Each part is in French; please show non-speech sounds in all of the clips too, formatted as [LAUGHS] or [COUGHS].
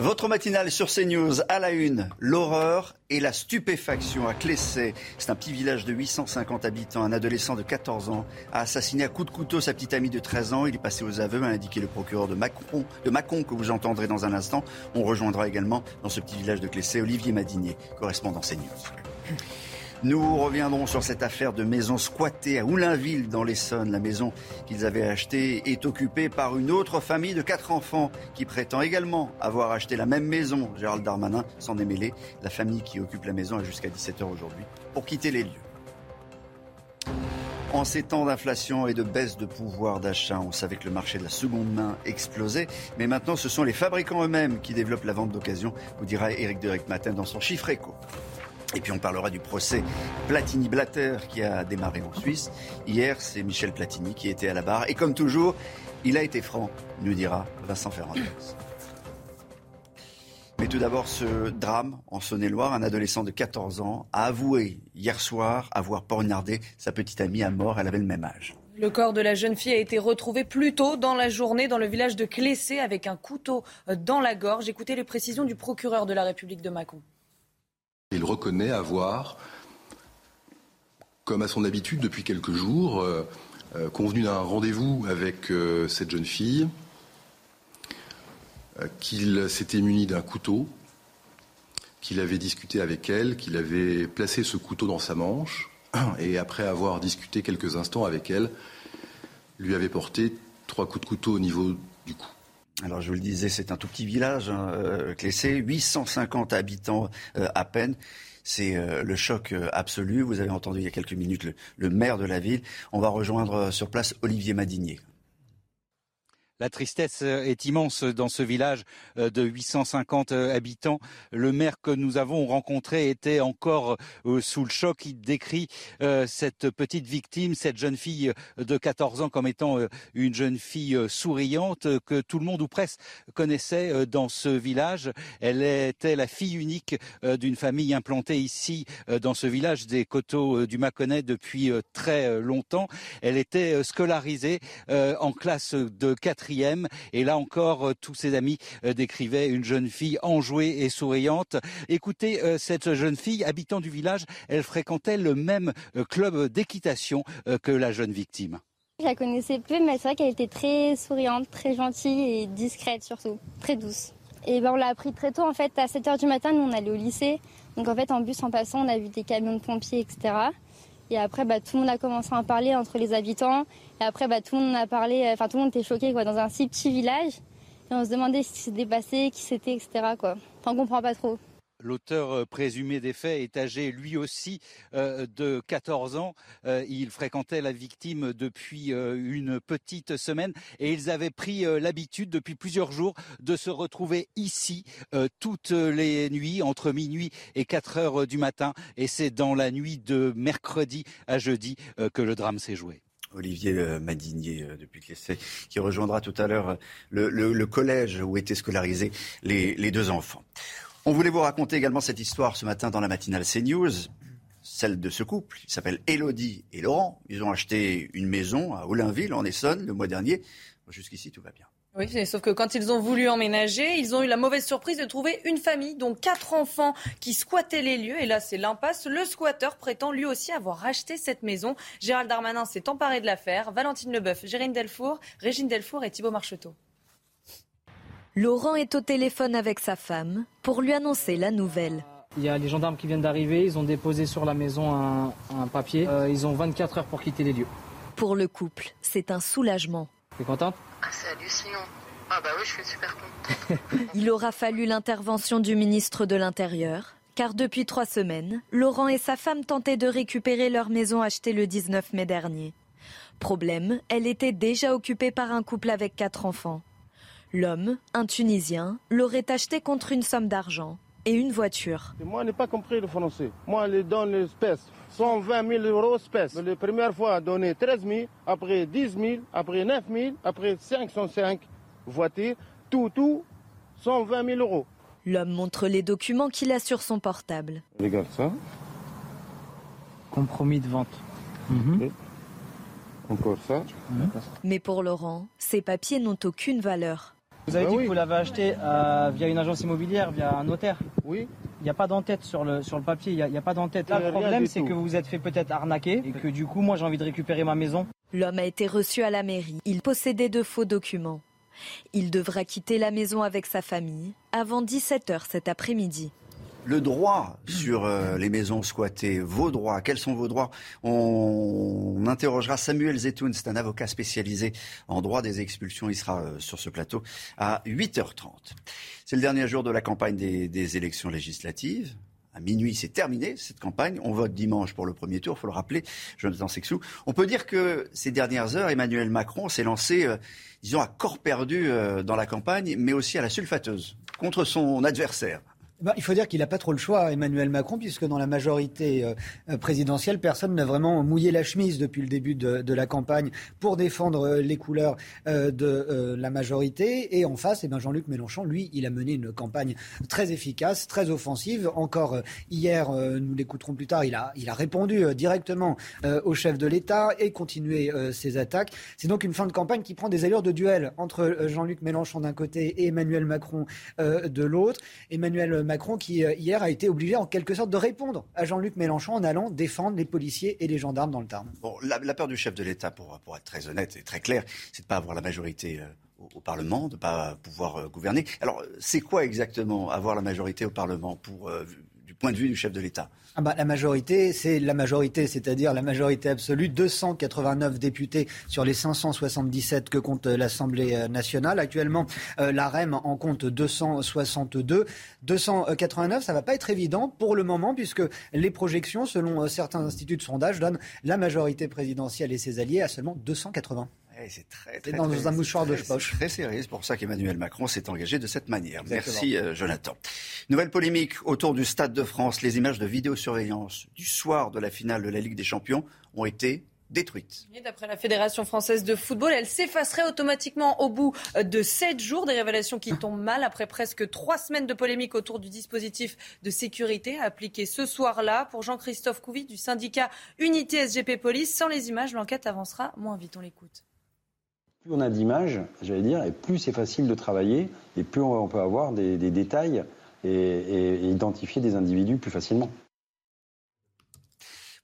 Votre matinale sur CNews à la une, l'horreur et la stupéfaction à Clessay. C'est un petit village de 850 habitants. Un adolescent de 14 ans a assassiné à coups de couteau sa petite amie de 13 ans. Il est passé aux aveux, a indiqué le procureur de Macron, de Macon que vous entendrez dans un instant. On rejoindra également dans ce petit village de Clessay Olivier Madinier, correspondant CNews. Nous reviendrons sur cette affaire de maison squattée à Oulainville dans l'Essonne. La maison qu'ils avaient achetée est occupée par une autre famille de quatre enfants qui prétend également avoir acheté la même maison. Gérald Darmanin s'en est mêlé. La famille qui occupe la maison a jusqu'à 17h aujourd'hui pour quitter les lieux. En ces temps d'inflation et de baisse de pouvoir d'achat, on savait que le marché de la seconde main explosait, mais maintenant ce sont les fabricants eux-mêmes qui développent la vente d'occasion, vous dira Eric Deric Matin dans son chiffre éco. Et puis on parlera du procès Platini-Blatter qui a démarré en Suisse. Hier, c'est Michel Platini qui était à la barre. Et comme toujours, il a été franc, nous dira Vincent Ferrandez. Mais tout d'abord, ce drame en Saône-et-Loire, un adolescent de 14 ans a avoué hier soir avoir poignardé sa petite amie à mort. Elle avait le même âge. Le corps de la jeune fille a été retrouvé plus tôt dans la journée dans le village de Clessé avec un couteau dans la gorge. Écoutez les précisions du procureur de la République de Mâcon. Il reconnaît avoir, comme à son habitude depuis quelques jours, euh, euh, convenu d'un rendez-vous avec euh, cette jeune fille, qu'il s'était muni d'un couteau, qu'il avait discuté avec elle, qu'il avait placé ce couteau dans sa manche, [CLEARS THROAT] et après avoir discuté quelques instants avec elle, lui avait porté trois coups de couteau au niveau du cou. Alors je vous le disais, c'est un tout petit village, hein, euh, Clessé, 850 habitants euh, à peine. C'est euh, le choc absolu. Vous avez entendu il y a quelques minutes le, le maire de la ville. On va rejoindre sur place Olivier Madinier. La tristesse est immense dans ce village euh, de 850 euh, habitants. Le maire que nous avons rencontré était encore euh, sous le choc. Il décrit cette petite victime, cette jeune fille de 14 ans comme étant une jeune fille souriante que tout le monde ou presque connaissait dans ce village. Elle était la fille unique d'une famille implantée ici dans ce village des coteaux du Mâconnais depuis très longtemps. Elle était scolarisée en classe de et là encore, euh, tous ses amis euh, décrivaient une jeune fille enjouée et souriante. Écoutez, euh, cette jeune fille, habitant du village, elle fréquentait le même club d'équitation que la jeune victime. Je la connaissais peu, mais c'est vrai qu'elle était très souriante, très gentille et discrète surtout, très douce. Et ben, on l'a appris très tôt, en fait, à 7h du matin, nous on allait au lycée. Donc en fait, en bus en passant, on a vu des camions de pompiers, etc. Et après, bah, tout le monde a commencé à en parler entre les habitants. Et après, bah, tout le monde a parlé, enfin tout le monde était choqué quoi, dans un si petit village. Et on se demandait ce qui s'était passé, qui c'était, etc. Quoi. Enfin, on comprend pas trop. L'auteur euh, présumé des faits est âgé lui aussi euh, de 14 ans. Euh, il fréquentait la victime depuis une petite semaine et ils avaient pris l'habitude depuis plusieurs jours de se retrouver ici toutes les nuits entre minuit et 4 heures du matin. Et c'est dans la nuit de mercredi à jeudi que le drame s'est joué. Olivier Madinier depuis Clessé, qui rejoindra tout à l'heure le, collège où étaient scolarisés les deux enfants. On voulait vous raconter également cette histoire ce matin dans la matinale CNews, celle de ce couple. Il s'appelle Elodie et Laurent. Ils ont acheté une maison à Oulainville, en Essonne, le mois dernier. Jusqu'ici, tout va bien. Oui, sauf que quand ils ont voulu emménager, ils ont eu la mauvaise surprise de trouver une famille, dont quatre enfants, qui squattaient les lieux. Et là, c'est l'impasse. Le squatteur prétend lui aussi avoir racheté cette maison. Gérald Darmanin s'est emparé de l'affaire. Valentine Leboeuf, Gérine Delfour, Régine Delfour et Thibault Marcheteau. Laurent est au téléphone avec sa femme pour lui annoncer la nouvelle. Il y a les gendarmes qui viennent d'arriver, ils ont déposé sur la maison un, un papier. Euh, ils ont 24 heures pour quitter les lieux. Pour le couple, c'est un soulagement. T'es contente? Ah, c'est hallucinant. Ah bah oui, je suis super contente. [LAUGHS] Il aura fallu l'intervention du ministre de l'Intérieur, car depuis trois semaines, Laurent et sa femme tentaient de récupérer leur maison achetée le 19 mai dernier. Problème, elle était déjà occupée par un couple avec quatre enfants. L'homme, un Tunisien, l'aurait acheté contre une somme d'argent et une voiture. Moi, je n'ai pas compris le français. Moi, je donne l'espèce. 120 000 euros espèces. La première fois, donné 13 000, après 10 000, après 9 000, après 505 voitures. Tout, tout, 120 000 euros. L'homme montre les documents qu'il a sur son portable. Regarde ça. Compromis de vente. Mhm. Encore ça. Mais pour Laurent, ces papiers n'ont aucune valeur. Vous avez Bah dit oui. que vous l'avez acheté euh, via une agence immobilière, via un notaire Oui. Il n'y a pas d'entête sur le, sur le papier, il n'y a, il y a pas d'entête. Là, le problème, c'est que vous vous êtes fait peut-être arnaquer et que du coup, moi, j'ai envie de récupérer ma maison. L'homme a été reçu à la mairie. Il possédait de faux documents. Il devra quitter la maison avec sa famille avant 17h cet après-midi. Le droit sur euh, les maisons squattées, vos droits, quels sont vos droits? On, interrogera Samuel Zetoun, c'est un avocat spécialisé en droit des expulsions. Il sera euh, sur ce plateau à 8h30. C'est le dernier jour de la campagne des, élections législatives. À minuit, c'est terminé cette campagne. On vote dimanche pour le premier tour, il faut le rappeler, Jonathan Sexou. On peut dire que ces dernières heures, Emmanuel Macron s'est lancé, euh, disons, à corps perdu dans la campagne, mais aussi à la sulfateuse, contre son adversaire. Ben, il faut dire qu'il n'a pas trop le choix, Emmanuel Macron, puisque dans la majorité euh, présidentielle, personne n'a vraiment mouillé la chemise depuis le début de, la campagne pour défendre euh, les couleurs euh, de la majorité. Et en face, eh ben, Jean-Luc Mélenchon, lui, il a mené une campagne très efficace, très offensive. Encore hier, nous l'écouterons plus tard, il a, il répondu directement au chef de l'État et continué ses attaques. C'est donc une fin de campagne qui prend des allures de duel entre Jean-Luc Mélenchon d'un côté et Emmanuel Macron de l'autre. Emmanuel Macron qui euh, hier a été obligé en quelque sorte de répondre à Jean-Luc Mélenchon en allant défendre les policiers et les gendarmes dans le Tarn. La, peur du chef de l'État, pour, être très honnête et très clair, c'est de pas avoir la majorité euh, au, Parlement, de pas pouvoir euh, gouverner. Alors, c'est quoi exactement avoir la majorité au Parlement pour, du point de vue du chef de l'État? Ah bah, la majorité, c'est la majorité, c'est-à-dire la majorité absolue, 289 députés sur les 577 que compte euh, l'Assemblée euh, nationale. Actuellement, euh, la REM en compte 262. 289, ça va pas être évident pour le moment, puisque les projections, selon certains instituts de sondage, donnent la majorité présidentielle et ses alliés à seulement 280. Eh, C'est très, très, dans très- un mouchoir de poche. c'est Très sérieux, c'est pour ça qu'Emmanuel Macron s'est engagé de cette manière. Exactement. Merci euh, Jonathan. Nouvelle polémique autour du Stade de France. Les images de vidéosurveillance du soir de la finale de la Ligue des Champions ont été détruites. D'après la Fédération française de football, elle s'effacerait automatiquement au bout de sept jours. Des révélations qui tombent mal après presque trois semaines de polémique autour du dispositif de sécurité appliqué ce soir-là. Pour Jean-Christophe Couvi du syndicat Unité SGP Police, sans les images, l'enquête avancera moins vite. On l'écoute. Plus on a d'images, j'allais dire, et plus c'est facile de travailler, et plus on peut avoir des, détails et, identifier des individus plus facilement.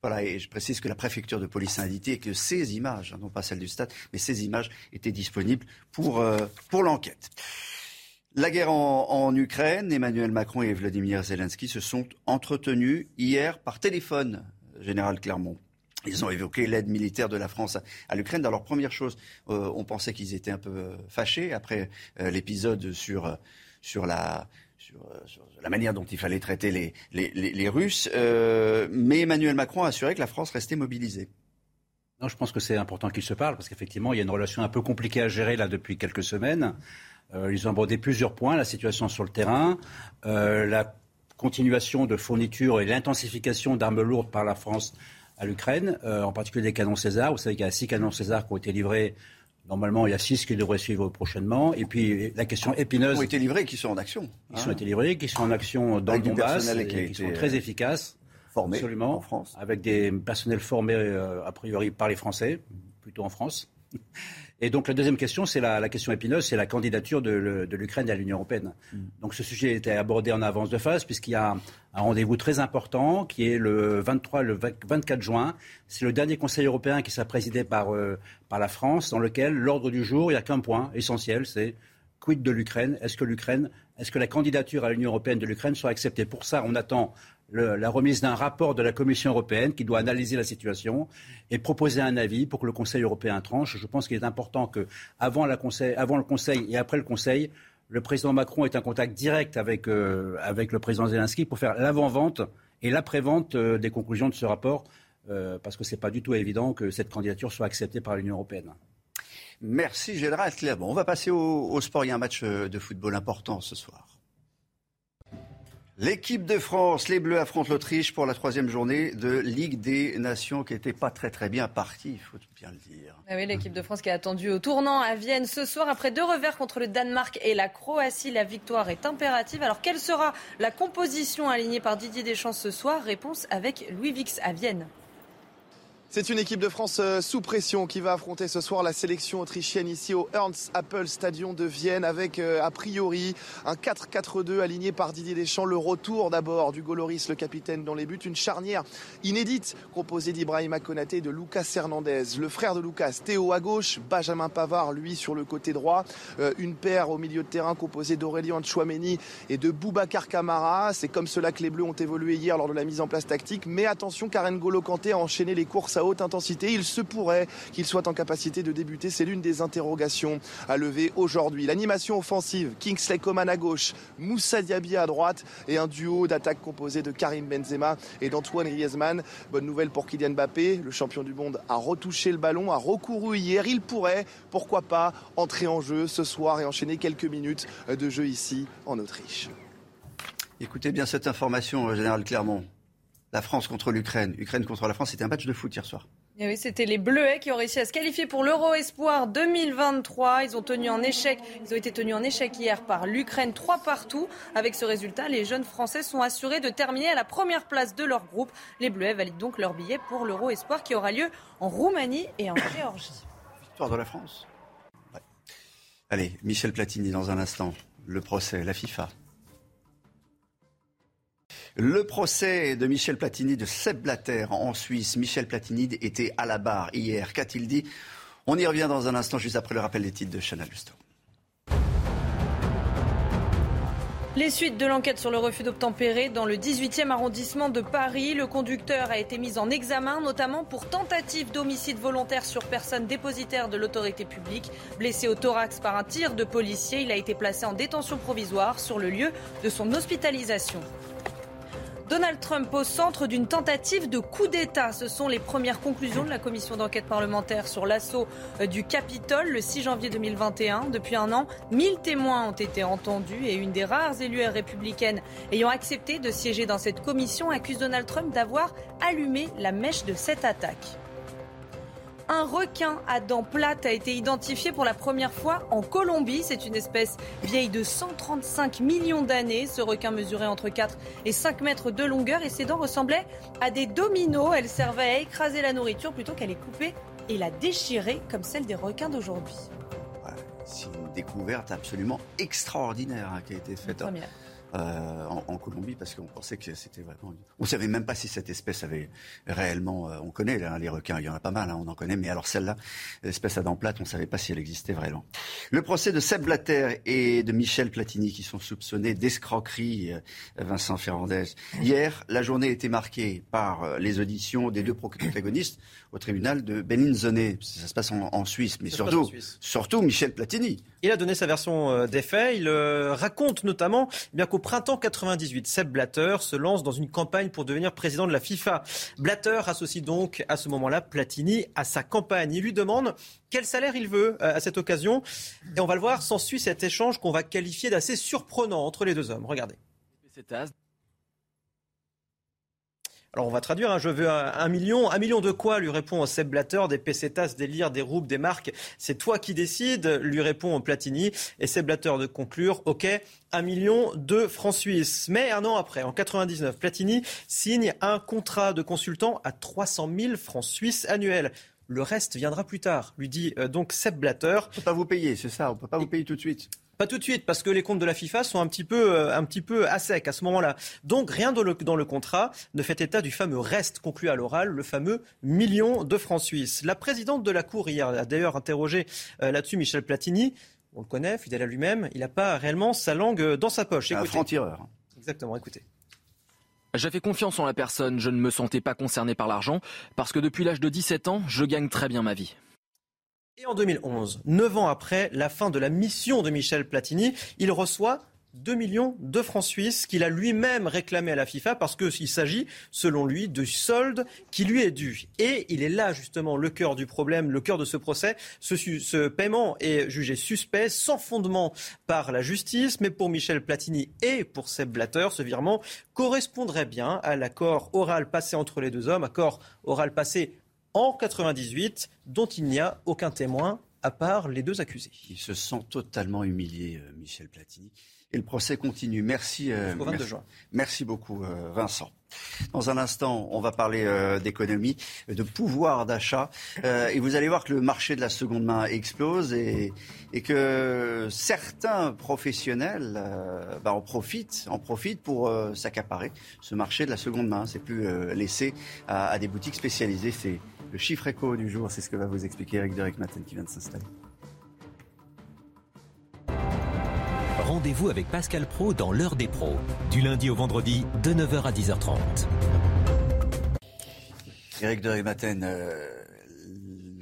Voilà, et je précise que la préfecture de police a indiqué que ces images, hein, non pas celles du stade, mais ces images étaient disponibles pour, euh, l'enquête. La guerre en Ukraine, Emmanuel Macron et Vladimir Zelensky se sont entretenus hier par téléphone, Général Clermont. Ils ont évoqué l'aide militaire de la France à, l'Ukraine. Alors, première chose, euh, on pensait qu'ils étaient un peu euh, fâchés après euh, l'épisode sur, euh, sur la, manière dont il fallait traiter les, Russes. Mais Emmanuel Macron a assuré que la France restait mobilisée. Non, je pense que c'est important qu'ils se parlent parce qu'effectivement, il y a une relation un peu compliquée à gérer là depuis quelques semaines. Ils ont abordé plusieurs points la situation sur le terrain, la continuation de fourniture et l'intensification d'armes lourdes par la France à l'Ukraine, euh, en particulier des canons César. Vous savez qu'il y a six canons César qui ont été livrés. Normalement, il y a six qui devraient suivre prochainement. Et puis la question épineuse. Qui ont été livrés qui sont en action. Ils sont été livrés, qui sont en action dans Avec le Donbass, qui et qui sont très euh, efficaces, formé absolument, en France. avec des personnels formés euh, a priori par les Français, plutôt en France. [LAUGHS] Et donc la deuxième question, c'est la, la question épineuse, c'est la candidature de, l'Ukraine à l'Union européenne. Mm. Donc ce sujet était abordé en avance de phase puisqu'il y a un, un rendez-vous très important qui est le 23 le 20 24 juin. C'est le dernier Conseil européen qui sera présidé par, euh, par la France, dans lequel l'ordre du jour, il n'y a qu'un point essentiel, c'est quid de l'Ukraine? Est-ce que l'Ukraine, est-ce que la candidature à l'Union européenne de l'Ukraine sera acceptée? Pour ça, on attend la remise d'un rapport de la Commission européenne qui doit analyser la situation et proposer un avis pour que le Conseil européen tranche. Je pense qu'il est important que, avant, le Conseil et après le Conseil, le président Macron ait un contact direct avec, euh, avec le président Zelensky pour faire l'avant-vente et l'après-vente euh, des conclusions de ce rapport parce que ce n'est pas du tout évident que cette candidature soit acceptée par l'Union européenne. Merci Général Bon, On va passer au sport. Il y a un match de football important ce soir. L'équipe de France, les Bleus affrontent l'Autriche pour la troisième journée de Ligue des Nations qui n'était pas très très bien partie, il faut bien le dire. Ah oui, l'équipe de France qui a attendu au tournant à Vienne ce soir après deux revers contre le Danemark et la Croatie. La victoire est impérative. Alors quelle sera la composition alignée par Didier Deschamps ce soir? Réponse avec Louis Vix à Vienne. C'est une équipe de France euh, sous pression qui va affronter ce soir la sélection autrichienne ici au Ernst Apple Stadion de Vienne avec euh, a priori un 4-4-2 aligné par Didier Deschamps. Le retour d'abord du Goloris, le capitaine dans les buts. Une charnière inédite composée d'Ibrahim Konaté et de Lucas Hernandez. Le frère de Lucas, Théo à gauche, Benjamin Pavard lui sur le côté droit. Euh, une paire au milieu de terrain composée d'Aurélien Chouameni et de Boubacar Camara. C'est comme cela que les Bleus ont évolué hier lors de la mise en place tactique. Mais attention, Karen Golo Kanté a enchaîné les courses à haute intensité. Il se pourrait qu'il soit en capacité de débuter. C'est l'une des interrogations à lever aujourd'hui. L'animation offensive, Kingsley Coman à gauche, Moussa Diaby à droite et un duo d'attaque composé de Karim Benzema et d'Antoine Griezmann. Bonne nouvelle pour Kylian Mbappé. Le champion du monde a retouché le ballon, a recouru hier. Il pourrait, pourquoi pas, entrer en jeu ce soir et enchaîner quelques minutes de jeu ici en Autriche. Écoutez bien cette information, Général Clermont la France contre l'Ukraine, Ukraine contre la France, c'était un match de foot hier soir. Et oui, c'était les Bleuets qui ont réussi à se qualifier pour l'Euro Espoir 2023. Ils ont tenu en échec, ils ont été tenus en échec hier par l'Ukraine, trois partout. Avec ce résultat, les jeunes Français sont assurés de terminer à la première place de leur groupe. Les Bleuets valident donc leur billet pour l'Euro Espoir qui aura lieu en Roumanie et en Géorgie. Victoire de la France. Allez, Michel Platini dans un instant. Le procès, la FIFA. Le procès de Michel Platini de Seb Blatter en Suisse. Michel Platini était à la barre hier. Qu'a-t-il dit? On y revient dans un instant, juste après le rappel des titres de Chanel Lusto. Les suites de l'enquête sur le refus d'obtempérer dans le 18e arrondissement de Paris. Le conducteur a été mis en examen, notamment pour tentative d'homicide volontaire sur personne dépositaire de l'autorité publique. Blessé au thorax par un tir de policier, il a été placé en détention provisoire sur le lieu de son hospitalisation. Donald Trump au centre d'une tentative de coup d'État. Ce sont les premières conclusions de la commission d'enquête parlementaire sur l'assaut euh, du Capitole le 6 janvier 2021. Depuis un an, 1000 témoins ont été entendus et une des rares élus républicaines ayant accepté de siéger dans cette commission accuse Donald Trump d'avoir allumé la mèche de cette attaque. Un requin à dents plates a été identifié pour la première fois en Colombie. C'est une espèce vieille de 135 millions d'années. Ce requin mesurait entre 4 et 5 mètres de longueur et ses dents ressemblaient à des dominos. Elles servaient à écraser la nourriture plutôt qu'à les couper et la déchirer comme celle des requins d'aujourd'hui. c'est une découverte absolument extraordinaire hein, qui a été faite. Euh, en, Colombie parce qu'on pensait que c'était vraiment. On ne savait même pas si cette espèce avait réellement. Euh, on connaît les requins, il y en a pas mal, hein, on en connaît, mais alors celle-là, l'espèce à dents plates, on ne savait pas si elle existait vraiment. Le procès de Seb Blatter et de Michel Platini qui sont soupçonnés d'escroquerie, euh, Vincent Ferrandez. Hier, la journée a été marquée par les auditions des deux protagonistes au tribunal de Bellinzone. Ça se passe en, Suisse, mais surtout, surtout Michel Platini. Il a donné sa version des faits. Il raconte notamment eh bien qu'au printemps 98, Seb Blatter se lance dans une campagne pour devenir président de la FIFA. Blatter associe donc à ce moment-là Platini à sa campagne. Il lui demande quel salaire il veut euh, à cette occasion. Et on va le voir, s'ensuit cet échange qu'on va qualifier d'assez surprenant entre les deux hommes. Regardez. Alors on va traduire, hein. je veux un, million. Un million de quoi lui répond Seb Blatter Des pesetas, des lires, des roubles, des marques. C'est toi qui décides, lui répond Platini. Et Seb Blatter de conclure, ok, un million de francs suisses. Mais un an après, en 99, Platini signe un contrat de consultant à 300 000 francs suisses annuels. Le reste viendra plus tard, lui dit euh, donc Seb Blatter. On ne peut pas vous payer, c'est ça, on ne peut pas vous payer tout de suite. Pas tout de suite, parce que les comptes de la FIFA sont un petit peu, euh, un petit peu à sec à ce moment-là. Donc rien dans le, dans le contrat ne fait état du fameux reste conclu à l'oral, le fameux million de francs suisses. La présidente de la Cour hier a d'ailleurs interrogé euh, là-dessus Michel Platini. On le connaît, fidèle à lui-même. Il n'a pas réellement sa langue dans sa poche. Un franc-tireur. Exactement, écoutez. J'avais confiance en la personne, je ne me sentais pas concerné par l'argent, parce que depuis l'âge de 17 ans, je gagne très bien ma vie. Et en 2011, neuf ans après la fin de la mission de Michel Platini, il reçoit 2 millions de francs suisses qu'il a lui-même réclamé à la FIFA parce qu'il s'agit, selon lui, de solde qui lui est dû. Et il est là justement le cœur du problème, le cœur de ce procès. Ce, ce paiement est jugé suspect, sans fondement par la justice, mais pour Michel Platini et pour Seb Blatter, ce virement correspondrait bien à l'accord oral passé entre les deux hommes, accord oral passé en 98, dont il n'y a aucun témoin à part les deux accusés. Il se sent totalement humilié, euh, Michel Platini. Et le procès continue. Merci, euh, merci, juin. merci, beaucoup, euh, Vincent. Dans un instant, on va parler d'économie, de pouvoir d'achat. et vous allez voir que le marché de la seconde main explose et, et que certains professionnels bah, en, profitent, en profitent pour s'accaparer ce marché de la seconde main. C'est plus laissé à, à, des boutiques spécialisées. C'est le chiffre éco du jour, c'est ce que va vous expliquer Eric Derek Maten qui vient de s'installer. Rendez-vous avec Pascal Pro dans l'heure des pros, du lundi au vendredi de 9h à 10h30. Eric Derek Maten,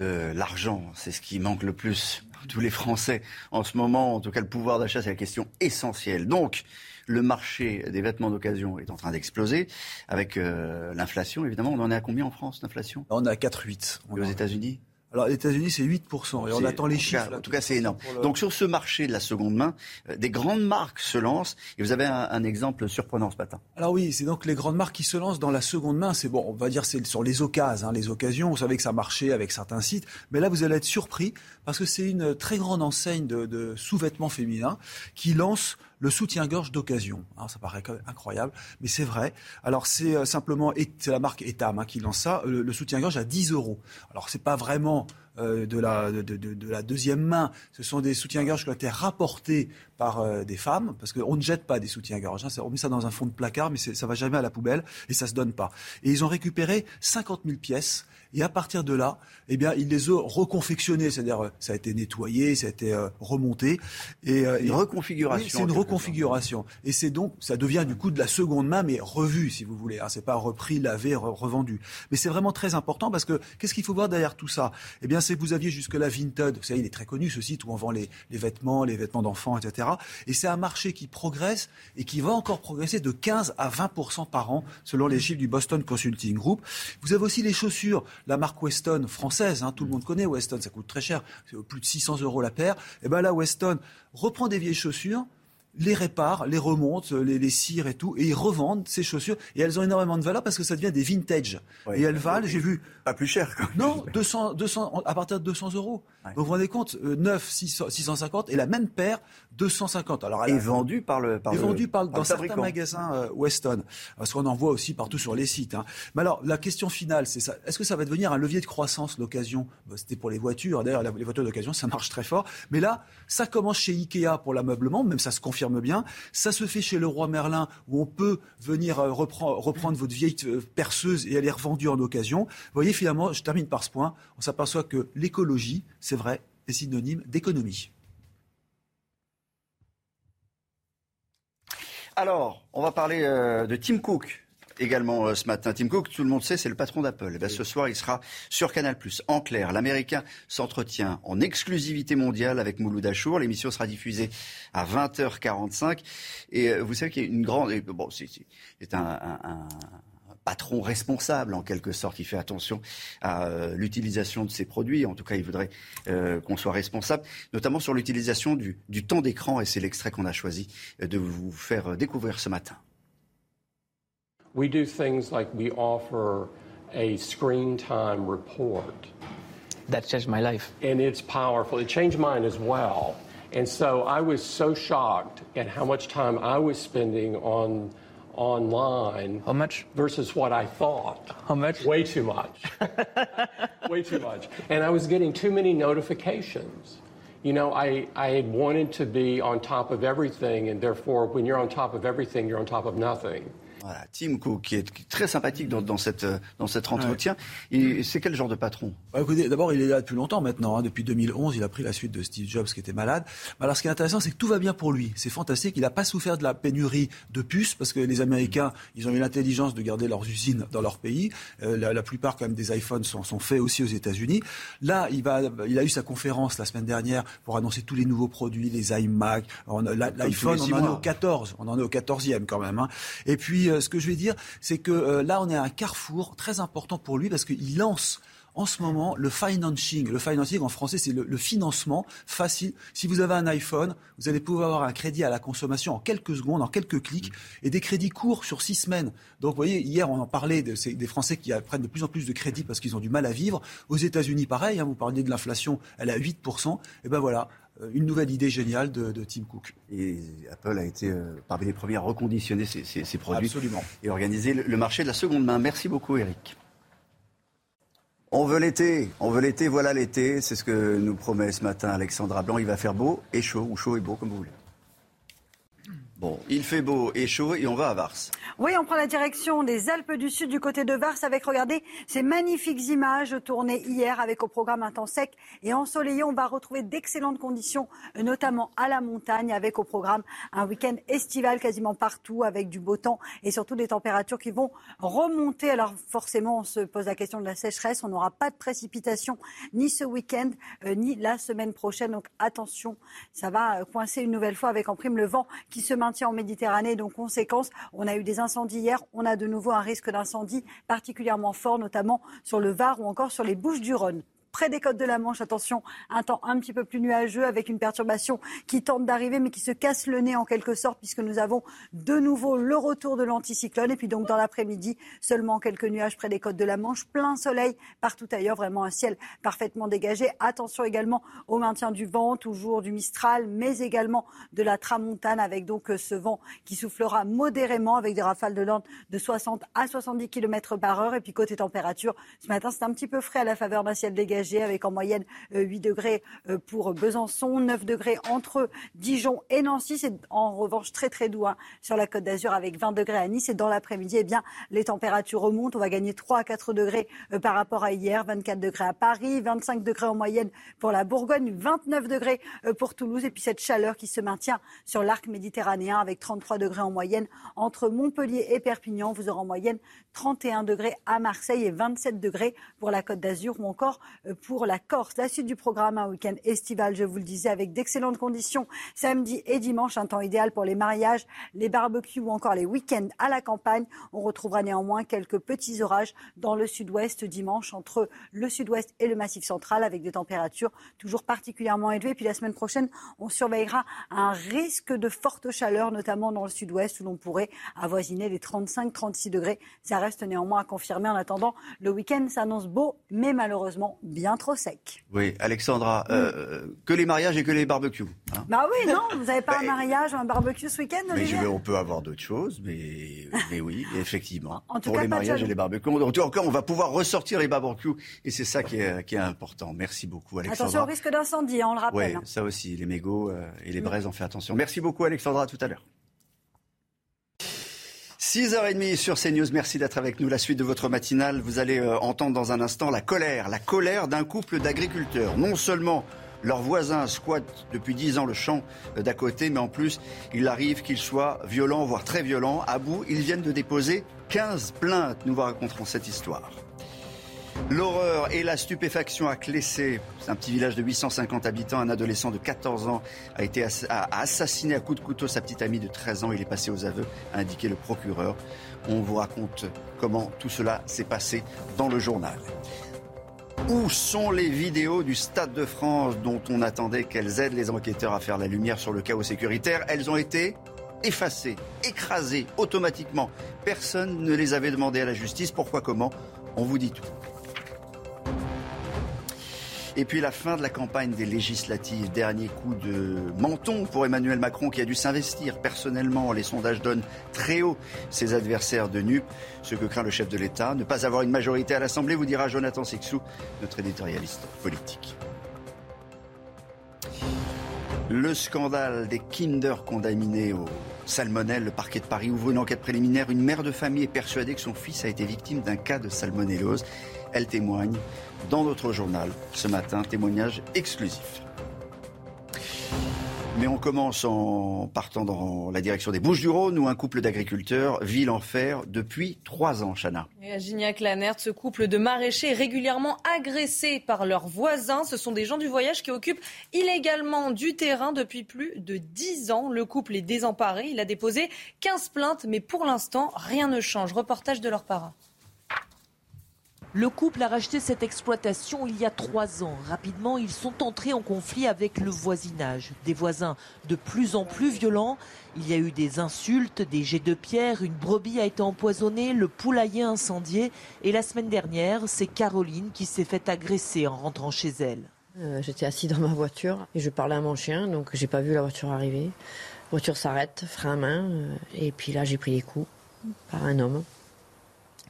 euh, l'argent, c'est ce qui manque le plus tous les Français en ce moment. En tout cas, le pouvoir d'achat, c'est la question essentielle. Donc, le marché des vêtements d'occasion est en train d'exploser. Avec euh, l'inflation, évidemment, on en est à combien en France, l'inflation? On est à 4,8. Et aux États-Unis? Alors, les États-Unis, c'est 8%. Et on attend les chiffres. en tout cas, c'est énorme. Donc, sur ce marché de la seconde main, euh, des grandes marques se lancent. Et vous avez un, exemple surprenant ce matin. Alors oui, c'est donc les grandes marques qui se lancent dans la seconde main. C'est bon, on va dire c'est sur les occasions, hein, les occasions. Vous savez que ça marchait avec certains sites. Mais là, vous allez être surpris parce que c'est une très grande enseigne de, de sous-vêtements féminins qui lance le soutien-gorge d'occasion. Ça paraît incroyable, mais c'est vrai. Alors c'est euh, simplement c'est la marque Etam hein, qui lance ça, le, soutien-gorge à 10 euros. Alors c'est pas vraiment euh, de, la, de, la deuxième main. Ce sont des soutiens-gorge qui ont été rapportés par euh, des femmes, parce qu'on ne jette pas des soutiens-gorge. Hein. on met ça dans un fond de placard, mais ça va jamais à la poubelle et ça se donne pas. Et ils ont récupéré 50 000 pièces et à partir de là, eh bien, il les a reconfectionnés, c'est-à-dire euh, ça a été nettoyé, ça a été euh, remonté. Et, euh, une reconfiguration. c'est une reconfiguration. Et c'est donc, ça devient du coup de la seconde main, mais revue, si vous voulez. Hein. C'est pas repris, lavé, revendu. Mais c'est vraiment très important parce que qu'est-ce qu'il faut voir derrière tout ça? Eh bien, c'est que vous aviez jusque-là Vinted. Vous savez, il est très connu ce site où on vend les, les vêtements, les vêtements d'enfants, etc. Et c'est un marché qui progresse et qui va encore progresser de 15 à 20 par an, selon les chiffres du Boston Consulting Group. Vous avez aussi les chaussures la marque Weston française, hein, tout le monde connaît Weston, ça coûte très cher, plus de 600 euros la paire. Et ben là, Weston reprend des vieilles chaussures, les répare, les remonte, les, les cire et tout, et ils revendent ces chaussures. Et elles ont énormément de valeur parce que ça devient des vintage. et elles valent, j'ai vu. Pas plus cher, quand Non, 200, 200, à partir de 200 euros. vous vous rendez compte, 9, 650 et la même paire, 250. Alors, elle et vendue par le. Par et vendue par, dans certains magasins euh, Weston. Parce qu'on en voit aussi partout sur les sites. Hein. Mais alors, la question finale, c'est ça. Est-ce que ça va devenir un levier de croissance, l'occasion? Bah, C'était pour les voitures. D'ailleurs, les voitures d'occasion, ça marche très fort. Mais là, ça commence chez Ikea pour l'ameublement, même ça se confirme bien. Ça se fait chez le roi Merlin, où on peut venir euh, reprendre, votre vieille euh, perceuse et elle est revendue en occasion. Vous voyez, finalement, je termine par ce point, on s'aperçoit que l'écologie, c'est vrai, est synonyme d'économie. Alors, on va parler euh, de Tim Cook également euh, ce matin. Tim Cook, tout le monde sait, c'est le patron d'Apple. Eh ce soir, il sera sur Canal+. En clair, l'Américain s'entretient en exclusivité mondiale avec Mouloud Achour. L'émission sera diffusée à 20h45. Et euh, vous savez qu'il y a une grande... Bon, c'est un, un, patron responsable en quelque sorte. Il fait attention à euh, l'utilisation de ses produits. En tout cas, il voudrait qu'on soit responsable, notamment sur l'utilisation du, du temps d'écran. Et c'est l'extrait qu'on a choisi de vous faire découvrir ce matin. We do things like we offer a screen time report. That changed my life. And it's powerful. It changed mine as well. And so I was so shocked at how much time I was spending on online. How much? Versus what I thought. How much? Way too much. [LAUGHS] Way too much. And I was getting too many notifications. You know, I, I had wanted to be on top of everything, and therefore, when you're on top of everything, you're on top of nothing. Voilà, Tim Cook, qui est très sympathique dans, dans, cette, dans cet entretien. Et c'est quel genre de patron? Bah, écoutez, D'abord, il est là depuis longtemps maintenant. Hein. Depuis 2011, il a pris la suite de Steve Jobs qui était malade. Alors, ce qui est intéressant, c'est que tout va bien pour lui. C'est fantastique. Il n'a pas souffert de la pénurie de puces parce que les Américains, ils ont eu l'intelligence de garder leurs usines dans leur pays. Euh, la, la, plupart, quand même, des iPhones sont, sont faits aussi aux États-Unis. Là, il, va, il a eu sa conférence la semaine dernière pour annoncer tous les nouveaux produits, les iMac. L'iPhone, on en est au 14. On en est au 14e quand même. Hein. Et puis, euh, ce que je vais dire, c'est que euh, là, on est à un carrefour très important pour lui parce qu'il lance en ce moment le financing. Le financing en français, c'est le, financement facile. Si vous avez un iPhone, vous allez pouvoir avoir un crédit à la consommation en quelques secondes, en quelques clics, et des crédits courts sur six semaines. Donc, vous voyez, hier, on en parlait de, des Français qui prennent de plus en plus de crédits parce qu'ils ont du mal à vivre. Aux États-Unis, pareil, hein, vous parliez de l'inflation, elle est à 8%. Et ben voilà, une nouvelle idée géniale de, Tim Cook. Et Apple a été euh, parmi les premiers à reconditionner ses, produits Absolument. et organiser le, marché de la seconde main. Merci beaucoup, Eric. On veut l'été, on veut l'été, voilà l'été. C'est ce que nous promet ce matin Alexandra Blanc. Il va faire beau et chaud, ou chaud et beau, comme vous voulez. Bon, il fait beau et chaud et on va à Vars. Oui, on prend la direction des Alpes du Sud du côté de Vars avec, regardez, ces magnifiques images tournées hier avec au programme un temps sec et ensoleillé. On va retrouver d'excellentes conditions, notamment à la montagne avec au programme un week-end estival quasiment partout avec du beau temps et surtout des températures qui vont remonter. Alors forcément, on se pose la question de la sécheresse. On n'aura pas de précipitations ni ce week-end euh, ni la semaine prochaine. Donc attention, ça va coincer une nouvelle fois avec en prime le vent qui se maintient en Méditerranée. Donc conséquence, on a eu des incendie hier, on a de nouveau un risque d'incendie particulièrement fort, notamment sur le Var ou encore sur les Bouches du Rhône près des côtes de la Manche. Attention, un temps un petit peu plus nuageux avec une perturbation qui tente d'arriver mais qui se casse le nez en quelque sorte puisque nous avons de nouveau le retour de l'anticyclone. Et puis donc dans l'après-midi, seulement quelques nuages près des côtes de la Manche, plein soleil partout ailleurs, vraiment un ciel parfaitement dégagé. Attention également au maintien du vent, toujours du Mistral, mais également de la tramontane avec donc euh, ce vent qui soufflera modérément avec des rafales de l'ordre de 60 à 70 km par heure. Et puis côté température, ce matin c'est un petit peu frais à la faveur d'un ciel dégagé avec en moyenne 8 euh, degrés euh, pour Besançon, 9 degrés entre Dijon et Nancy. C'est en revanche très très doux hein, sur la Côte d'Azur avec 20 degrés à Nice. Et dans l'après-midi, eh bien, les températures remontent. On va gagner 3 à 4 degrés euh, par rapport à hier, 24 degrés à Paris, 25 degrés en moyenne pour la Bourgogne, 29 degrés pour Toulouse. Et puis cette chaleur qui se maintient sur l'arc méditerranéen avec 33 degrés en moyenne entre Montpellier et Perpignan. Vous aurez en moyenne 31 degrés à Marseille et 27 degrés pour la Côte d'Azur ou encore pour la Corse. La suite du programme, un week-end estival, je vous le disais, avec d'excellentes conditions samedi et dimanche, un temps idéal pour les mariages, les barbecues ou encore les week-ends à la campagne. On retrouvera néanmoins quelques petits orages dans le sud-ouest dimanche entre le sud-ouest et le massif central avec des températures toujours particulièrement élevées. Puis la semaine prochaine, on surveillera un risque de forte chaleur, notamment dans le sud-ouest où l'on pourrait avoisiner les 35-36 degrés. Ça reste néanmoins à confirmer. En attendant, le week-end s'annonce beau, mais malheureusement bien trop sec. Oui, Alexandra, euh, que les mariages et que les barbecues. Hein. bah oui, non, vous n'avez pas un bah, mariage ou un barbecue ce week-end Mais je on peut avoir d'autres choses, mais, mais oui, [LAUGHS] effectivement. En tout pour les mariages et les barbecues. En tout cas, on va pouvoir ressortir les barbecues et c'est ça qui est, qui est, important. Merci beaucoup, Alexandra. Attention au risque d'incendie, hein, on le rappelle. Oui, hein. ça aussi, les mégots euh, et les braises, on fait attention. Merci beaucoup, Alexandra, à tout à l'heure. 6h30 sur CNews, merci d'être avec nous. La suite de votre matinale, vous allez euh, entendre dans un instant la colère, la colère d'un couple d'agriculteurs. Non seulement leurs voisins squattent depuis 10 ans le champ euh, d'à côté, mais en plus, il arrive qu'ils soient violents, voire très violents. À bout, ils viennent de déposer 15 plaintes. Nous vous raconterons cette histoire. L'horreur et la stupéfaction à Clessé, c'est un petit village de 850 habitants. Un adolescent de 14 ans a été assassiné à coups de couteau sa petite amie de 13 ans. Il est passé aux aveux, a indiqué le procureur. On vous raconte comment tout cela s'est passé dans le journal. Où sont les vidéos du Stade de France dont on attendait qu'elles aident les enquêteurs à faire la lumière sur le chaos sécuritaire? Elles ont été effacées, écrasées automatiquement. Personne ne les avait demandées à la justice. Pourquoi, comment? On vous dit tout. Et puis la fin de la campagne des législatives, dernier coup de menton pour Emmanuel Macron qui a dû s'investir personnellement. Les sondages donnent très haut ses adversaires de NUP. Ce que craint le chef de l'État, ne pas avoir une majorité à l'Assemblée, vous dira Jonathan Sixou, notre éditorialiste politique. Le scandale des Kinder condamnés au salmonelle. Le parquet de Paris ouvre une enquête préliminaire. Une mère de famille est persuadée que son fils a été victime d'un cas de salmonellose. Elle témoigne dans notre journal ce matin, témoignage exclusif. Mais on commence en partant dans la direction des Bouches-du-Rhône où un couple d'agriculteurs vit l'enfer depuis trois ans, Chana. Et à Gignac-Lanert, ce couple de maraîchers régulièrement agressé par leurs voisins. Ce sont des gens du voyage qui occupent illégalement du terrain depuis plus de dix ans. Le couple est désemparé. Il a déposé 15 plaintes, mais pour l'instant, rien ne change. Reportage de leurs parents. Le couple a racheté cette exploitation il y a trois ans. Rapidement, ils sont entrés en conflit avec le voisinage. Des voisins de plus en plus violents. Il y a eu des insultes, des jets de pierre, une brebis a été empoisonnée, le poulailler incendié. Et la semaine dernière, c'est Caroline qui s'est fait agresser en rentrant chez elle. Euh, J'étais assis dans ma voiture et je parlais à mon chien, donc j'ai pas vu la voiture arriver. La voiture s'arrête, frein à main, euh, et puis là j'ai pris des coups par un homme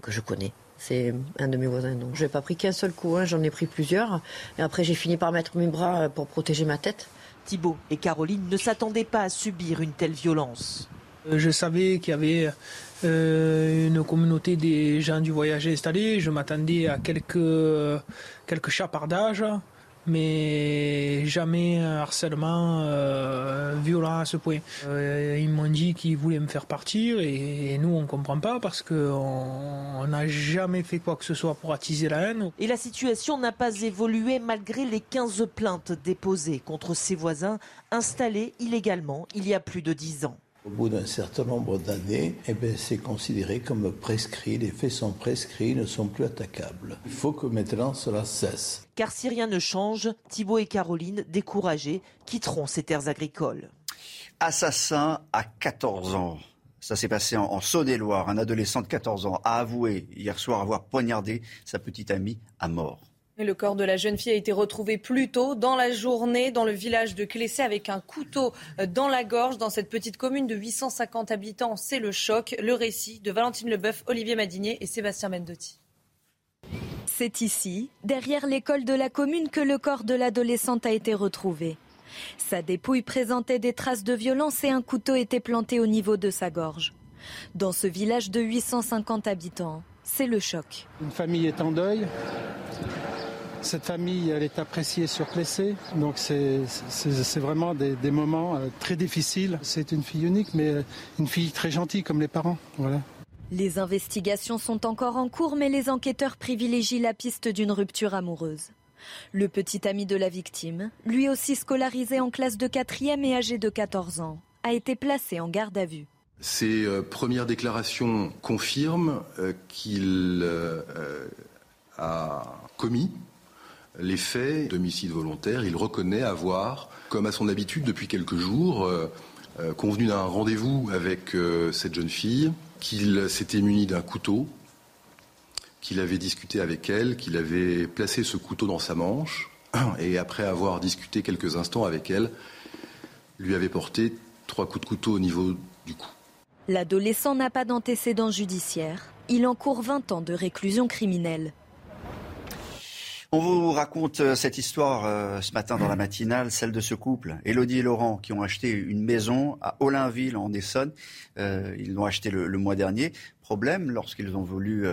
que je connais. C'est un de mes voisins. Donc, je n'ai pas pris qu'un seul coup, hein, j'en ai pris plusieurs. Et après, j'ai fini par mettre mes bras euh, pour protéger ma tête. Thibault et Caroline ne s'attendaient pas à subir une telle violence. Euh, Je savais qu'il y avait euh, une communauté des gens du voyage installés. Je m'attendais à quelques, quelques chapardages, mais jamais un harcèlement euh, violent à ce point. Euh, ils m'ont dit qu'ils voulaient me faire partir et, nous on comprend pas parce qu'on n'a jamais fait quoi que ce soit pour attiser la haine. Et la situation n'a pas évolué malgré les 15 plaintes déposées contre ses voisins installés illégalement il y a plus de 10 ans. Au bout d'un certain nombre d'années, eh ben, c'est considéré comme prescrit. Les faits sont prescrits, ne sont plus attaquables. Il faut que maintenant cela cesse. Car si rien ne change, Thibault et Caroline, découragés, quitteront ces terres agricoles. Assassin à 14 ans. Ça s'est passé en, en Saône-et-Loire. Un adolescent de 14 ans a avoué hier soir avoir poignardé sa petite amie à mort. Le corps de la jeune fille a été retrouvé plus tôt dans la journée dans le village de Clessé avec un couteau dans la gorge dans cette petite commune de 850 habitants. C'est le choc. Le récit de Valentine Leboeuf, Olivier Madinier et Sébastien Mendotti. C'est ici, derrière l'école de la commune, que le corps de l'adolescente a été retrouvé. Sa dépouille présentait des traces de violence et un couteau était planté au niveau de sa gorge. Dans ce village de 850 habitants, c'est le choc. Une famille est en deuil. Cette famille, elle est appréciée sur Plessé. Donc c'est vraiment des, des moments euh, très difficiles. C'est une fille unique, mais euh, une fille très gentille comme les parents. Voilà. Les investigations sont encore en cours, mais les enquêteurs privilégient la piste d'une rupture amoureuse. Le petit ami de la victime, lui aussi scolarisé en classe de quatrième et âgé de 14 ans, a été placé en garde à vue. Ses euh, premières déclarations confirment euh, qu'il euh, a commis les faits d'homicide volontaire. Il reconnaît avoir, comme à son habitude depuis quelques jours, convenu d'un rendez-vous avec cette jeune fille, qu'il s'était muni d'un couteau, qu'il avait discuté avec elle, qu'il avait placé ce couteau dans sa manche, [CLEARS THROAT] et après avoir discuté quelques instants avec elle, lui avait porté trois coups de couteau au niveau du cou. L'adolescent n'a pas d'antécédent judiciaire. Il encourt 20 ans de réclusion criminelle. On vous raconte euh, cette histoire euh, ce matin dans la matinale, celle de ce couple, Elodie et Laurent, qui ont acheté une maison à Olainville en Essonne. Euh, ils l'ont acheté le, mois dernier. Problème, lorsqu'ils ont voulu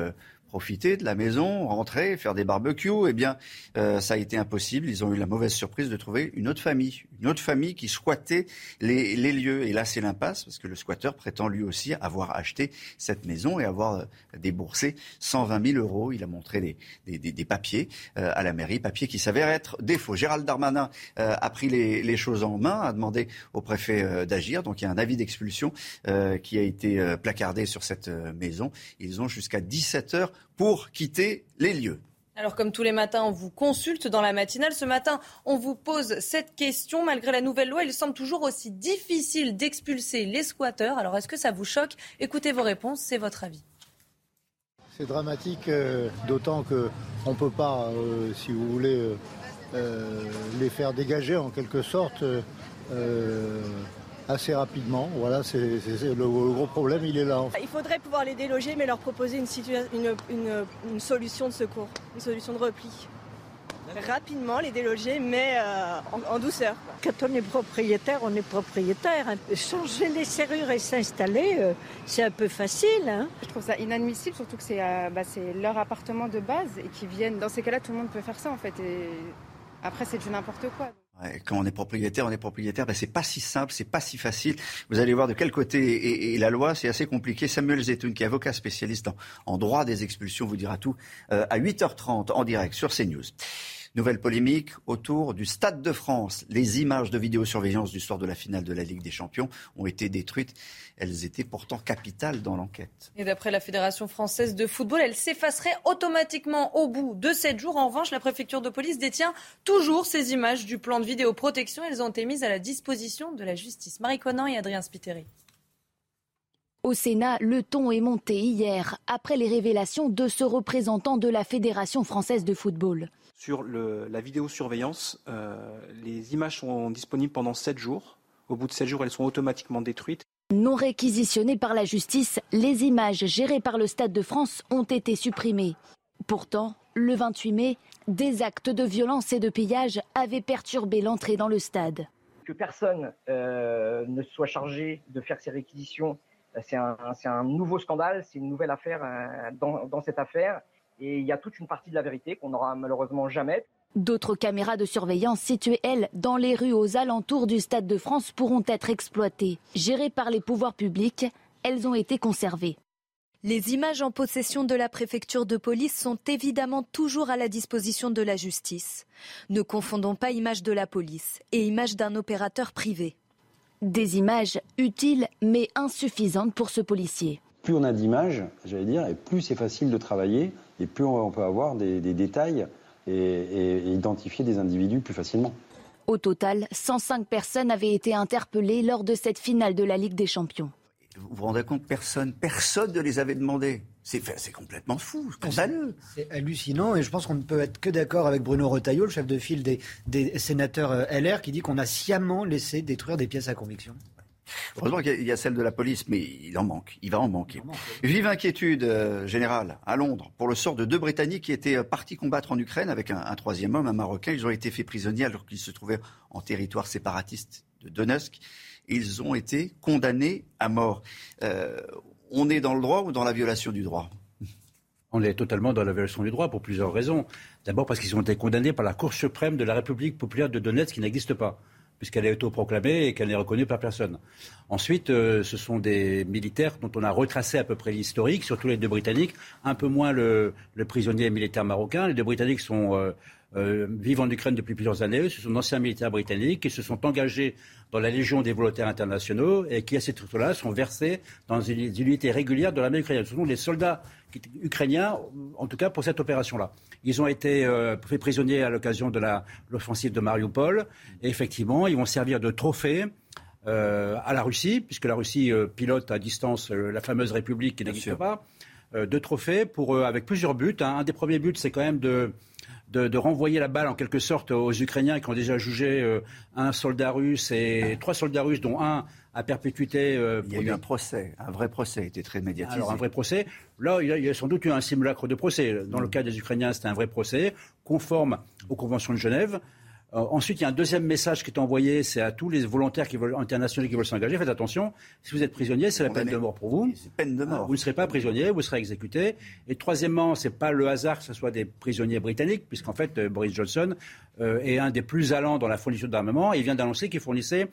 profiter de la maison, rentrer, faire des barbecues, eh bien, ça a été impossible. Ils ont eu la mauvaise surprise de trouver une autre famille, une autre famille qui squattait les, lieux. Et là, c'est l'impasse parce que le squatteur prétend lui aussi avoir acheté cette maison et avoir euh, déboursé 120 000 euros. Il a montré des, papiers euh, à la mairie, papiers qui s'avèrent être faux. Gérald Darmanin euh, a pris les, choses en main, a demandé au préfet d'agir. Donc, il y a un avis d'expulsion qui a été placardé sur cette maison. Ils ont jusqu'à 17 heures pour quitter les lieux. Alors comme tous les matins, on vous consulte dans la matinale. Ce matin, on vous pose cette question. Malgré la nouvelle loi, il semble toujours aussi difficile d'expulser les squatteurs. Alors est-ce que ça vous choque? Écoutez vos réponses, c'est votre avis. C'est dramatique, euh, d'autant qu'on ne peut pas, euh, si vous voulez, euh, les faire dégager en quelque sorte assez rapidement. Voilà, c'est le, le gros problème, il est là. Il faudrait pouvoir les déloger, mais leur proposer une, situa- une, une- une solution de secours, une solution de repli. rapidement les déloger, mais euh, en, douceur. Quand on est propriétaire, on est propriétaire. Changer les serrures et s'installer, euh, c'est un peu facile. Hein. Je trouve ça inadmissible, surtout que euh, bah, c'est leur appartement de base et qu'ils viennent. Dans ces cas-là, tout le monde peut faire ça en fait. Et après, c'est du n'importe quoi. Quand on est propriétaire, on est propriétaire. Ben, c'est pas si simple, c'est pas si facile. Vous allez voir de quel côté est, la loi. C'est assez compliqué. Samuel Zetoun, qui est avocat spécialiste en, droit des expulsions, vous dira tout à 8h30 en direct sur CNews. Nouvelle polémique autour du Stade de France. Les images de vidéosurveillance du soir de la finale de la Ligue des Champions ont été détruites. Elles étaient pourtant capitales dans l'enquête. Et d'après la Fédération française de football, elles s'effaceraient automatiquement au bout de sept jours. En revanche, la préfecture de police détient toujours ces images du plan de vidéoprotection. Elles ont été mises à la disposition de la justice. Marie Conan et Adrien Spiteri. Au Sénat, le ton est monté hier après les révélations de ce représentant de la Fédération française de football sur la vidéosurveillance. Euh, les images sont disponibles pendant 7 jours. Au bout de 7 jours, elles sont automatiquement détruites. Non réquisitionnées par la justice, les images gérées par le Stade de France ont été supprimées. Pourtant, le 28 mai, des actes de violence et de pillage avaient perturbé l'entrée dans le stade. Que personne euh, ne soit chargé de faire ces réquisitions, c'est un, nouveau scandale, c'est une nouvelle affaire euh, dans cette affaire. Et il y a toute une partie de la vérité qu'on n'aura malheureusement jamais. D'autres caméras de surveillance situées, elles, dans les rues aux alentours du Stade de France pourront être exploitées. Gérées par les pouvoirs publics, elles ont été conservées. Les images en possession de la préfecture de police sont évidemment toujours à la disposition de la justice. Ne confondons pas images de la police et images d'un opérateur privé. Des images utiles mais insuffisantes pour ce policier. Plus on a d'images, j'allais dire, et plus c'est facile de travailler et plus on peut avoir des, détails et, identifier des individus plus facilement. Au total, 105 personnes avaient été interpellées lors de cette finale de la Ligue des Champions. Vous vous rendez compte, personne, personne ne les avait demandés. C'est, complètement fou, scandaleux. C'est hallucinant et je pense qu'on ne peut être que d'accord avec Bruno Retailleau, le chef de file des, des sénateurs euh, LR, qui dit qu'on a sciemment laissé détruire des pièces à conviction. Heureusement qu'il y a celle de la police, mais il en manque. Il va en manquer. Vive inquiétude euh, générale à Londres pour le sort de deux Britanniques qui étaient euh, partis combattre en Ukraine avec un, troisième homme, un Marocain. Ils ont été faits prisonniers alors qu'ils se trouvaient en territoire séparatiste de Donetsk. Ils ont été condamnés à mort. Euh, on est dans le droit ou dans la violation du droit? On est totalement dans la violation du droit pour plusieurs raisons. D'abord parce qu'ils ont été condamnés par la Cour suprême de la République populaire de Donetsk qui n'existe pas puisqu'elle est autoproclamée et qu'elle n'est reconnue par personne. Ensuite, euh, ce sont des militaires dont on a retracé à peu près l'historique, surtout les deux Britanniques, un peu moins le, prisonnier militaire marocain. Les deux Britanniques sont, euh, euh, vivent en Ukraine depuis plusieurs années. Ce sont d'anciens militaires britanniques qui se sont engagés dans la Légion des volontaires internationaux et qui, à ces titre-là, sont versés dans des unités régulières de l'armée ukrainienne. Ce sont les soldats ukrainiens, en tout cas pour cette opération-là. Ils ont été euh, faits prisonniers à l'occasion de l'offensive de Mariupol. Et effectivement, ils vont servir de trophée euh, à la Russie, puisque la Russie euh, pilote à distance la fameuse République qui n'existe pas, de trophées pour, avec plusieurs buts. Hein. Un des premiers buts, c'est quand même de, de, renvoyer la balle en quelque sorte aux Ukrainiens qui ont déjà jugé un soldat russe et trois soldats russes, dont un à perpétuité. Euh, il y a eu un procès, un vrai procès, était très médiatisé. Alors un vrai procès. Là, il y, a, sans doute eu un simulacre de procès. Dans le cas des Ukrainiens, c'était un vrai procès, conforme aux conventions de Genève. Euh, ensuite, il y a un deuxième message qui est envoyé, c'est à tous les volontaires qui veulent, internationaux qui veulent s'engager. Faites attention, si vous êtes prisonnier, c'est la peine de mort pour vous. C'est peine de mort. Vous ne serez pas prisonnier, vous serez exécuté. Et troisièmement, c'est pas le hasard que ce soit des prisonniers britanniques, puisqu'en fait, euh, Boris Johnson est un des plus allants dans la fourniture d'armement. Il vient d'annoncer qu'il fournissait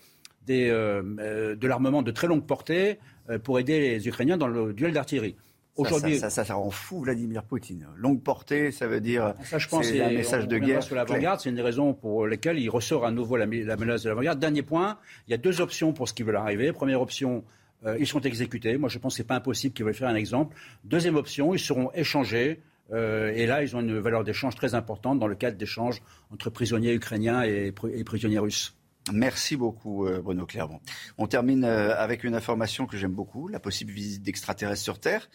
euh, euh, de l'armement de très longue portée euh, pour aider les Ukrainiens dans le duel d'artillerie. Aujourd'hui, ça, ça, ça, rend fou Vladimir Poutine. Longue portée, ça veut dire ça, je pense, c'est un message de guerre. Sur l'avant-garde, c'est une des raisons pour lesquelles il ressort à nouveau la, menace de l'avant-garde. Dernier point, il y a deux options pour ce qui veut arriver. Première option, ils sont exécutés. Moi, je pense que c'est pas impossible qu'ils veulent faire un exemple. Deuxième option, ils seront échangés. et là, ils ont une valeur d'échange très importante dans le cadre d'échanges entre prisonniers ukrainiens et prisonniers russes. Merci beaucoup, euh, Bruno Clermont. On termine euh, avec une information que j'aime beaucoup, la possible visite d'extraterrestres sur Terre.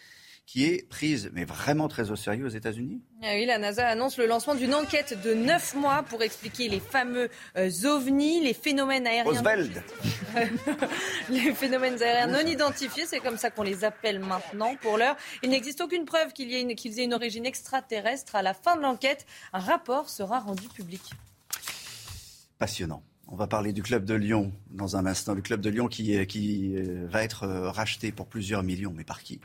qui est prise, mais vraiment très au sérieux aux États-Unis. Ah oui, la NASA annonce le lancement d'une enquête de 9 mois pour expliquer les fameux euh, ovnis, les phénomènes aériens. Oswald. [LAUGHS] les phénomènes aériens non identifiés, c'est comme ça qu'on les appelle maintenant. Pour l'heure, il n'existe aucune preuve qu'ils aient une origine extraterrestre. À la fin de l'enquête, un rapport sera rendu public. Passionnant. On va parler du club de Lyon dans un instant. Le club de Lyon qui, euh, qui euh, va être euh, racheté pour plusieurs millions, mais par qui?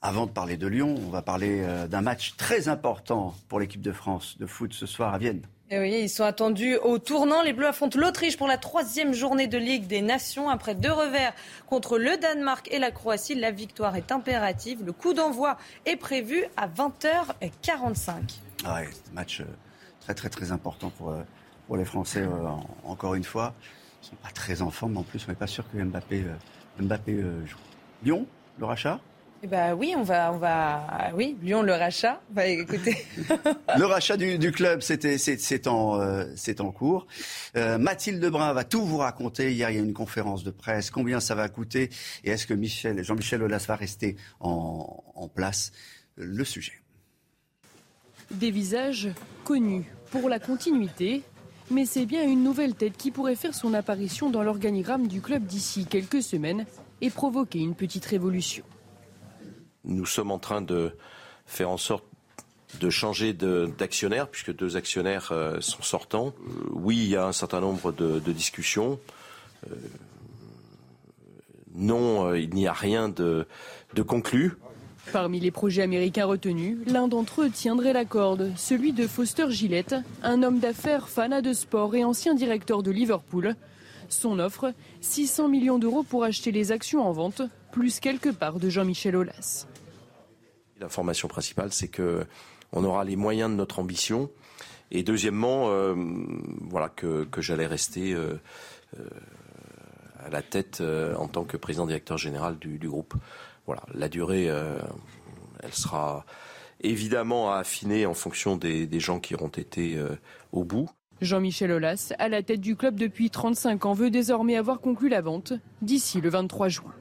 Avant de parler de Lyon, on va parler d'un match très important pour l'équipe de France de foot ce soir à Vienne. Et eh oui, ils sont attendus au tournant. Les Bleus affrontent l'Autriche pour la troisième journée de Ligue des Nations. Après deux revers contre le Danemark et la Croatie, la victoire est impérative. Le coup d'envoi est prévu à 20h45. Ah ouais, match très très très important pour, euh, pour les Français, euh, encore une fois. Ils ne sont pas très en forme, mais en plus, on n'est pas sûr que Mbappé, euh, Mbappé joue. Lyon, le rachat? Eh ben oui, on va, on va, oui, Lyon le rachat. Bah, écoutez. [LAUGHS] le rachat du, club, c'était, c'est, en, c'est en cours. Mathilde Brun va tout vous raconter. Hier, il y a une conférence de presse. Combien ça va coûter? Et est-ce que Michel, Jean-Michel Aulas va rester en, en place? Le sujet. Des visages connus pour la continuité, mais c'est bien une nouvelle tête qui pourrait faire son apparition dans l'organigramme du club d'ici quelques semaines et provoquer une petite révolution. Nous sommes en train de faire en sorte de changer d'actionnaire, puisque deux actionnaires euh, sont sortants. Euh, oui, il y a un certain nombre de, discussions. Euh, non, il n'y a rien de conclu. Parmi les projets américains retenus, l'un d'entre eux tiendrait la corde, celui de Foster Gillette, un homme d'affaires fanat de sport et ancien directeur de Liverpool. Son offre, 600 millions d'euros pour acheter les actions en vente, plus quelques parts de Jean-Michel Aulas. L'information principale, c'est que on aura les moyens de notre ambition. Et deuxièmement, euh, voilà que, j'allais rester euh, euh, à la tête en tant que président directeur général du groupe. Voilà, la durée, euh, elle sera évidemment à affiner en fonction des, gens qui auront été euh, au bout. Jean-Michel Aulas, à la tête du club depuis 35 ans, veut désormais avoir conclu la vente d'ici le 23 juin.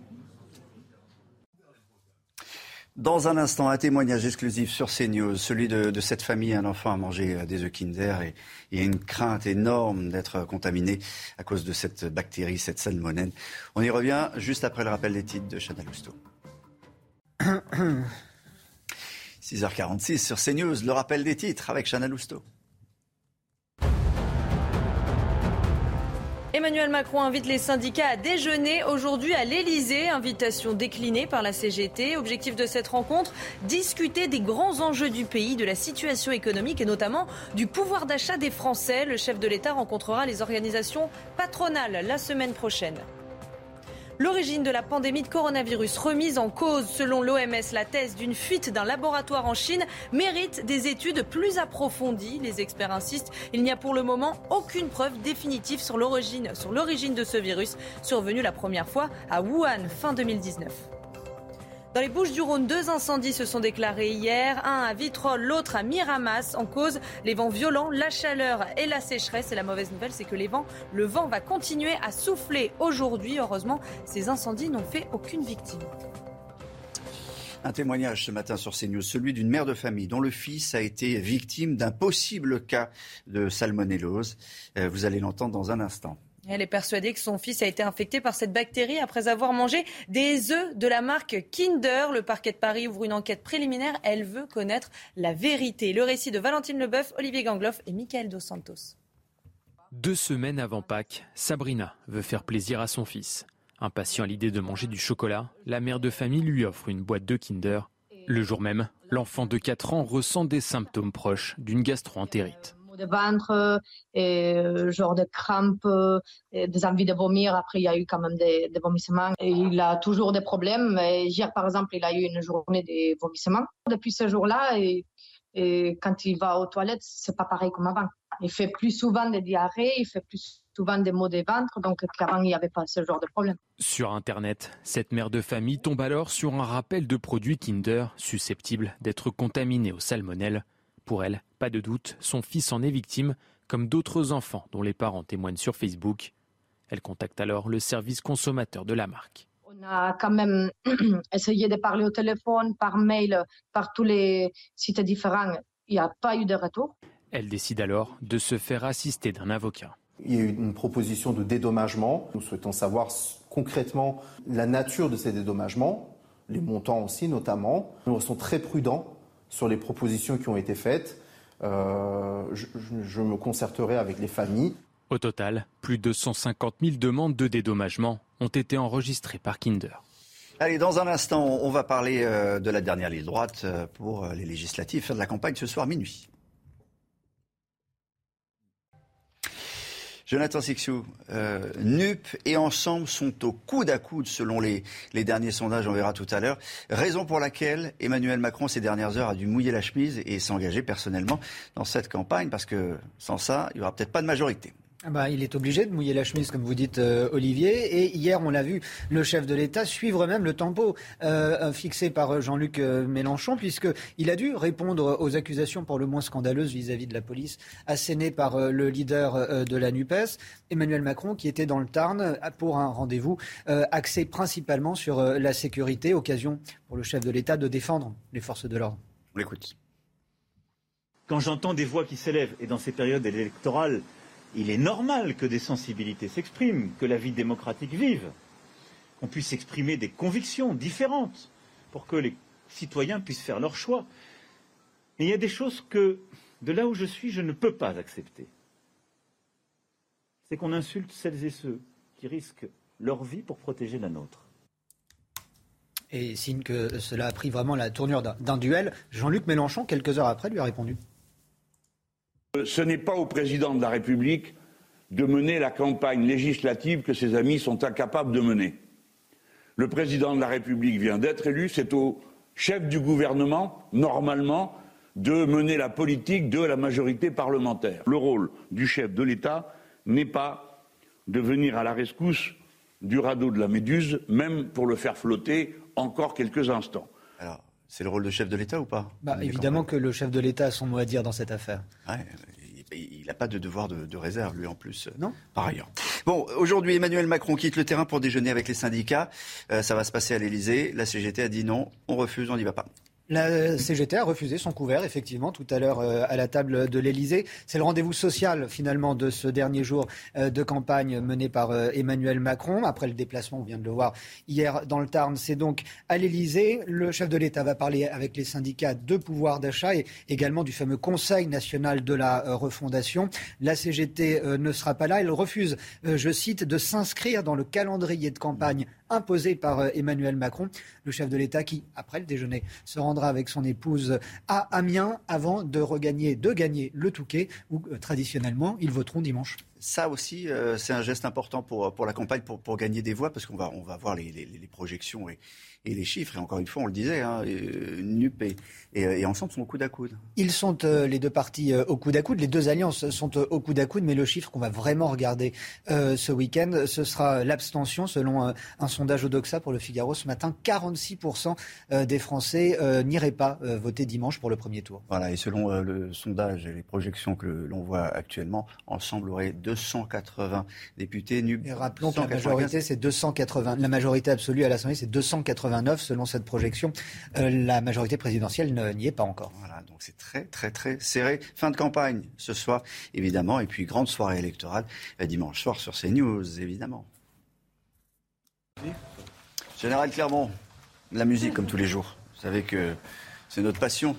Dans un instant, un témoignage exclusif sur CNews, celui de, cette famille, un enfant a mangé euh, des œufs Kinder et il y a une crainte énorme d'être contaminé à cause de cette bactérie, cette salmonelle. On y revient juste après le rappel des titres de Chanel Lousteau. 6h46 sur CNews, le rappel des titres avec Chana Lousteau. Emmanuel Macron invite les syndicats à déjeuner aujourd'hui à l'Elysée. Invitation déclinée par la CGT. Objectif de cette rencontre, discuter des grands enjeux du pays, de la situation économique et notamment du pouvoir d'achat des Français. Le chef de l'État rencontrera les organisations patronales la semaine prochaine. L'origine de la pandémie de coronavirus remise en cause selon l'OMS, la thèse d'une fuite d'un laboratoire en Chine mérite des études plus approfondies. Les experts insistent, il n'y a pour le moment aucune preuve définitive sur l'origine, de ce virus survenu la première fois à Wuhan fin 2019. Dans les Bouches du Rhône, deux incendies se sont déclarés hier, un à Vitrolles, l'autre à Miramas. En cause, les vents violents, la chaleur et la sécheresse. Et la mauvaise nouvelle, c'est que le vent va continuer à souffler aujourd'hui. Heureusement, ces incendies n'ont fait aucune victime. Un témoignage ce matin sur CNews, celui d'une mère de famille dont le fils a été victime d'un possible cas de salmonellose. Euh, vous allez l'entendre dans un instant. Elle est persuadée que son fils a été infecté par cette bactérie après avoir mangé des œufs de la marque Kinder. Le parquet de Paris ouvre une enquête préliminaire. Elle veut connaître la vérité. Le récit de Valentine Leboeuf, Olivier Gangloff et Michael Dos Santos. Deux semaines avant Pâques, Sabrina veut faire plaisir à son fils. Impatient à l'idée de manger du chocolat, la mère de famille lui offre une boîte de Kinder. Le jour même, l'enfant de 4 ans ressent des symptômes proches d'une gastroentérite de ventre, et, euh, genre de crampes, et des envies de vomir. Après, il y a eu quand même des, vomissements. Et il a toujours des problèmes. hier, par exemple, il a eu une journée de vomissements. Depuis ce jour-là, et, quand il va aux toilettes, c'est pas pareil comme avant. Il fait plus souvent des diarrhées, il fait plus souvent des maux de ventre, donc qu'avant, il n'y avait pas ce genre de problème. Sur Internet, cette mère de famille tombe alors sur un rappel de produits Kinder susceptibles d'être contaminés au salmonelle. Pour elle, pas de doute, son fils en est victime, comme d'autres enfants dont les parents témoignent sur Facebook. Elle contacte alors le service consommateur de la marque. On a quand même [CLEARS THROAT] essayé de parler au téléphone, par mail, par tous les sites différents. Il n'y a pas eu de retour. Elle décide alors de se faire assister d'un avocat. Il y a eu une proposition de dédommagement. Nous souhaitons savoir concrètement la nature de ces dédommagements, les montants aussi notamment. Nous restons très prudents sur les propositions qui ont été faites. Euh, je, je, me concerterai avec les familles. Au total, plus de 150 000 demandes de dédommagement ont été enregistrées par Kinder. Allez, dans un instant, on va parler euh, de la dernière ligne droite euh, pour les législatives, faire de la campagne ce soir minuit. Jonathan Sixou, euh, NUP et Ensemble sont au coude à coude selon les, les, derniers sondages, on verra tout à l'heure. Raison pour laquelle Emmanuel Macron, ces dernières heures, a dû mouiller la chemise et s'engager personnellement dans cette campagne, parce que sans ça, il n'y aura peut-être pas de majorité. Ah bah, il est obligé de mouiller la chemise, comme vous dites, euh, Olivier. Et hier, on l'a vu, le chef de l'État suivre même le tempo euh, fixé par Jean-Luc euh, Mélenchon, puisqu'il a dû répondre aux accusations pour le moins scandaleuses vis-à-vis de la police, assénées par le leader de la NUPES, Emmanuel Macron, qui était dans le Tarn pour un rendez-vous axé principalement sur la sécurité, occasion pour le chef de l'État de défendre les forces de l'ordre. On l'écoute. Quand j'entends des voix qui s'élèvent, et dans ces périodes électorales, il est normal que des sensibilités s'expriment, que la vie démocratique vive, qu'on puisse exprimer des convictions différentes pour que les citoyens puissent faire leur choix. Mais il y a des choses que, de là où je suis, je ne peux pas accepter. C'est qu'on insulte celles et ceux qui risquent leur vie pour protéger la nôtre. Et signe que cela a pris vraiment la tournure d'un duel, Jean-Luc Mélenchon, quelques heures après, lui a répondu. Ce n'est pas au président de la République de mener la campagne législative que ses amis sont incapables de mener. Le président de la République vient d'être élu, c'est au chef du gouvernement, normalement, de mener la politique de la majorité parlementaire. Le rôle du chef de l'État n'est pas de venir à la rescousse du radeau de la Méduse, même pour le faire flotter encore quelques instants. C'est le rôle de chef de l'État ou pas bah, Évidemment que le chef de l'État a son mot à dire dans cette affaire. il n'a pas de devoir de, réserve, lui, en plus. Non. Par ailleurs. Bon, aujourd'hui, Emmanuel Macron quitte le terrain pour déjeuner avec les syndicats. Euh, ça va se passer à l'Élysée. La CGT a dit non, on refuse, on n'y va pas. La CGT a refusé son couvert, effectivement, tout à l'heure euh, à la table de l'Elysée. C'est le rendez-vous social, finalement, de ce dernier jour euh, de campagne mené par euh, Emmanuel Macron. Après le déplacement, on vient de le voir hier dans le Tarn, c'est donc à l'Elysée. Le chef de l'État va parler avec les syndicats de pouvoir d'achat et également du fameux Conseil national de la refondation. La CGT ne sera pas là. Elle refuse, je cite, de s'inscrire dans le calendrier de campagne imposé par Emmanuel Macron, le chef de l'État qui, après le déjeuner, se rendra avec son épouse à Amiens avant de regagner, de gagner le Touquet, où euh, traditionnellement ils voteront dimanche. Ça aussi, euh, c'est un geste important pour, pour la campagne, pour, pour gagner des voix, parce qu'on va, on va voir les, les, les projections et, et les chiffres, et encore une fois, on le disait, hein, euh, NUP et, et, ensemble sont au coude à coude. Ils sont euh, les deux partis euh, au coude à coude, les deux alliances sont au coude à coude, mais le chiffre qu'on va vraiment regarder ce week-end, ce sera l'abstention, selon un sondage Odoxa pour le Figaro ce matin. 46% des Français n'iraient pas voter dimanche pour le premier tour. Voilà, et selon le sondage et les projections que l'on voit actuellement, ensemble aurait 280 députés. NUP, et rappelons que la majorité, c'est 280. La majorité absolue à l'Assemblée, c'est 280 selon cette projection. Euh, la majorité présidentielle n'y est pas encore. Voilà, donc c'est très très très serré. Fin de campagne ce soir, évidemment, et puis grande soirée électorale euh, dimanche soir sur CNews, évidemment. Général Clermont, la musique comme tous les jours. Vous savez que c'est notre passion.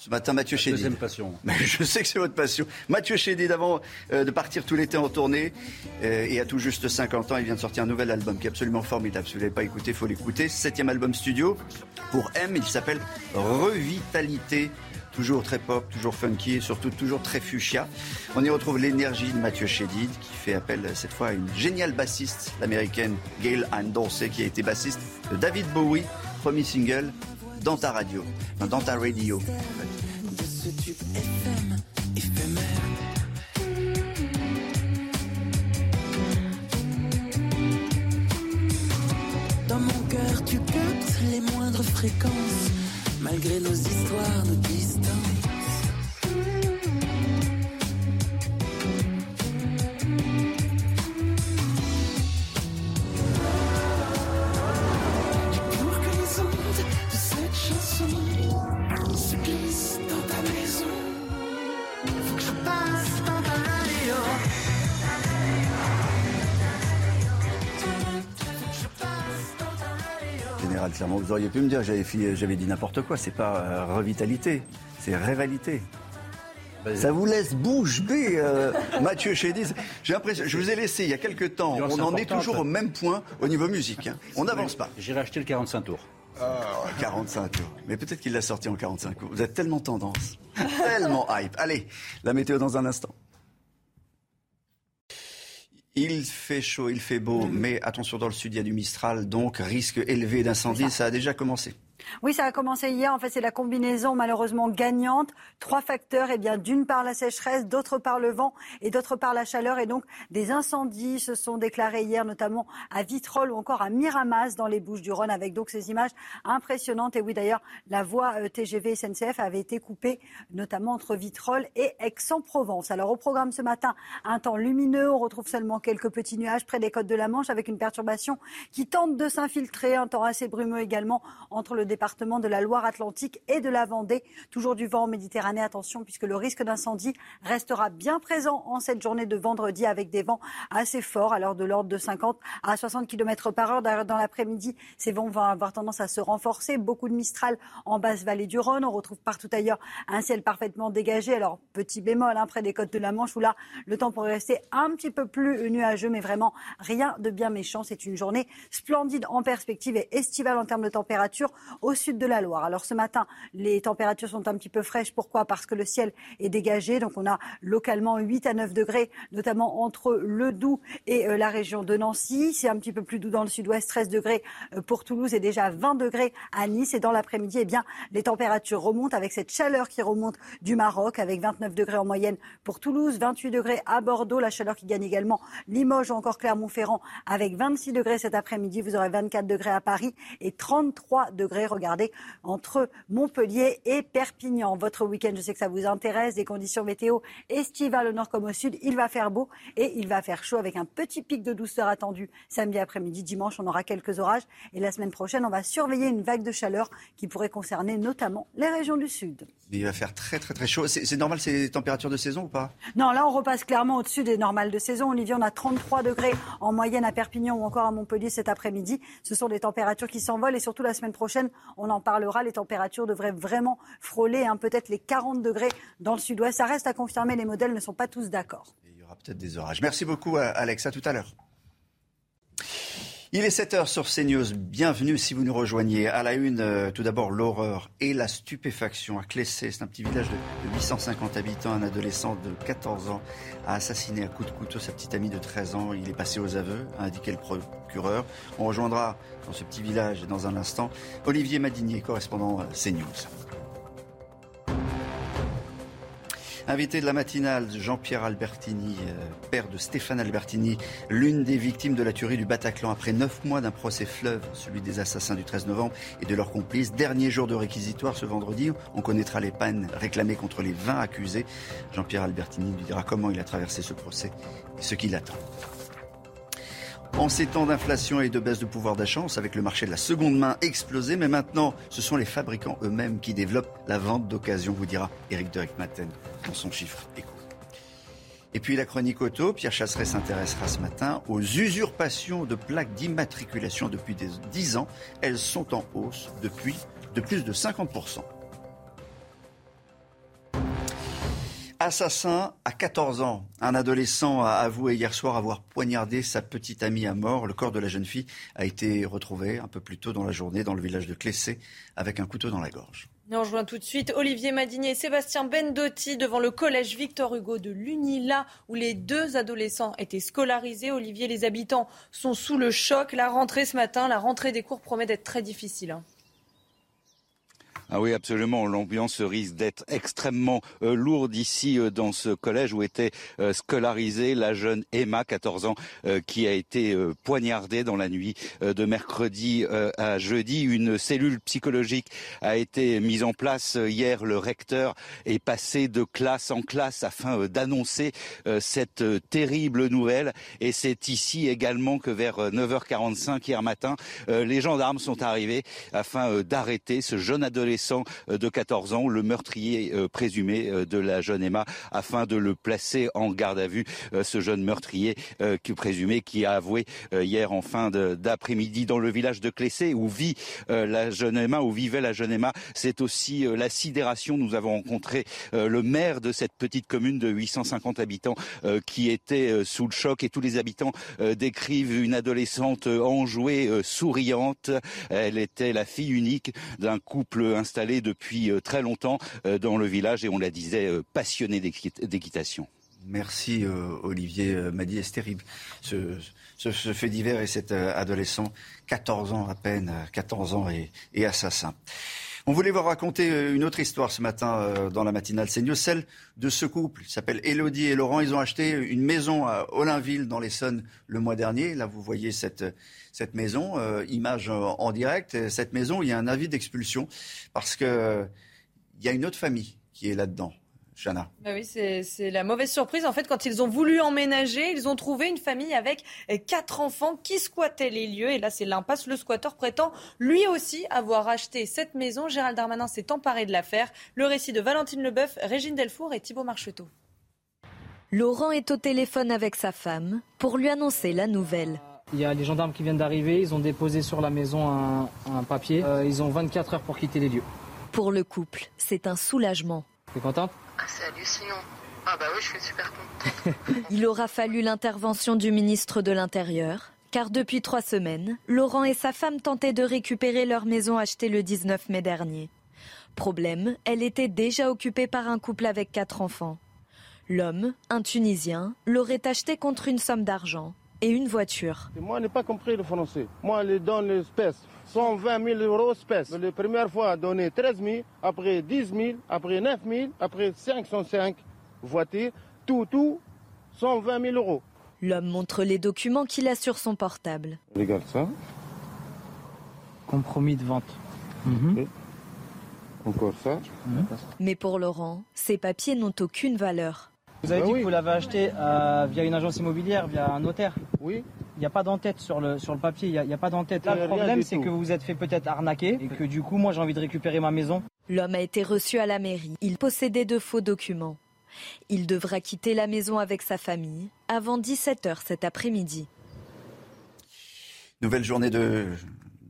Ce matin, Mathieu Chédid. Deuxième passion. [LAUGHS] je sais que c'est votre passion. Mathieu Chédid, avant euh, de partir tout l'été en tournée, euh, et à tout juste 50 ans, il vient de sortir un nouvel album qui est absolument formidable. Si vous ne l'avez pas écouté, il faut l'écouter. Septième album studio pour M. Il s'appelle Revitalité. Toujours très pop, toujours funky et surtout toujours très fuchsia. On y retrouve l'énergie de Mathieu Chédid qui fait appel cette fois à une géniale bassiste, l'américaine Gail Ann Dorsey, qui a été bassiste de David Bowie, premier single dans ta radio, dans ta radio. Dans mon cœur, tu captes les moindres fréquences, malgré nos histoires de distance. Clermont. Vous auriez pu me dire, j'avais, dit n'importe quoi. C'est pas euh, revitalité, c'est révalité. Ça vous laisse bouche bée, euh, [LAUGHS] Mathieu Chédis. J'ai l'impression, je vous ai laissé il y a quelques temps. On en est toujours au même point au niveau musique. hein. On n'avance pas. J'irai acheter le 45 tours. Ah, 45 tours. Mais peut-être qu'il l'a sorti en 45 tours. Vous êtes tellement tendance, [LAUGHS] tellement hype. Allez, la météo dans un instant. Il fait chaud, il fait beau, mais attention dans le sud, il y a du Mistral, donc risque élevé d'incendie. Ça a déjà commencé. Oui, ça a commencé hier. En fait, c'est la combinaison malheureusement gagnante. Trois facteurs. Eh bien, d'une part la sécheresse, d'autre part le vent et d'autre part la chaleur. Et donc, des incendies se sont déclarés hier, notamment à Vitrolles ou encore à Miramas dans les Bouches-du-Rhône, avec donc ces images impressionnantes. Et oui, d'ailleurs, la voie euh, TGV SNCF avait été coupée, notamment entre Vitrolles et Aix-en-Provence. Alors, au programme ce matin, un temps lumineux. On retrouve seulement quelques petits nuages près des côtes de la Manche, avec une perturbation qui tente de s'infiltrer. Un temps assez brumeux également entre le de la Loire-Atlantique et de la Vendée. Toujours du vent en Méditerranée, attention, puisque le risque d'incendie restera bien présent en cette journée de vendredi avec des vents assez forts, alors de l'ordre de 50 à 60 km par heure. D'ailleurs, dans l'après-midi, ces vents vont avoir tendance à se renforcer. Beaucoup de Mistral en basse vallée du Rhône. On retrouve partout ailleurs un ciel parfaitement dégagé. Alors, petit bémol, hein, près des côtes de la Manche, où là, le temps pourrait rester un petit peu plus nuageux, mais vraiment rien de bien méchant. C'est une journée splendide en perspective et estivale en termes de température au sud de la Loire. Alors ce matin, les températures sont un petit peu fraîches. Pourquoi? Parce que le ciel est dégagé. Donc on a localement 8 à 9 degrés, notamment entre le Doubs et euh, la région de Nancy. C'est un petit peu plus doux dans le sud-ouest, 13 degrés euh, pour Toulouse et déjà 20 degrés à Nice. Et dans l'après-midi, eh bien, les températures remontent avec cette chaleur qui remonte du Maroc, avec 29 degrés en moyenne pour Toulouse, 28 degrés à Bordeaux, la chaleur qui gagne également Limoges ou encore Clermont-Ferrand, avec 26 degrés cet après-midi. Vous aurez 24 degrés à Paris et 33 degrés, regardez, entre Montpellier et Perpignan. Votre week-end, je sais que ça vous intéresse, des conditions météo estivales au nord comme au sud. Il va faire beau et il va faire chaud avec un petit pic de douceur attendu samedi après-midi. Dimanche, on aura quelques orages. Et la semaine prochaine, on va surveiller une vague de chaleur qui pourrait concerner notamment les régions du sud. Il va faire très très très chaud. C'est c'est normal ces températures de saison ou pas? Non, là, on repasse clairement au-dessus des normales de saison. Olivier, on a 33 degrés en moyenne à Perpignan ou encore à Montpellier cet après-midi. Ce sont des températures qui s'envolent et surtout la semaine prochaine, on en parlera. Les températures devraient vraiment frôler hein, peut-être les 40 degrés dans le sud-ouest. Ça reste à confirmer. Les modèles ne sont pas tous d'accord. Il y aura peut-être des orages. Merci beaucoup, euh, Alex. À tout à l'heure. Il est 7 heures sur CNews. Bienvenue si vous nous rejoignez. À la une, euh, tout d'abord, l'horreur et la stupéfaction à Clessé. C'est un petit village de, de 850 habitants. Un adolescent de 14 ans a assassiné à coups de couteau sa petite amie de 13 ans. Il est passé aux aveux, a indiqué le procureur. On rejoindra dans ce petit village dans un instant Olivier Madinier, correspondant CNews. Invité de la matinale, Jean-Pierre Albertini, euh, père de Stéphane Albertini, l'une des victimes de la tuerie du Bataclan après neuf mois d'un procès fleuve, celui des assassins du 13 novembre et de leurs complices. Dernier jour de réquisitoire ce vendredi, on connaîtra les peines réclamées contre les 20 accusés. Jean-Pierre Albertini nous dira comment il a traversé ce procès et ce qui l'attend. En ces temps d'inflation et de baisse de pouvoir d'achat, que le marché de la seconde main explosait, mais maintenant, ce sont les fabricants eux-mêmes qui développent la vente d'occasion, vous dira Eric de Maten dans son chiffre éco. Et puis la chronique auto, Pierre Chasseret s'intéressera ce matin aux usurpations de plaques d'immatriculation depuis des 10 ans. Elles sont en hausse depuis de plus de 50%. Assassin à 14 ans. Un adolescent a avoué hier soir avoir poignardé sa petite amie à mort. Le corps de la jeune fille a été retrouvé un peu plus tôt dans la journée dans le village de Clessé avec un couteau dans la gorge. On rejoint tout de suite Olivier Madinier et Sébastien Bendotti devant le collège Victor Hugo de Lunila où les deux adolescents étaient scolarisés. Olivier, les habitants sont sous le choc. La rentrée ce matin, la rentrée des cours promet d'être très difficile. Ah oui, absolument. L'ambiance risque d'être extrêmement euh, lourde ici euh, dans ce collège où était euh, scolarisée la jeune Emma, 14 ans, qui a été poignardée dans la nuit de mercredi à jeudi. Une cellule psychologique a été mise en place hier. Le recteur est passé de classe en classe afin d'annoncer cette terrible nouvelle. Et c'est ici également que vers euh, 9h45 hier matin, les gendarmes sont arrivés afin d'arrêter ce jeune adolescent adolescent de 14 ans, le meurtrier présumé de la jeune Emma, afin de le placer en garde à vue. Ce jeune meurtrier présumé qui a avoué hier en fin d'après-midi dans le village de Clessé où vit la jeune Emma, où vivait la jeune Emma. C'est aussi la sidération. Nous avons rencontré le maire de cette petite commune de 850 habitants qui était sous le choc et tous les habitants décrivent une adolescente enjouée, souriante. Elle était la fille unique d'un couple installé depuis très longtemps dans le village et on la disait passionnée d'équitation. Merci Olivier Madi, c'est terrible ce, fait divers et cet adolescent, 14 ans à peine, 14 ans et assassin. On voulait vous raconter euh, une autre histoire ce matin euh, dans la matinale CNews, celle de ce couple. qui s'appelle Elodie et Laurent. Ils ont acheté une maison à Olinville dans l'Essonne le mois dernier. Là, vous voyez cette, cette maison, euh, image en direct. Cette maison, il y a un avis d'expulsion parce qu'il y a une autre famille qui est là-dedans. Bah oui, c'est la mauvaise surprise. En fait, quand ils ont voulu emménager, ils ont trouvé une famille avec quatre enfants qui squattaient les lieux. Et là, c'est l'impasse. Le squatteur prétend lui aussi avoir acheté cette maison. Gérald Darmanin s'est emparé de l'affaire. Le récit de Valentine Leboeuf, Régine Delfour et Thibault Marcheteau. Laurent est au téléphone avec sa femme pour lui annoncer la nouvelle. Il y a les gendarmes qui viennent d'arriver, ils ont déposé sur la maison un, papier. Euh, ils ont 24 heures pour quitter les lieux. Pour le couple, c'est un soulagement. Tu es contente ah, c'est hallucinant. Ah bah oui, je suis super contente. [LAUGHS] Il aura fallu l'intervention du ministre de l'Intérieur, car depuis trois semaines, Laurent et sa femme tentaient de récupérer leur maison achetée le 19 mai dernier. Problème, elle était déjà occupée par un couple avec quatre enfants. L'homme, un Tunisien, l'aurait achetée contre une somme d'argent et une voiture. moi, je n'ai pas compris le français. Moi, je donne l'espèce. 120 000 euros espèces. La première fois, donné 13 000, après 10 000, après 9 000, après 505 voitures. Tout, tout, 120 000 euros. L'homme montre les documents qu'il a sur son portable. Regarde ça. Compromis de vente. Mhm. Encore ça. Mais pour Laurent, ces papiers n'ont aucune valeur. Vous avez bah dit que vous l'avez acheté euh, via une agence immobilière, via un notaire Oui. Il n'y a pas d'entête sur le, sur le papier, il n'y a, pas d'entête. Là, le problème, c'est que vous vous êtes fait peut-être arnaquer et que du coup, moi, j'ai envie de récupérer ma maison. L'homme a été reçu à la mairie. Il possédait de faux documents. Il devra quitter la maison avec sa famille avant 17h cet après-midi. Nouvelle journée de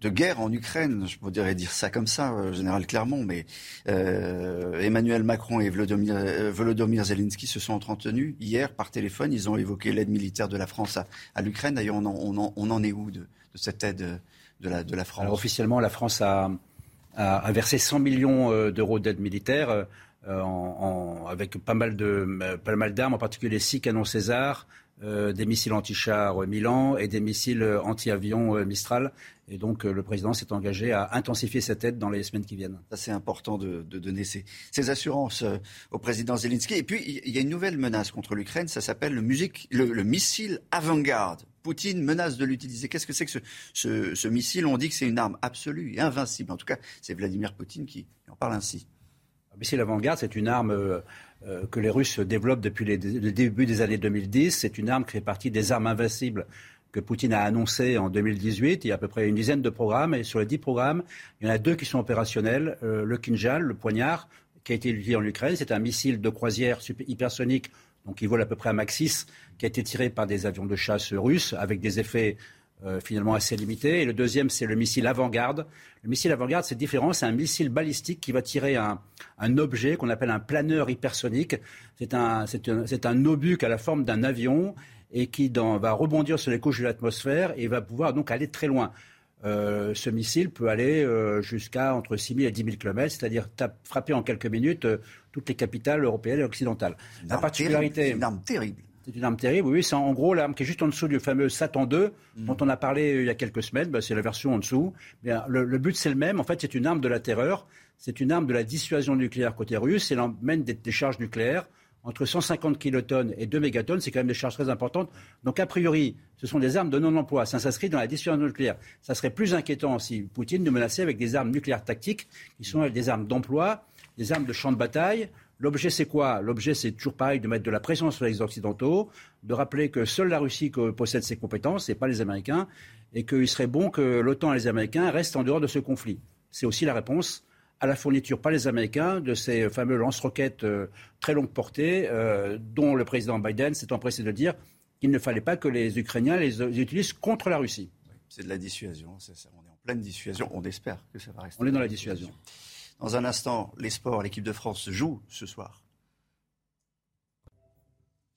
de guerre en Ukraine, je pourrais dire ça comme ça, euh, général Clermont, mais euh, Emmanuel Macron et Volodymyr, euh, Zelensky se sont entretenus hier par téléphone. Ils ont évoqué l'aide militaire de la France à, l'Ukraine. D'ailleurs, on, en est où de, cette aide de la, France? Alors, Officiellement, la France a, versé 100 millions d'euros d'aide militaire. avec pas mal d'armes, en particulier six canons César, des missiles anti-chars Milan et des missiles anti-avions Mistral. Et donc, euh, le président s'est engagé à intensifier cette aide dans les semaines qui viennent. C'est important de, donner ces, assurances euh, au président Zelensky. Et puis, il y a une nouvelle menace contre l'Ukraine. Ça s'appelle le, le, missile avant-garde. Poutine menace de l'utiliser. Qu'est-ce que c'est que ce, missile? On dit que c'est une arme absolue et invincible. En tout cas, c'est Vladimir Poutine qui en parle ainsi. Le missile avant-garde, c'est une arme euh, que les Russes développent depuis le début des années 2010. C'est une arme qui fait partie des armes invincibles que Poutine a annoncé en 2018. Il y a à peu près une dizaine de programmes. Et sur les dix programmes, il y en a deux qui sont opérationnels. Euh, le Kinjal, le poignard, qui a été utilisé en Ukraine, c'est un missile de croisière hypersonique, donc qui vole à peu près à Mach 6, qui a été tiré par des avions de chasse russes avec des effets euh, finalement assez limités. Et le deuxième, c'est le missile avant-garde. Le missile avant-garde, c'est différent. C'est un missile balistique qui va tirer un, un objet qu'on appelle un planeur hypersonique. C'est un, un, un obus qui a la forme d'un avion et qui va rebondir sur les couches de l'atmosphère et va pouvoir donc aller très loin. Euh, ce missile peut aller euh, jusqu'à entre 6 000 et 10 000 km, c'est-à-dire frapper en quelques minutes euh, toutes les capitales européennes et occidentales. La particularité, c'est une arme terrible. C'est une arme terrible, oui. C'est en gros l'arme qui est juste en dessous du fameux Satan 2, mm. dont on a parlé il y a quelques semaines. Ben, c'est la version en dessous. Bien, le, le, but, c'est le même. En fait, c'est une arme de la terreur. C'est une arme de la dissuasion nucléaire côté russe. Elle emmène des, des charges nucléaires entre 150 kilotonnes et 2 mégatonnes, c'est quand même des charges très importantes. Donc, a priori, ce sont des armes de non-emploi. Ça s'inscrit dans la dissuasion nucléaire. Ça serait plus inquiétant si Poutine nous menaçait avec des armes nucléaires tactiques, qui sont des armes d'emploi, des armes de champ de bataille. L'objet, c'est quoi? L'objet, c'est toujours pareil de mettre de la pression sur les Occidentaux, de rappeler que seule la Russie possède ces compétences et pas les Américains, et qu'il serait bon que l'OTAN et les Américains restent en dehors de ce conflit. C'est aussi la réponse à la fourniture par les Américains de ces fameux lance-roquettes euh, très longue portée, euh, dont le président Biden s'est empressé de dire qu'il ne fallait pas que les Ukrainiens les, utilisent contre la Russie. C'est de la dissuasion, on est en pleine dissuasion, on espère que ça va rester. On est dans la dissuasion. Dans un instant, les sports, l'équipe de France joue ce soir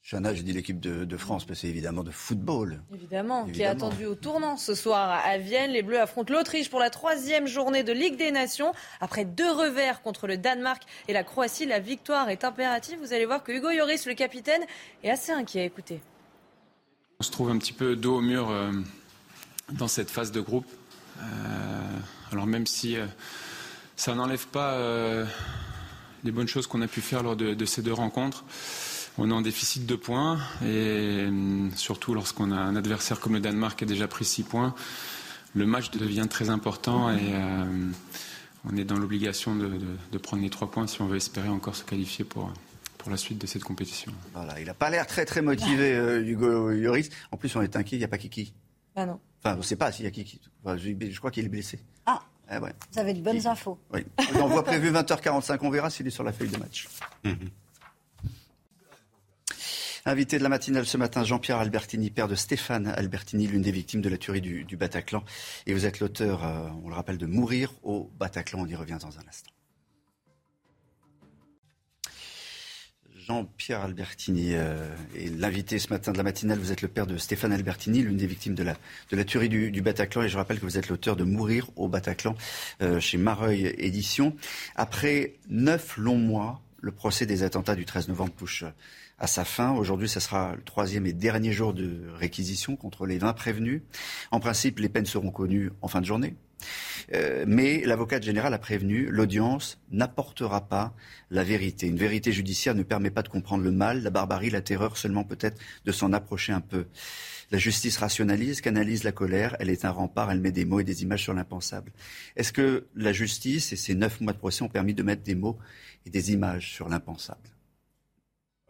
Chana, j'ai dit l'équipe de, France, mais c'est évidemment de football. Évidemment, qui est attendu au tournant ce soir à Vienne. Les Bleus affrontent l'Autriche pour la troisième journée de Ligue des Nations. Après deux revers contre le Danemark et la Croatie, la victoire est impérative. Vous allez voir que Hugo Lloris, le capitaine, est assez inquiet. Écoutez. On se trouve un petit peu dos au mur euh, dans cette phase de groupe. Euh, alors même si euh, ça n'enlève pas les bonnes choses qu'on a pu faire lors de ces deux rencontres on est en déficit de points et hum, surtout lorsqu'on a un adversaire comme le Danemark qui a déjà pris 6 points, le match devient très important et euh, on est dans l'obligation de, prendre les 3 points si on veut espérer encore se qualifier pour, pour la suite de cette compétition. Voilà, il n'a pas l'air très très motivé, euh, Hugo Lloris. En plus, on est inquiet, il n'y a pas Kiki. Ah non. Enfin, on ne sait pas s'il y a Kiki. je, crois qu'il est blessé. Ah Vous avez de bonnes infos. Oui. On voit prévu 20h45, on verra s'il est sur la feuille de match. Mhm. Invité de la matinale ce matin, Jean-Pierre Albertini, père de Stéphane Albertini, l'une des victimes de la tuerie du, Bataclan. Et vous êtes l'auteur, euh, on le rappelle, de Mourir au Bataclan. On y revient dans un instant. Jean-Pierre Albertini euh, est l'invité ce matin de la matinale. Vous êtes le père de Stéphane Albertini, l'une des victimes de la, de la tuerie du, Bataclan. Et je rappelle que vous êtes l'auteur de Mourir au Bataclan euh, chez Mareuil Édition. Après neuf longs mois, le procès des attentats du 13 novembre touche à sa fin. Aujourd'hui, ce sera le troisième et dernier jour de réquisition contre les 20 prévenus. En principe, les peines seront connues en fin de journée. Euh, mais l'avocate générale a prévenu, l'audience n'apportera pas la vérité. Une vérité judiciaire ne permet pas de comprendre le mal, la barbarie, la terreur, seulement peut-être de s'en approcher un peu. La justice rationalise, canalise la colère, elle est un rempart, elle met des mots et des images sur l'impensable. Est-ce que la justice et ces neuf mois de procès ont permis de mettre des mots et des images sur l'impensable?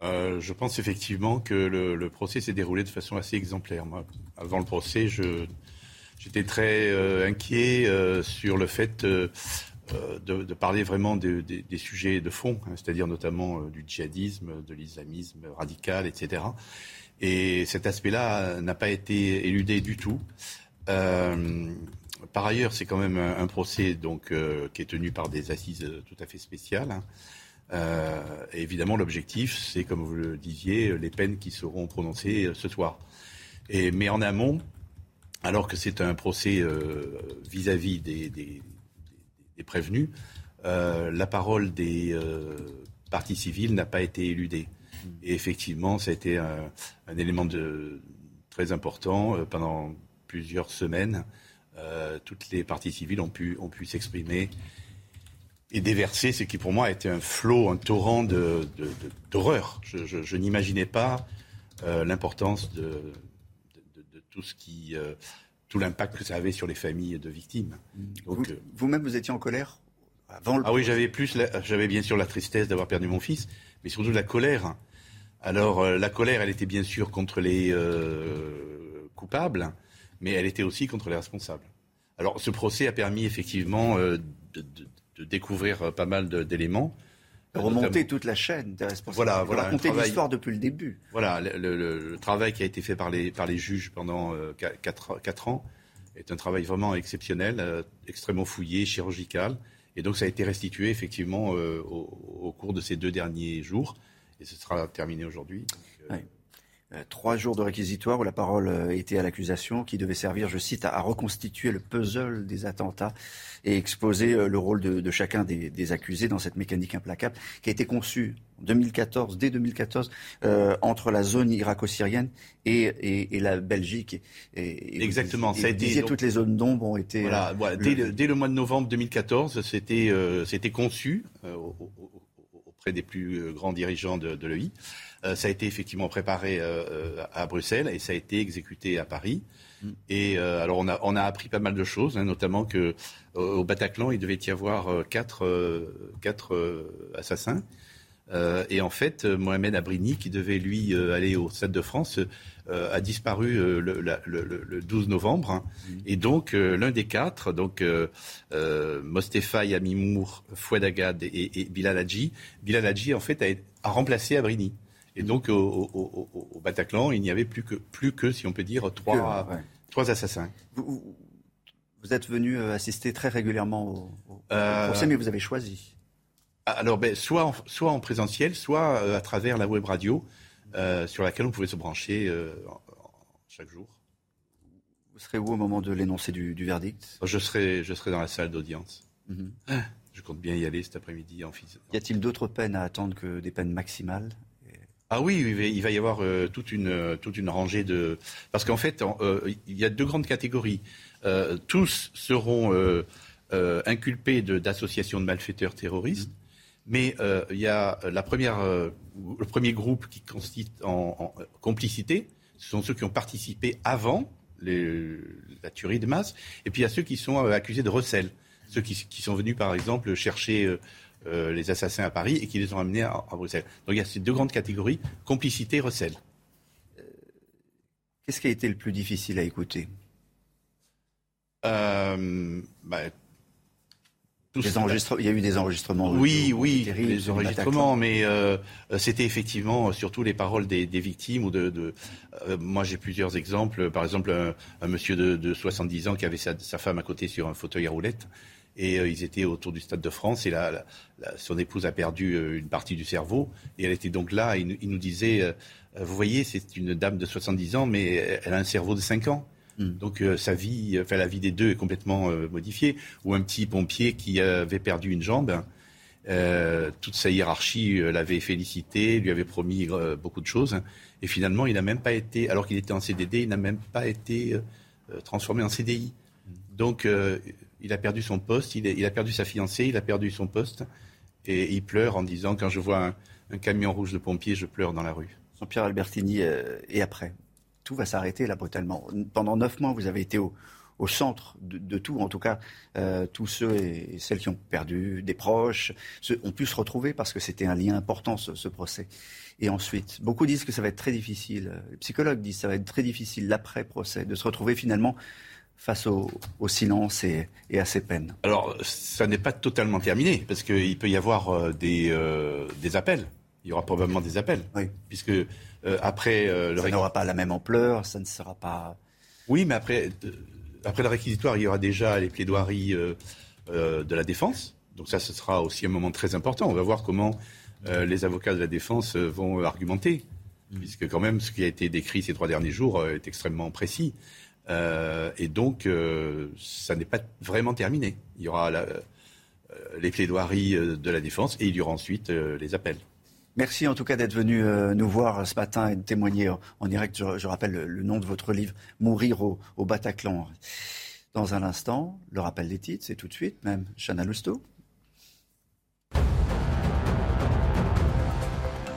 Euh, je pense effectivement que le, procès s'est déroulé de façon assez exemplaire. avant le procès, j'étais très euh, inquiet euh, sur le fait de, parler vraiment des sujets de fond, hein, c'est-à-dire notamment du djihadisme, de l'islamisme radical, etc. Et cet aspect-là n'a pas été éludé du tout. par ailleurs, c'est quand même un, procès donc, qui est tenu par des assises tout à fait spéciales. Hein. Euh, évidemment, l'objectif, c'est, comme vous le disiez, les peines qui seront prononcées euh, ce soir. Mais en amont, alors que c'est un procès euh, vis-à-vis des, prévenus, la parole des parties civiles n'a pas été éludée. Et effectivement, ça a été un, élément très important. pendant plusieurs semaines, toutes les parties civiles ont pu s'exprimer et déverser ce qui pour moi a été un flot, un torrent d'horreur. De, je, n'imaginais pas euh, l'importance de, tout ce qui, euh, tout l'impact que ça avait sur les familles de victimes. Donc, euh, vous-même, vous, étiez en colère avant le Ah oui, j'avais plus, j'avais bien sûr la tristesse d'avoir perdu mon fils, mais surtout la colère. Alors la colère, elle était bien sûr contre les coupables, mais elle était aussi contre les responsables. Alors ce procès a permis effectivement de, de découvrir euh, pas mal d'éléments. Remonter toute la chaîne des responsables. Voilà, voilà. Raconter l'histoire depuis le début. Voilà, le, travail qui a été fait par les, par les juges pendant 4, euh, ans est un travail vraiment exceptionnel, euh, extrêmement fouillé, chirurgical. Et donc ça a été restitué effectivement au, cours de ces deux derniers jours. Et ce sera terminé aujourd'hui. Euh, trois jours de réquisitoire où la parole euh, était à l'accusation, qui devait servir, je cite, à, reconstituer le puzzle des attentats et exposer euh, le rôle de, chacun des, accusés dans cette mécanique implacable qui a été conçue en 2014, dès 2014, entre la zone irako-syrienne et, la Belgique. Et, Exactement. ça a été, toutes les zones d'ombre ont été. Voilà, dès, le, mois de novembre 2014, c'était c'était conçu auprès des plus grands dirigeants de, de l'EI. Euh, ça a été effectivement préparé euh, euh, à Bruxelles et ça a été exécuté à Paris. Mm. Et alors on a, on a appris pas mal de choses, hein, notamment que au Bataclan il devait y avoir quatre, quatre assassins. Et en fait, Mohamed Abrini, qui devait lui aller au Stade de France, a disparu le, 12 novembre. Hein. Mmh. Et donc, l'un des quatre, donc Mostefa Yamimour, Fouadagad et, et, Bilal Hadji, Bilal Hadji, en fait, a, remplacé Abrini. Et donc, au, Bataclan, il n'y avait plus que, plus que, si on peut dire, trois, trois assassins. Vous êtes venu euh, assister très régulièrement au, euh, procès, mais vous avez choisi. Alors, ben, soit, en, soit en présentiel, soit euh, à travers la web radio, sur laquelle on pouvait se brancher chaque jour. Vous serez où au moment de l'énoncé du, verdict? Je serai, je serai dans la salle d'audience. Mhm. Ah, je compte bien y aller cet après-midi en physique. Y a-t-il d'autres peines à attendre que des peines maximales? Ah oui, il va y avoir toute, une, toute une rangée de... Parce qu'en fait, il y a deux grandes catégories. Euh, tous seront euh, euh, inculpés d'association de, malfaiteurs terroristes. Mais il y a la première, le premier groupe qui consiste en, complicité. Ce sont ceux qui ont participé avant la tuerie de masse. Et puis il y a ceux qui sont accusés de recel. Ceux qui, sont venus, par exemple, chercher les assassins à Paris et qui les ont amenés à, à, Bruxelles. Donc il y a ces deux grandes catégories, complicité et recel. Qu'est-ce qui a été le plus difficile à écouter? Euh, bah, il y a eu des enregistrements. Oui, oui, des enregistrements, mais euh, c'était effectivement surtout les paroles des, victimes. Ou de, euh, moi, j'ai plusieurs exemples. Par exemple, un, monsieur de, 70 ans qui avait sa, femme à côté sur un fauteuil à roulettes. Et ils étaient autour du Stade de France et là, son épouse a perdu une partie du cerveau et elle était donc là. il nous disait, vous voyez, c'est une dame de 70 ans, mais elle a un cerveau de 5 ans. Hmm. Donc euh, sa vie, enfin la vie des deux est complètement euh, modifiée. Ou un petit pompier qui avait perdu une jambe, euh, toute sa hiérarchie l'avait félicité, lui avait promis beaucoup de choses, et finalement il n'a même pas été, alors qu'il était en CDD, il n'a même pas été transformé en CDI. Hmm. Donc il a perdu son poste, il a, perdu sa fiancée, il a perdu son poste, et, il pleure en disant quand je vois un, camion rouge de pompiers, je pleure dans la rue. Jean-Pierre Albertini, et après tout va s'arrêter là brutalement. Pendant neuf mois, vous avez été au, centre de, tout, en tout cas, euh, tous ceux et celles qui ont perdu des proches ont pu se retrouver parce que c'était un lien important, ce, procès. Et ensuite, beaucoup disent que ça va être très difficile, les psychologues disent que ça va être très difficile, l'après-procès, de se retrouver finalement face au, silence et, à ces peines. Alors, ça n'est pas totalement terminé, parce qu'il peut y avoir euh, des, euh, des appels. Il y aura probablement des appels. Oui. Puisque euh, après euh, le ça n'aura pas la même ampleur, ça ne sera pas. Oui, mais après, après le réquisitoire, il y aura déjà les plaidoiries euh, de la défense. Donc ça, ce sera aussi un moment très important. On va voir comment les avocats de la défense vont argumenter, mm. puisque quand même ce qui a été décrit ces trois derniers jours est extrêmement précis. Et donc, ça n'est pas vraiment terminé. Il y aura les plaidoiries de la défense et il y aura ensuite les appels. Merci en tout cas d'être venu euh, nous voir ce matin et de témoigner en, direct. Je, rappelle le, nom de votre livre, Mourir au, Bataclan. Dans un instant, le rappel des titres, c'est tout de suite même. Chana Lousteau.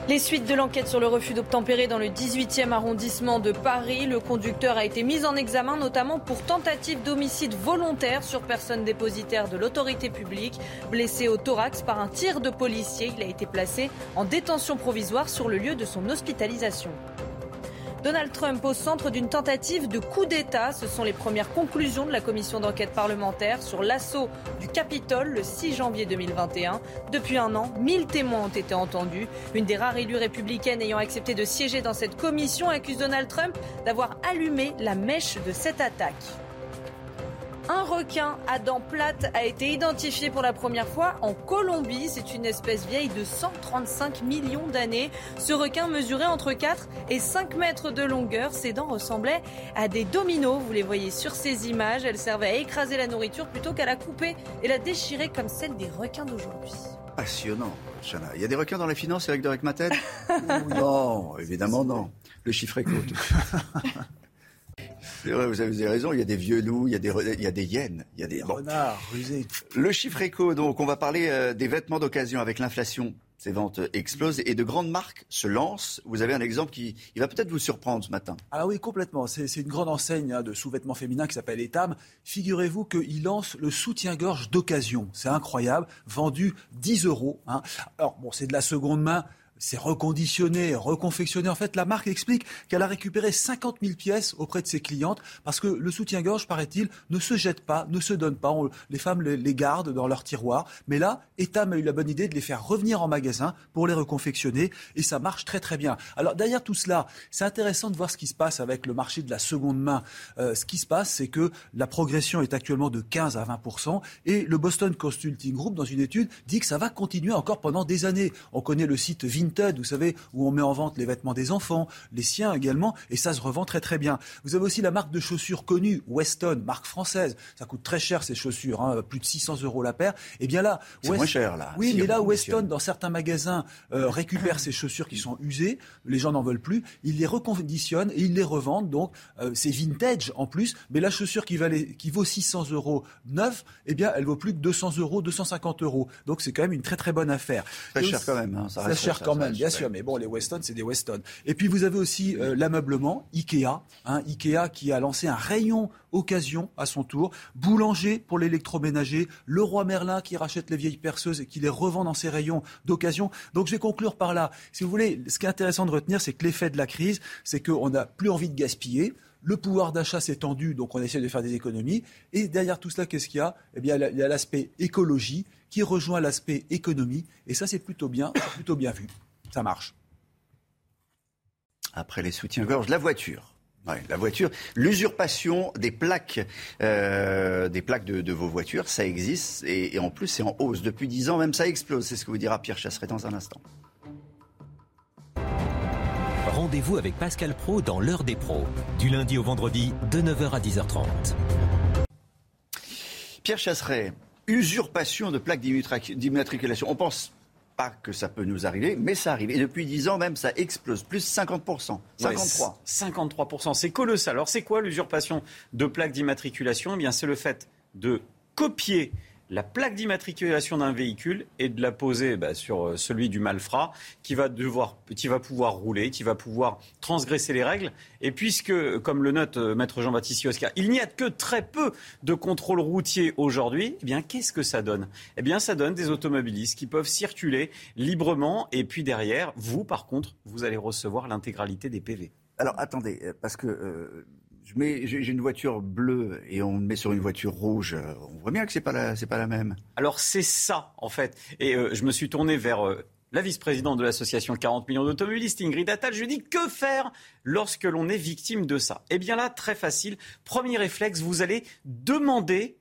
Les suites de l'enquête sur le refus d'obtempérer dans le 18e arrondissement de Paris. Le conducteur a été mis en examen notamment pour tentative d'homicide volontaire sur personne dépositaire de l'autorité publique. Blessé au thorax par un tir de policier, il a été placé en détention provisoire sur le lieu de son hospitalisation. Donald Trump au centre d'une tentative de coup d'État. Ce sont les premières conclusions de la commission d'enquête parlementaire sur l'assaut du Capitole le 6 janvier 2021. Depuis un an, 1000 témoins ont été entendus. Une des rares élues républicaines ayant accepté de siéger dans cette commission accuse Donald Trump d'avoir allumé la mèche de cette attaque. Un requin à dents plates a été identifié pour la première fois en Colombie. C'est une espèce vieille de 135 millions d'années. Ce requin mesurait entre 4 et 5 mètres de longueur. Ses dents ressemblaient à des dominos. Vous les voyez sur ces images. Elles servaient à écraser la nourriture plutôt qu'à la couper et la déchirer comme celle des requins d'aujourd'hui. Passionnant, Chana. Il y a des requins dans la finance, Eric de Recmaten? [LAUGHS] Non, évidemment non. Le chiffre est court. [LAUGHS] C'est vrai, vous avez raison, il y a des vieux loups, il y a des, il y a des hyènes, il y a des renards rusés. Le chiffre éco, donc, on va parler euh, des vêtements d'occasion avec l'inflation Ces ventes explosent et de grandes marques se lancent. Vous avez un exemple qui il va peut-être vous surprendre ce matin. Ah oui, complètement. C'est une grande enseigne hein, de sous-vêtements féminins qui s'appelle Etam. Figurez-vous qu'il lance le soutien-gorge d'occasion. C'est incroyable. Vendu 10 euros. Hein. Alors, bon, c'est de la seconde main c'est reconditionné, reconfectionné. En fait, la marque explique qu'elle a récupéré 50 000 pièces auprès de ses clientes parce que le soutien-gorge, paraît-il, ne se jette pas, ne se donne pas. les femmes les, gardent dans leur tiroir. Mais là, Etam a eu la bonne idée de les faire revenir en magasin pour les reconfectionner et ça marche très très bien. Alors derrière tout cela, c'est intéressant de voir ce qui se passe avec le marché de la seconde main. Euh, ce qui se passe, c'est que la progression est actuellement de 15 à 20 et le Boston Consulting Group, dans une étude, dit que ça va continuer encore pendant des années. On connaît le site Vin vous savez, où on met en vente les vêtements des enfants, les siens également, et ça se revend très très bien. Vous avez aussi la marque de chaussures connue, Weston, marque française. Ça coûte très cher ces chaussures, hein, plus de 600 euros la paire. Et eh bien là, c'est moins cher là. Oui, mais là, Weston, dans certains magasins, euh, récupère ces chaussures qui sont usées, les gens n'en veulent plus, ils les reconditionnent et ils les revendent. Donc euh, c'est vintage en plus, mais la chaussure qui, valait, qui vaut 600 euros neuf, eh bien elle vaut plus que 200 euros, 250 euros. Donc c'est quand même une très très bonne affaire. Très cher quand même. Hein, ça reste cher quand même, bien sûr. Mais bon, les Weston, c'est des Weston. Et puis vous avez aussi euh, l'ameublement, Ikea. Hein, Ikea qui a lancé un rayon occasion à son tour. Boulanger pour l'électroménager. Le roi Merlin qui rachète les vieilles perceuses et qui les revend dans ses rayons d'occasion. Donc je vais conclure par là. Si vous voulez, ce qui est intéressant de retenir, c'est que l'effet de la crise, c'est qu'on n'a plus envie de gaspiller. Le pouvoir d'achat s'est tendu, donc on essaie de faire des économies. Et derrière tout cela, qu'est-ce qu'il y a? Eh bien, il y a l'aspect écologie qui rejoint l'aspect économie. Et ça, c'est plutôt bien, plutôt bien vu. Ça marche. Après les soutiens-gorge, la voiture. la voiture, l'usurpation des plaques, euh, des plaques de, vos voitures, ça existe et, en plus c'est en hausse depuis 10 ans, même ça explose. C'est ce que vous dira Pierre Chasseret dans un instant. Rendez-vous avec Pascal Pro dans l'heure des pros, du lundi au vendredi de 9h à 10h30. Pierre Chasseret, usurpation de plaques d'immatriculation. On pense pas que ça peut nous arriver, mais ça arrive. Et depuis 10 ans même, ça explose. Plus 50%. 53. 53%. C'est colossal. Alors c'est quoi l'usurpation de plaques d'immatriculation? Eh bien c'est le fait de copier la plaque d'immatriculation d'un véhicule et de la poser bah, sur euh, celui du malfrat qui va devoir, qui va pouvoir rouler, qui va pouvoir transgresser les règles. Et puisque, comme le note euh, maître Jean-Baptiste Oscar, il n'y a que très peu de contrôles routiers aujourd'hui, eh bien, qu'est-ce que ça donne? Eh bien, ça donne des automobilistes qui peuvent circuler librement. Et puis derrière, vous, par contre, vous allez recevoir l'intégralité des PV. Alors, attendez, euh, parce que j'ai une voiture bleue et on me met sur une voiture rouge, euh, on voit bien que c'est pas la, c'est pas la même. Alors c'est ça en fait. Et euh, je me suis tourné vers euh, la vice-présidente de l'association 40 millions d'automobilistes, Ingrid Attal. Je lui dis que faire lorsque l'on est victime de ça? Eh bien là, très facile. Premier réflexe, vous allez demander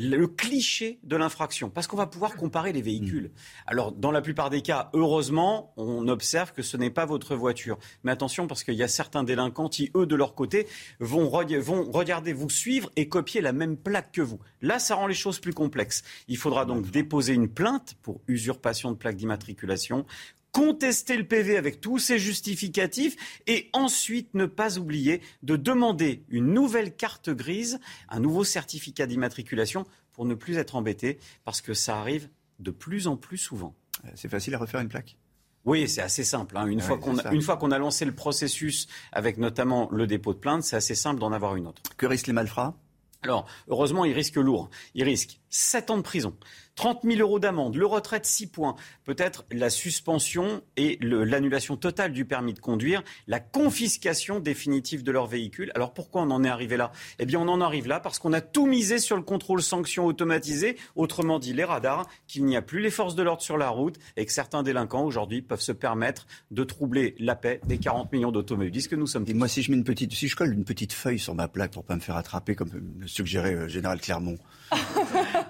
le cliché de l'infraction, parce qu'on va pouvoir comparer les véhicules. Mm. Alors, dans la plupart des cas, heureusement, on observe que ce n'est pas votre voiture. Mais attention, parce qu'il y a certains délinquants qui, eux, de leur côté, vont, vont regarder vous suivre et copier la même plaque que vous. Là, ça rend les choses plus complexes. Il faudra donc déposer une plainte pour usurpation de plaque d'immatriculation, contester le PV avec tous ses justificatifs et ensuite ne pas oublier de demander une nouvelle carte grise, un nouveau certificat d'immatriculation pour ne plus être embêté parce que ça arrive de plus en plus souvent. Euh, c'est facile à refaire une plaque? Oui, c'est assez simple. Hein. Une, fois qu'on a, une fois qu'on a lancé le processus avec notamment le dépôt de plainte, c'est assez simple d'en avoir une autre. Que risquent les malfrats? Alors, heureusement, il risque lourd. Il risque 7 ans de prison, 30 000 euros d'amende, le retrait de 6 points, peut-être la suspension et l'annulation totale du permis de conduire, la confiscation définitive de leur véhicule. Alors pourquoi on en est arrivé là? Eh bien on en arrive là parce qu'on a tout misé sur le contrôle sanction automatisé, autrement dit les radars, qu'il n'y a plus les forces de l'ordre sur la route et que certains délinquants aujourd'hui peuvent se permettre de troubler la paix des 40 millions d'automobilistes que nous sommes. Et moi si je mets une petite, si je colle une petite feuille sur ma plaque pour pas me faire attraper comme le suggérait le euh, général Clermont. [LAUGHS]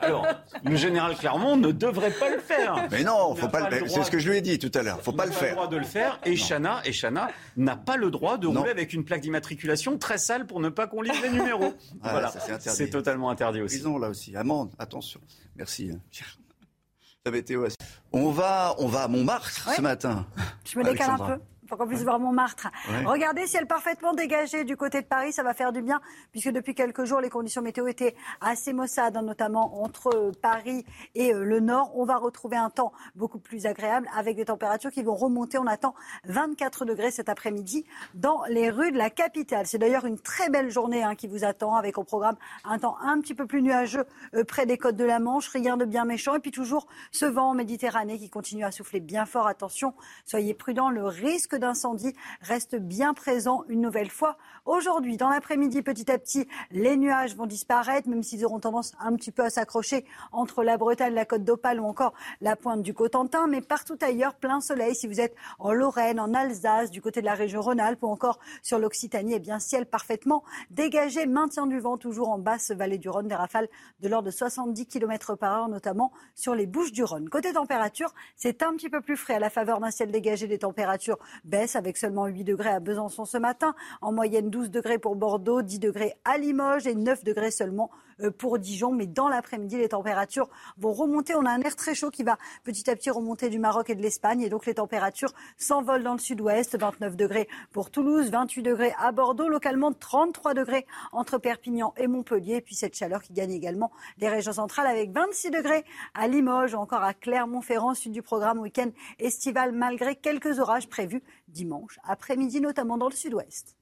Alors, le général Clermont ne devrait pas le faire. [LAUGHS] Mais non, faut pas, le... c'est ce que je lui ai dit tout à l'heure. Faut pas le faire. le droit de le faire. Et Chana, et Chana n'a pas le droit de rouler avec une plaque d'immatriculation très sale pour ne pas qu'on lise les numéros. [LAUGHS] Ah, voilà, c'est totalement interdit aussi. Prison là aussi. Amende, attention. Merci. Été On va, on va à Montmartre ce matin. Je me décale un peu. Pour qu'on puisse voir Montmartre. Regardez, ciel parfaitement dégagé du côté de Paris, ça va faire du bien, puisque depuis quelques jours, les conditions météo étaient assez maussades, hein, notamment entre euh, Paris et euh, le nord. On va retrouver un temps beaucoup plus agréable, avec des températures qui vont remonter. On attend 24 degrés cet après-midi dans les rues de la capitale. C'est d'ailleurs une très belle journée hein, qui vous attend, avec au programme un temps un petit peu plus nuageux euh, près des côtes de la Manche, rien de bien méchant, et puis toujours ce vent en Méditerranée qui continue à souffler bien fort. Attention, soyez prudents, le risque d'incendie reste bien présent une nouvelle fois aujourd'hui. Dans l'après-midi, petit à petit, les nuages vont disparaître, même s'ils auront tendance un petit peu à s'accrocher entre la Bretagne, la côte d'Opale ou encore la pointe du Cotentin. Mais partout ailleurs, plein soleil. Si vous êtes en Lorraine, en Alsace, du côté de la région Rhône-Alpes ou encore sur l'Occitanie, eh bien, ciel parfaitement dégagé, maintien du vent toujours en basse vallée du Rhône, des rafales de l'ordre de 70 km par heure, notamment sur les Bouches du Rhône. Côté température, c'est un petit peu plus frais à la faveur d'un ciel dégagé. Les températures baissent avec seulement 8 degrés à Besançon ce matin. En moyenne 12 degrés pour Bordeaux, 10 degrés à Limoges et 9 degrés seulement pour Dijon. Mais dans l'après-midi, les températures vont remonter. On a un air très chaud qui va petit à petit remonter du Maroc et de l'Espagne. Et donc les températures s'envolent dans le sud-ouest. 29 degrés pour Toulouse, 28 degrés à Bordeaux, localement 33 degrés entre Perpignan et Montpellier. Et puis cette chaleur qui gagne également les régions centrales avec 26 degrés à Limoges, encore à Clermont-Ferrand, sud du programme week-end estival, malgré quelques orages prévus dimanche après-midi, notamment dans le sud-ouest.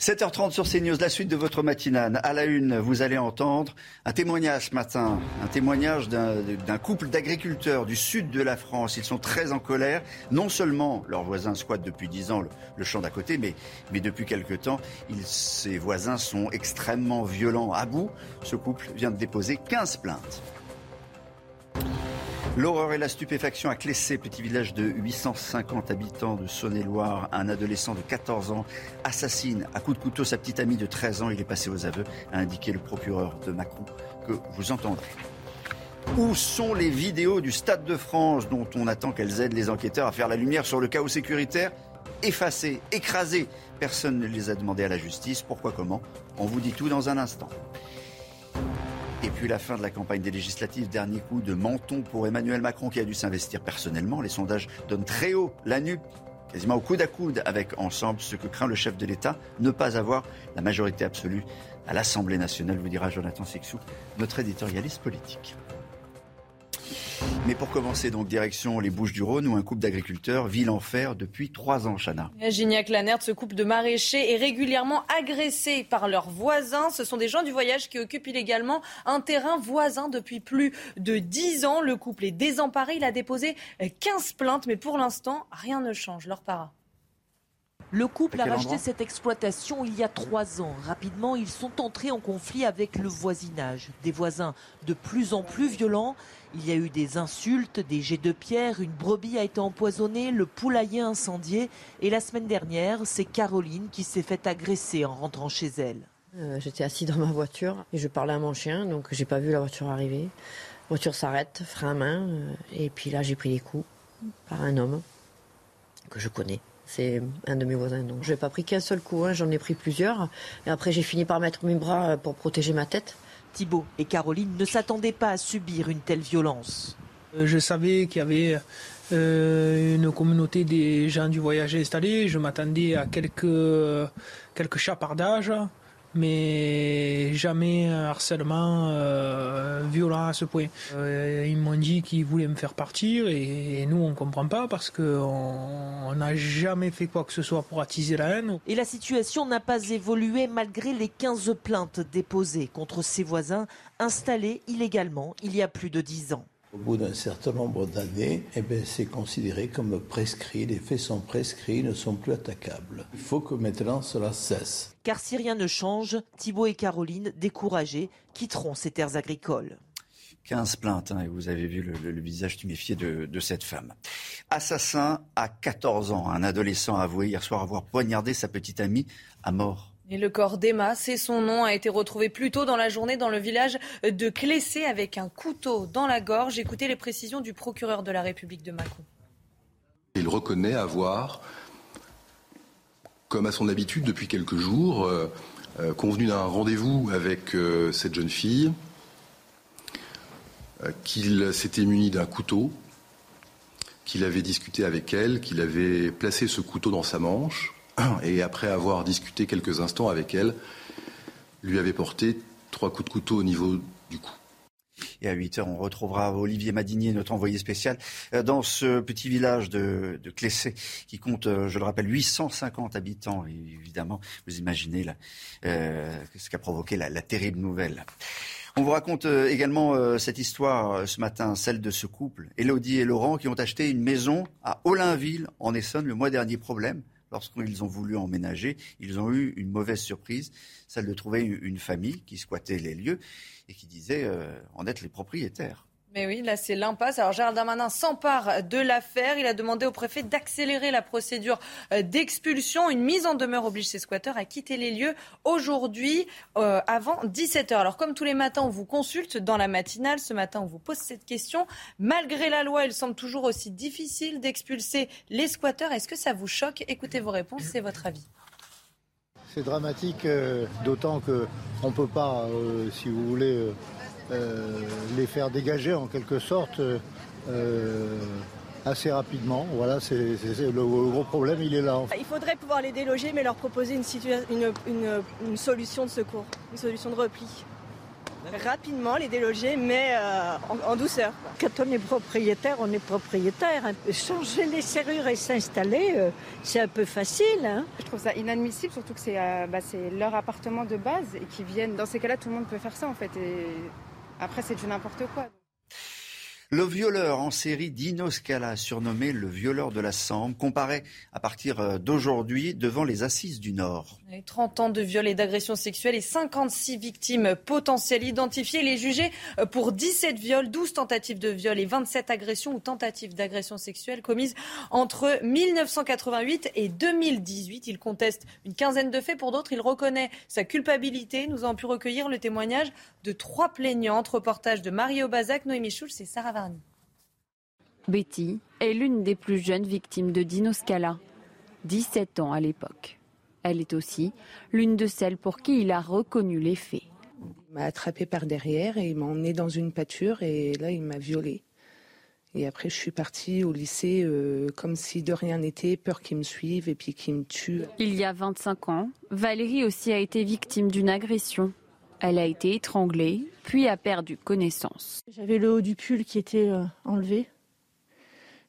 7h30 sur CNews, la suite de votre matinale. À la une, vous allez entendre un témoignage ce matin, un témoignage d'un couple d'agriculteurs du sud de la France. Ils sont très en colère. Non seulement leurs voisins squattent depuis 10 ans le, champ d'à côté, mais, depuis quelque temps, ces voisins sont extrêmement violents. À bout, ce couple vient de déposer 15 plaintes. L'horreur et la stupéfaction à Clessé, petit village de 850 habitants de Saône-et-Loire. Un adolescent de 14 ans assassine à coups de couteau sa petite amie de 13 ans. Il est passé aux aveux, a indiqué le procureur de Macron que vous entendrez. Où sont les vidéos du Stade de France dont on attend qu'elles aident les enquêteurs à faire la lumière sur le chaos sécuritaire? Effacées, écrasées. Personne ne les a demandées à la justice. Pourquoi, comment? On vous dit tout dans un instant. Et puis la fin de la campagne des législatives, dernier coup de menton pour Emmanuel Macron qui a dû s'investir personnellement. Les sondages donnent très haut la nuque quasiment au coude à coude avec Ensemble, ce que craint le chef de l'État, ne pas avoir la majorité absolue à l'Assemblée nationale, vous dira Jonathan Sixou, notre éditorialiste politique. Mais pour commencer, donc, direction les Bouches-du-Rhône, où un couple d'agriculteurs vit l'enfer depuis trois ans, Chana. Gignac Lanert, ce couple de maraîchers est régulièrement agressé par leurs voisins. Ce sont des gens du voyage qui occupent illégalement un terrain voisin depuis plus de dix ans. Le couple est désemparé. Il a déposé 15 plaintes, mais pour l'instant, rien ne change. Leur para. Le couple a racheté cette exploitation il y a trois ans. Rapidement, ils sont entrés en conflit avec le voisinage. Des voisins de plus en plus violents. Il y a eu des insultes, des jets de pierre, une brebis a été empoisonnée, le poulailler incendié. Et la semaine dernière, c'est Caroline qui s'est fait agresser en rentrant chez elle. Euh, j'étais assis dans ma voiture et je parlais à mon chien, donc j'ai pas vu la voiture arriver. La voiture s'arrête, frein à main, euh, et puis là j'ai pris des coups par un homme que je connais. C'est un de mes voisins. Donc, je n'ai pas pris qu'un seul coup, hein, j'en ai pris plusieurs. Et après, j'ai fini par mettre mes bras euh, pour protéger ma tête. Thibault et Caroline ne s'attendaient pas à subir une telle violence. Euh, je savais qu'il y avait euh, une communauté des gens du voyage installés. Je m'attendais à quelques, quelques chapardages mais jamais un harcèlement euh, violent à ce point. Euh, ils m'ont dit qu'ils voulaient me faire partir et, nous on comprend pas parce qu'on n'a jamais fait quoi que ce soit pour attiser la haine. Et la situation n'a pas évolué malgré les 15 plaintes déposées contre ses voisins installés illégalement il y a plus de 10 ans. Au bout d'un certain nombre d'années, eh ben, c'est considéré comme prescrit. Les faits sont prescrits, ne sont plus attaquables. Il faut que maintenant cela cesse. Car si rien ne change, Thibault et Caroline, découragés, quitteront ces terres agricoles. 15 plaintes, hein, et vous avez vu le, visage tuméfié de, de, cette femme. Assassin à 14 ans, un adolescent a avoué hier soir avoir poignardé sa petite amie à mort. Et le corps d'Emma, c'est son nom, a été retrouvé plus tôt dans la journée dans le village de Clessé avec un couteau dans la gorge. Écoutez les précisions du procureur de la République de Macron. Il reconnaît avoir, comme à son habitude depuis quelques jours, euh, euh, convenu d'un rendez-vous avec euh, cette jeune fille, qu'il s'était muni d'un couteau qu'il avait discuté avec elle, qu'il avait placé ce couteau dans sa manche, [CLEARS THROAT] et après avoir discuté quelques instants avec elle, lui avait porté trois coups de couteau au niveau du cou. Et à 8 heures, on retrouvera Olivier Madinier, notre envoyé spécial, euh, dans ce petit village de, Clessé, qui compte, euh, je le rappelle, 850 habitants. Et évidemment, vous imaginez euh, ce qu'a provoqué la, terrible nouvelle. On vous raconte également cette histoire ce matin, celle de ce couple, Elodie et Laurent, qui ont acheté une maison à Olainville, en Essonne, le mois dernier. Problème, lorsqu'ils ont voulu emménager, ils ont eu une mauvaise surprise, celle de trouver une famille qui squattait les lieux et qui disait euh, en être les propriétaires. Mais oui, là c'est l'impasse. Alors Gérald Darmanin s'empare de l'affaire. Il a demandé au préfet d'accélérer la procédure euh, d'expulsion. Une mise en demeure oblige ces squatteurs à quitter les lieux aujourd'hui euh, avant 17h. Alors comme tous les matins, on vous consulte dans la matinale. Ce matin, on vous pose cette question. Malgré la loi, il semble toujours aussi difficile d'expulser les squatteurs. Est-ce que ça vous choque? Écoutez vos réponses, c'est votre avis. C'est dramatique, euh, d'autant qu'on ne peut pas, si vous voulez, les faire dégager en quelque sorte assez rapidement. Voilà, c'est le, gros problème, il est là. Il faudrait pouvoir les déloger, mais leur proposer une, une solution de secours, une solution de repli rapidement les déloger, mais euh, en, douceur. Quand on est propriétaire, on est propriétaire. Changer les serrures et s'installer, euh, c'est un peu facile. Hein. Je trouve ça inadmissible, surtout que euh, bah, c'est leur appartement de base et qui viennent. Dans ces cas-là, tout le monde peut faire ça en fait. Et après, c'est du n'importe quoi. Le violeur en série Dino Scala, surnommé le violeur de la Sambre, comparaît à partir euh, d'aujourd'hui devant les assises du Nord. 30 ans de viol et d'agression sexuelle et 56 victimes potentielles identifiées. Il est jugé pour 17 viols, 12 tentatives de viol et 27 agressions ou tentatives d'agression sexuelle commises entre 1988 et 2018. Il conteste une quinzaine de faits. Pour d'autres, il reconnaît sa culpabilité. Nous avons pu recueillir le témoignage de trois plaignantes. Reportage de Mario Bazac, Noémie Schulz et Sarah Betty est l'une des plus jeunes victimes de Dino Scala, 17 ans à l'époque. Elle est aussi l'une de celles pour qui il a reconnu les faits. Il m'a attrapé par derrière et il m'a emmené dans une pâture et là il m'a violée. Et après je suis partie au lycée euh, comme si de rien n'était, peur qu'il me suive et puis qu'il me tue. Il y a 25 ans, Valérie aussi a été victime d'une agression. Elle a été étranglée, puis a perdu connaissance. J'avais le haut du pull qui était euh, enlevé.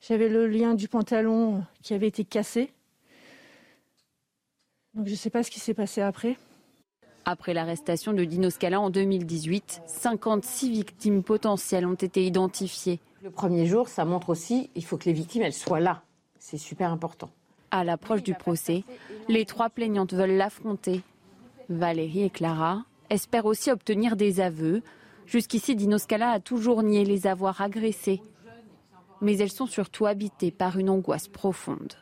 J'avais le lien du pantalon qui avait été cassé. Donc je ne sais pas ce qui s'est passé après. Après l'arrestation de Dino Scala en 2018, 56 victimes potentielles ont été identifiées. Le premier jour, ça montre aussi il faut que les victimes elles soient là. C'est super important. À l'approche du procès, les trois plaignantes veulent l'affronter. Valérie et Clara espèrent aussi obtenir des aveux. Jusqu'ici, Dino Scala a toujours nié les avoir agressés mais elles sont surtout habitées par une angoisse profonde.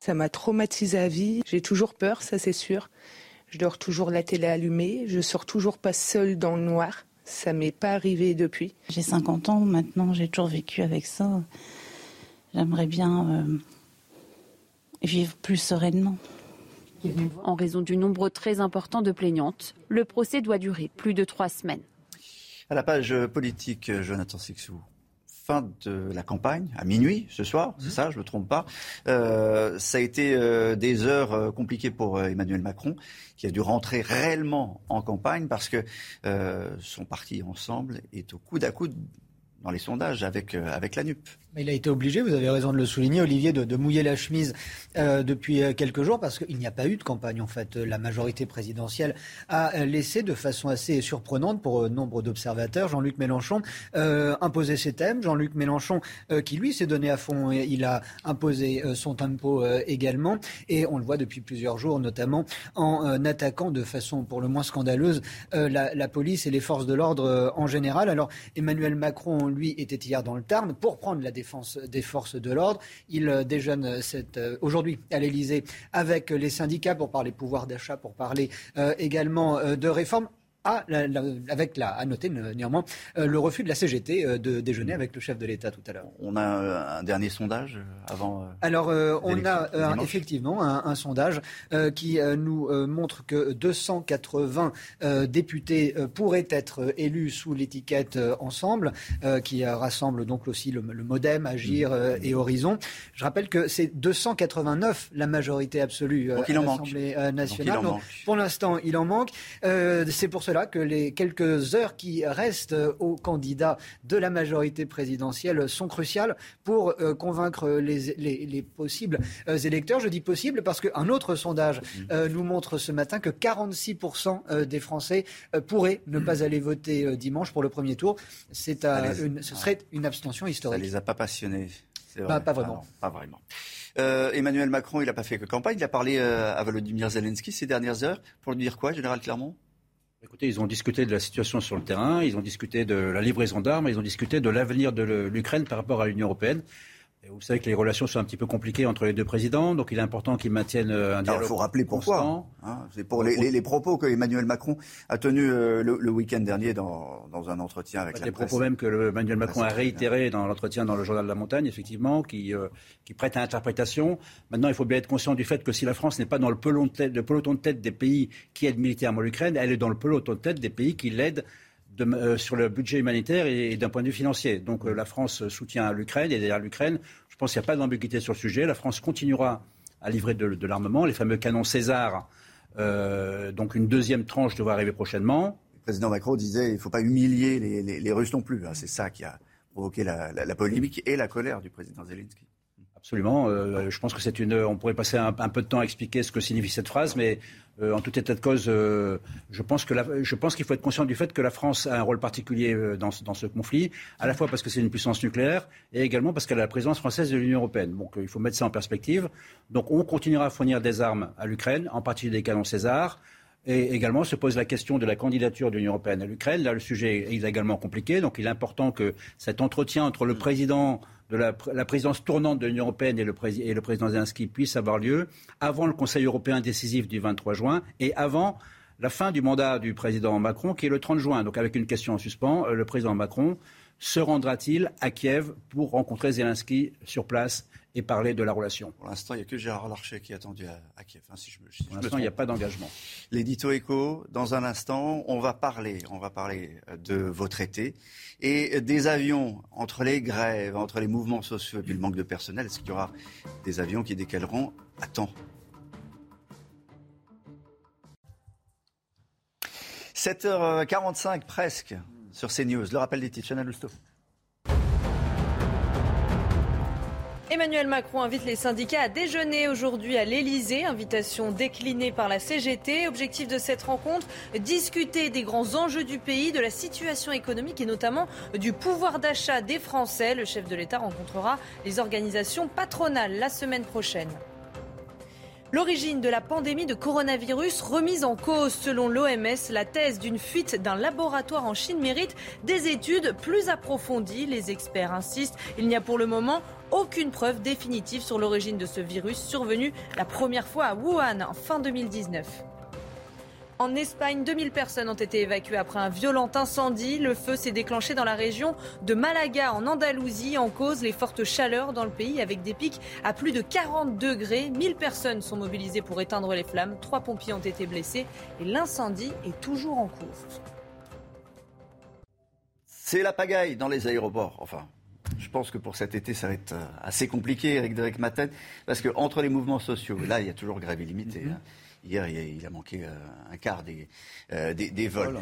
Ça m'a traumatisée à vie. J'ai toujours peur, ça c'est sûr. Je dors toujours la télé allumée. Je sors toujours pas seule dans le noir. Ça m'est pas arrivé depuis. J'ai 50 ans maintenant, j'ai toujours vécu avec ça. J'aimerais bien euh, vivre plus sereinement. En raison du nombre très important de plaignantes, le procès doit durer plus de trois semaines. À la page politique, Jonathan Sixou fin de la campagne, à minuit ce soir, c'est mhm. ça, je ne me trompe pas. Euh, ça a été euh, des heures euh, compliquées pour Emmanuel Macron, qui a dû rentrer réellement en campagne parce que son parti ensemble est au coude à coude dans les sondages avec, avec la NUP. Il a été obligé, vous avez raison de le souligner, Olivier, de, mouiller la chemise euh, depuis euh, quelques jours parce qu'il n'y a pas eu de campagne. En fait, la majorité présidentielle a euh, laissé de façon assez surprenante pour nombre d'observateurs Jean-Luc Mélenchon imposer ses thèmes. Jean-Luc Mélenchon, qui lui s'est donné à fond, il a imposé son tempo également. Et on le voit depuis plusieurs jours, notamment en attaquant de façon pour le moins scandaleuse la, la, police et les forces de l'ordre en général. Alors Emmanuel Macron, lui, était hier dans le Tarn pour prendre la défense des forces de l'ordre. Il euh, déjeune euh, euh, aujourd'hui à l'Elysée avec les syndicats pour parler pouvoir d'achat, pour parler également de réforme avec la, à noter néanmoins le refus de la CGT de déjeuner avec le chef de l'État tout à l'heure. On a un dernier sondage avant. Alors, on a effectivement un, sondage qui nous montre que 280 députés pourraient être élus sous l'étiquette Ensemble, qui rassemble donc aussi le, MoDem, Agir mmh. et Horizon. Je rappelle que c'est 289 la majorité absolue à l'Assemblée nationale. Donc, pour l'instant, il en manque. c'est pour cela que les quelques heures qui restent aux candidats de la majorité présidentielle sont cruciales pour convaincre les, les, possibles électeurs. Je dis possible parce qu'un autre sondage mmh. nous montre ce matin que 46% des Français pourraient ne pas aller voter dimanche pour le premier tour. C'est une, ce serait une abstention historique. Ça les a pas passionnés. Pas, pas, vraiment. pas vraiment. Euh, Emmanuel Macron, il n'a pas fait que campagne. Il a parlé euh, à Volodymyr Zelensky ces dernières heures pour lui dire quoi, Général Clermont? Écoutez, ils ont discuté de la situation sur le terrain, ils ont discuté de la livraison d'armes, ils ont discuté de l'avenir de l'Ukraine par rapport à l'Union européenne vous savez que les relations sont un petit peu compliquées entre les deux présidents, donc il est important qu'ils maintiennent euh, un dialogue. Il faut rappeler pourquoi. Hein. c'est pour les, propos que Emmanuel Macron a tenus euh, le, week-end dernier dans, un entretien avec la les presse. Les propos même que Emmanuel Macron a réitérés dans l'entretien dans le journal de la montagne, effectivement, qui, euh, qui prête à interprétation. Maintenant, il faut bien être conscient du fait que si la France n'est pas dans le peloton de tête, le peloton de tête des pays qui aident militairement l'Ukraine, elle est dans le peloton de tête des pays qui l'aident sur le budget humanitaire et, d'un point de vue financier. Donc la France soutient l'Ukraine et derrière l'Ukraine, je pense qu'il n'y a pas d'ambiguïté sur le sujet. La France continuera à livrer de, l'armement. Les fameux canons César, euh, donc une deuxième tranche devrait arriver prochainement. Le président Macron disait qu'il ne faut pas humilier les, Russes non plus. Hein. C'est ça qui a provoqué la, polémique et la colère du président Zelensky. Absolument. Euh, je pense que c'est une. On pourrait passer un, peu de temps à expliquer ce que signifie cette phrase, mais euh, en tout état de cause, euh, je pense que je pense qu'il faut être conscient du fait que la France a un rôle particulier dans, dans, ce conflit, à la fois parce que c'est une puissance nucléaire et également parce qu'elle a la présidence française de l'Union européenne. Donc il faut mettre ça en perspective. Donc on continuera à fournir des armes à l'Ukraine, en particulier des canons César. Et également se pose la question de la candidature de l'Union européenne à l'Ukraine. Là, le sujet est également compliqué. Donc, il est important que cet entretien entre le président de la, présidence tournante de l'Union européenne et le, et le président Zelensky puisse avoir lieu avant le Conseil européen décisif du 23 juin et avant la fin du mandat du président Macron qui est le 30 juin. Donc, avec une question en suspens, euh, le président Macron se rendra-t-il à Kiev pour rencontrer Zelensky sur place et parler de la relation. Pour l'instant, il n'y a que Gérard Larcher qui est attendu à, Kiev. Hein, si je Pour l'instant, il n'y a pas d'engagement. L'édito écho, dans un instant, on va parler, on va parler de vos traités et des avions entre les grèves, entre les mouvements sociaux et puis le manque de personnel. Est-ce qu'il y aura des avions qui décaleront à temps? 7h45 presque sur CNews. Le rappel des titres, Chanel Lousteau. Emmanuel Macron invite les syndicats à déjeuner aujourd'hui à l'Elysée. Invitation déclinée par la CGT. Objectif de cette rencontre, discuter des grands enjeux du pays, de la situation économique et notamment du pouvoir d'achat des Français. Le chef de l'État rencontrera les organisations patronales la semaine prochaine. L'origine de la pandémie de coronavirus remise en cause selon l'OMS, la thèse d'une fuite d'un laboratoire en Chine mérite des études plus approfondies. Les experts insistent, il n'y a pour le moment aucune preuve définitive sur l'origine de ce virus survenu la première fois à Wuhan en fin 2019. En Espagne, 2000 personnes ont été évacuées après un violent incendie. Le feu s'est déclenché dans la région de Malaga, en Andalousie, en cause les fortes chaleurs dans le pays avec des pics à plus de 40 degrés. 1000 personnes sont mobilisées pour éteindre les flammes. Trois pompiers ont été blessés et l'incendie est toujours en cours. C'est la pagaille dans les aéroports. Enfin, je pense que pour cet été, ça va être euh, assez compliqué, Eric Derek Maten, parce que entre les mouvements sociaux, là, il y a toujours grève illimitée. Mm-hmm. Hein. Hier, il a, manqué euh, un quart des, euh, des, vols.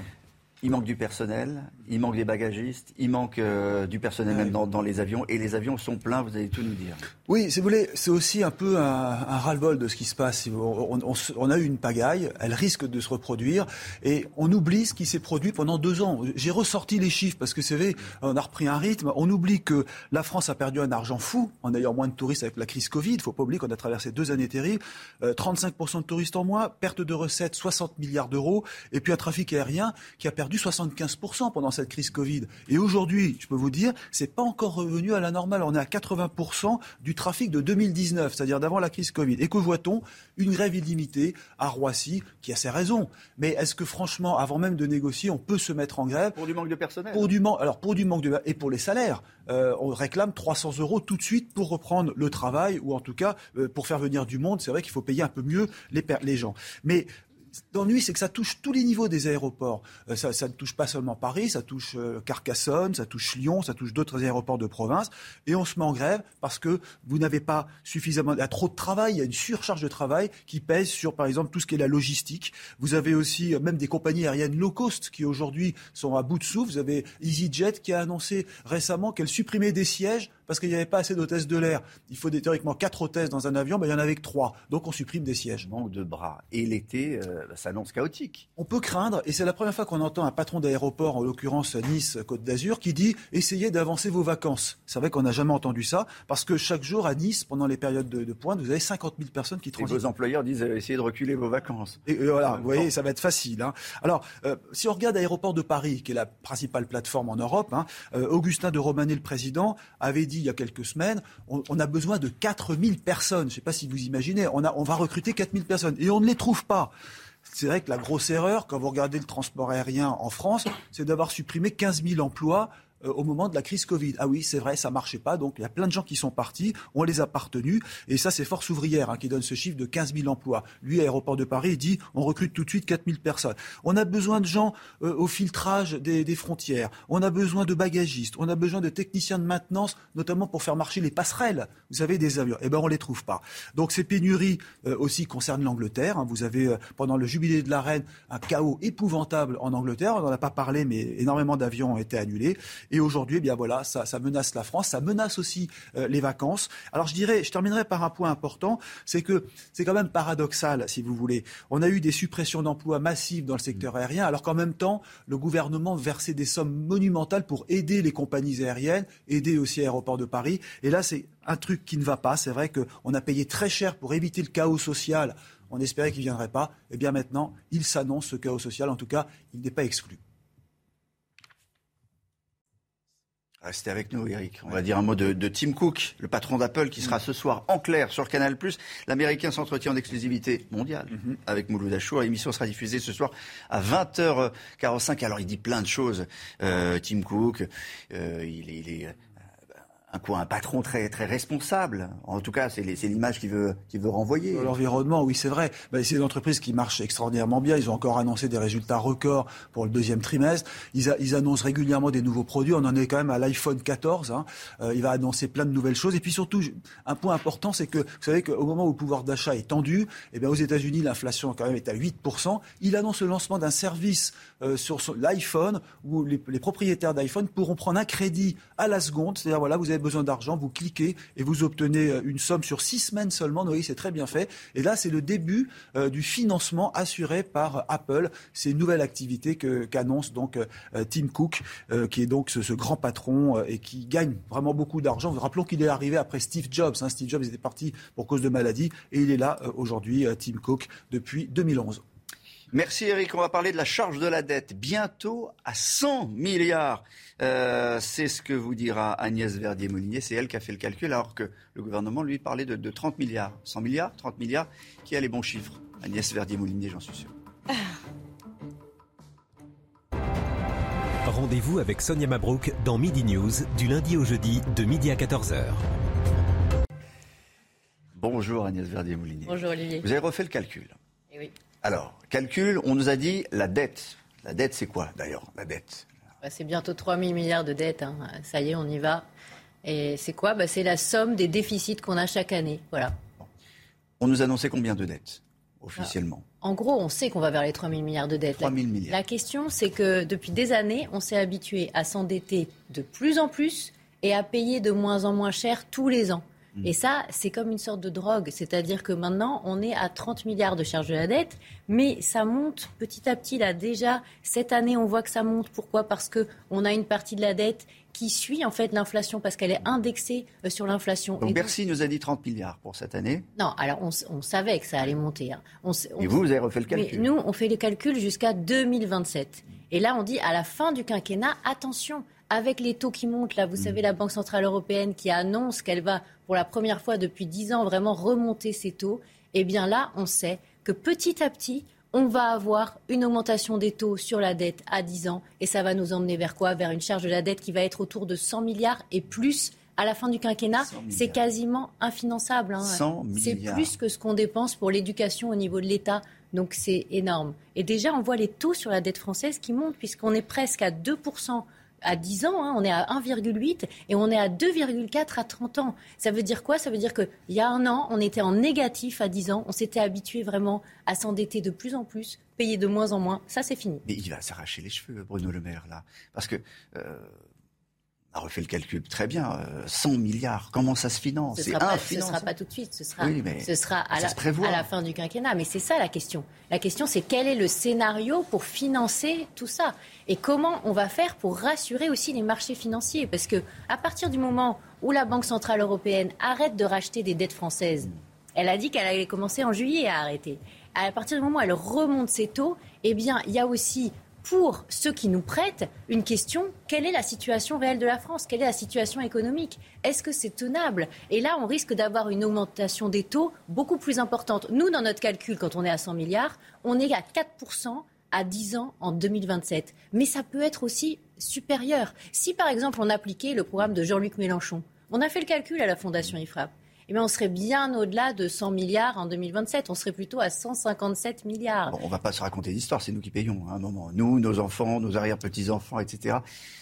Il manque du personnel, il manque des bagagistes, il manque euh, du personnel même dans, les avions. Et les avions sont pleins, vous allez tout nous dire. Oui, si vous voulez, c'est aussi un peu un, ras-le-bol de ce qui se passe. On, a eu une pagaille, elle risque de se reproduire. Et on oublie ce qui s'est produit pendant deux ans. J'ai ressorti les chiffres parce que c'est vrai, on a repris un rythme. On oublie que la France a perdu un argent fou en ayant moins de touristes avec la crise Covid. Il ne faut pas oublier qu'on a traversé deux années terribles. 35% de touristes en moins, perte de recettes 60 milliards d'euros. Et puis un trafic aérien qui a perdu perdu 75% pendant cette crise Covid. Et aujourd'hui, je peux vous dire, c'est pas encore revenu à la normale. On est à 80% du trafic de 2019, c'est-à-dire d'avant la crise Covid. Et que voit-on? Une grève illimitée à Roissy, qui a ses raisons. Mais est-ce que franchement, avant même de négocier, on peut se mettre en grève? Pour du manque de personnel. Pour du manque, alors pour du manque de et pour les salaires, euh, on réclame 300 euros tout de suite pour reprendre le travail ou en tout cas euh, pour faire venir du monde. C'est vrai qu'il faut payer un peu mieux les, les gens. Mais l'ennui, c'est que ça touche tous les niveaux des aéroports. Euh, ça, ne touche pas seulement Paris, ça touche euh, Carcassonne, ça touche Lyon, ça touche d'autres aéroports de province. Et on se met en grève parce que vous n'avez pas suffisamment. Il y a trop de travail, il y a une surcharge de travail qui pèse sur, par exemple, tout ce qui est la logistique. Vous avez aussi euh, même des compagnies aériennes low cost qui aujourd'hui sont à bout de souffle. Vous avez EasyJet qui a annoncé récemment qu'elle supprimait des sièges parce qu'il n'y avait pas assez d'hôtesses de l'air. Il faut théoriquement quatre hôtesses dans un avion, mais il y en avait que trois. Donc on supprime des sièges. Manque de bras. Et l'été s'annonce chaotique. On peut craindre, et c'est la première fois qu'on entend un patron d'aéroport, en l'occurrence Nice, Côte d'Azur, qui dit essayez d'avancer vos vacances. C'est vrai qu'on n'a jamais entendu ça, parce que chaque jour à Nice, pendant les périodes de, pointe, vous avez 50 000 personnes qui transitent. Et vos employeurs disent euh, essayez de reculer vos vacances. Et, voilà, vous voyez, ça va être facile. Hein. Alors, euh, si on regarde l'aéroport de Paris, qui est la principale plateforme en Europe, hein, euh, Augustin de Romanet, le président, avait dit il y a quelques semaines on, a besoin de 4000 personnes. Je ne sais pas si vous imaginez, on, on va recruter 4000 personnes. Et on ne les trouve pas. C'est vrai que la grosse erreur, quand vous regardez le transport aérien en France, c'est d'avoir supprimé 15 000 emplois euh, au moment de la crise Covid. Ah oui, c'est vrai, ça marchait pas. Donc il y a plein de gens qui sont partis, on les a partenus. Et ça, c'est Force ouvrière hein, qui donne ce chiffre de 15 000 emplois. Lui, Aéroport de Paris, il dit on recrute tout de suite 4 000 personnes. On a besoin de gens euh, au filtrage des, frontières. On a besoin de bagagistes. On a besoin de techniciens de maintenance, notamment pour faire marcher les passerelles. Vous savez, des avions. Eh ben, on les trouve pas. Donc ces pénuries euh, aussi concernent l'Angleterre. Hein. Vous avez pendant le jubilé de la reine un chaos épouvantable en Angleterre. On n'en a pas parlé, mais énormément d'avions ont été annulés. Aujourd'hui, eh bien voilà, ça, menace la France, ça menace aussi euh, les vacances. Alors je dirais, je terminerai par un point important, c'est que c'est quand même paradoxal, si vous voulez. On a eu des suppressions d'emplois massives dans le secteur aérien, alors qu'en même temps, le gouvernement versait des sommes monumentales pour aider les compagnies aériennes, aider aussi Aéroport de Paris. Et là, c'est un truc qui ne va pas. C'est vrai qu'on a payé très cher pour éviter le chaos social. On espérait qu'il ne viendrait pas. Et eh bien maintenant, il s'annonce ce chaos social. En tout cas, il n'est pas exclu. Restez avec nous, Eric. On va dire un mot de, Tim Cook, le patron d'Apple, qui sera ce soir en clair sur Canal+. L'Américain s'entretient en exclusivité mondiale mhm. avec Mouloud Achour. L'émission sera diffusée ce soir à 20h45. Alors, il dit plein de choses, euh, Tim Cook. Euh, il, est, il, est, un, un patron très, très responsable. En tout cas, c'est l'image qu'il veut, veut renvoyer. L'environnement, oui, c'est vrai. Bah, c'est une entreprise qui marche extraordinairement bien. Ils ont encore annoncé des résultats records pour le deuxième trimestre. Ils, annoncent régulièrement des nouveaux produits. On en est quand même à l'iPhone 14. Hein. Euh, il va annoncer plein de nouvelles choses. Et puis surtout, un point important, c'est que vous savez qu'au moment où le pouvoir d'achat est tendu, eh aux États-Unis, l'inflation quand même est à 8%. Il annonce le lancement d'un service euh, sur l'iPhone où les, les propriétaires d'iPhone pourront prendre un crédit à la seconde. C'est-à-dire, voilà, vous avez besoin d'argent, vous cliquez et vous obtenez euh, une somme sur six semaines seulement. Oui, c'est très bien fait. Et là, c'est le début euh, du financement assuré par Apple. C'est une nouvelle activité qu'annonce donc euh, Tim Cook, qui est donc ce, grand patron et qui gagne vraiment beaucoup d'argent. Rappelons qu'il est arrivé après Steve Jobs. Hein. Steve Jobs était parti pour cause de maladie et il est là aujourd'hui, Tim Cook, depuis 2011. Merci Eric. On va parler de la charge de la dette. Bientôt à 100 milliards. Euh, c'est ce que vous dira Agnès Verdier-Molinier. C'est elle qui a fait le calcul, alors que le gouvernement, lui, parlait de, 30 milliards. 100 milliards 30 milliards Qui a les bons chiffres Agnès Verdier-Molinier, j'en suis sûr. Rendez-vous avec Sonia Mabrouk dans Midi News, du lundi au jeudi, de midi à 14h. Bonjour Agnès Verdier-Molinier. Bonjour Olivier. Vous avez refait le calcul. Eh oui. Alors, calcul, on nous a dit la dette. La dette, c'est quoi d'ailleurs, la dette? Bah, C'est bientôt 3 000 milliards de dettes. Hein. Ça y est, on y va. Et c'est quoi? Bah, C'est la somme des déficits qu'on a chaque année. Voilà. On nous annonçait combien de dettes officiellement? En gros, on sait qu'on va vers les 3 000 milliards de dettes. 3 000 milliards. La question, c'est que depuis des années, on s'est habitué à s'endetter de plus en plus et à payer de moins en moins cher tous les ans. Et ça, c'est comme une sorte de drogue. C'est-à-dire que maintenant, on est à 30 milliards de charges de la dette, mais ça monte petit à petit. Là, déjà, cette année, on voit que ça monte. Pourquoi? Parce qu'on a une partie de la dette qui suit en fait l'inflation parce qu'elle est indexée euh, sur l'inflation. Donc, Bercy nous a dit 30 milliards pour cette année. Non, alors on, savait que ça allait monter. Hein. Et vous, vous avez refait le calcul. nous, on fait les calculs jusqu'à 2027. Et là, on dit à la fin du quinquennat, attention, avec les taux qui montent, là, vous savez, la Banque Centrale Européenne qui annonce qu'elle va, pour la première fois depuis 10 ans, vraiment remonter ses taux, eh bien là, on sait que petit à petit, on va avoir une augmentation des taux sur la dette à 10 ans. Et ça va nous emmener vers quoi? Vers une charge de la dette qui va être autour de 100 milliards et plus à la fin du quinquennat. C'est quasiment infinançable. Hein. C'est plus que ce qu'on dépense pour l'éducation au niveau de l'État. Donc c'est énorme. Et déjà, on voit les taux sur la dette française qui montent, puisqu'on est presque à 2% à 10 ans, hein, on est à 1,8 et on est à 2,4 à 30 ans. Ça veut dire quoi? Ça veut dire qu'il y a un an, on était en négatif à 10 ans, on s'était habitué vraiment à s'endetter de plus en plus, payer de moins en moins. Ça, c'est fini. Mais il va s'arracher les cheveux, Bruno Le Maire, là. Parce que euh, a refait le calcul très bien. 100 euh, milliards, comment ça se finance? Ce ne sera, pas tout de suite, ce sera, ce sera à, la, à, la, fin du quinquennat. Mais c'est ça la question. La question, c'est quel est le scénario pour financer tout ça? Et comment on va faire pour rassurer aussi les marchés financiers? Parce que à partir du moment où la Banque Centrale Européenne arrête de racheter des dettes françaises, elle a dit qu'elle allait commencer en juillet à arrêter. À partir du moment où elle remonte ses taux, eh bien, il y a aussi pour ceux qui nous prêtent une question quelle est la situation réelle de la France? Quelle est la situation économique? Est-ce que c'est tenable? Et là, on risque d'avoir une augmentation des taux beaucoup plus importante. Nous, dans notre calcul, quand on est à 100 milliards, on est à 4% à 10 ans en 2027. Mais ça peut être aussi supérieur. Si, par exemple, on appliquait le programme de Jean-Luc Mélenchon, on a fait le calcul à la Fondation IFRAP eh bien, on serait bien au-delà de 100 milliards en 2027. On serait plutôt à 157 milliards. Bon, on ne va pas se raconter d'histoire, c'est nous qui payons à un moment. Nous, nos enfants, nos arrière-petits-enfants, etc.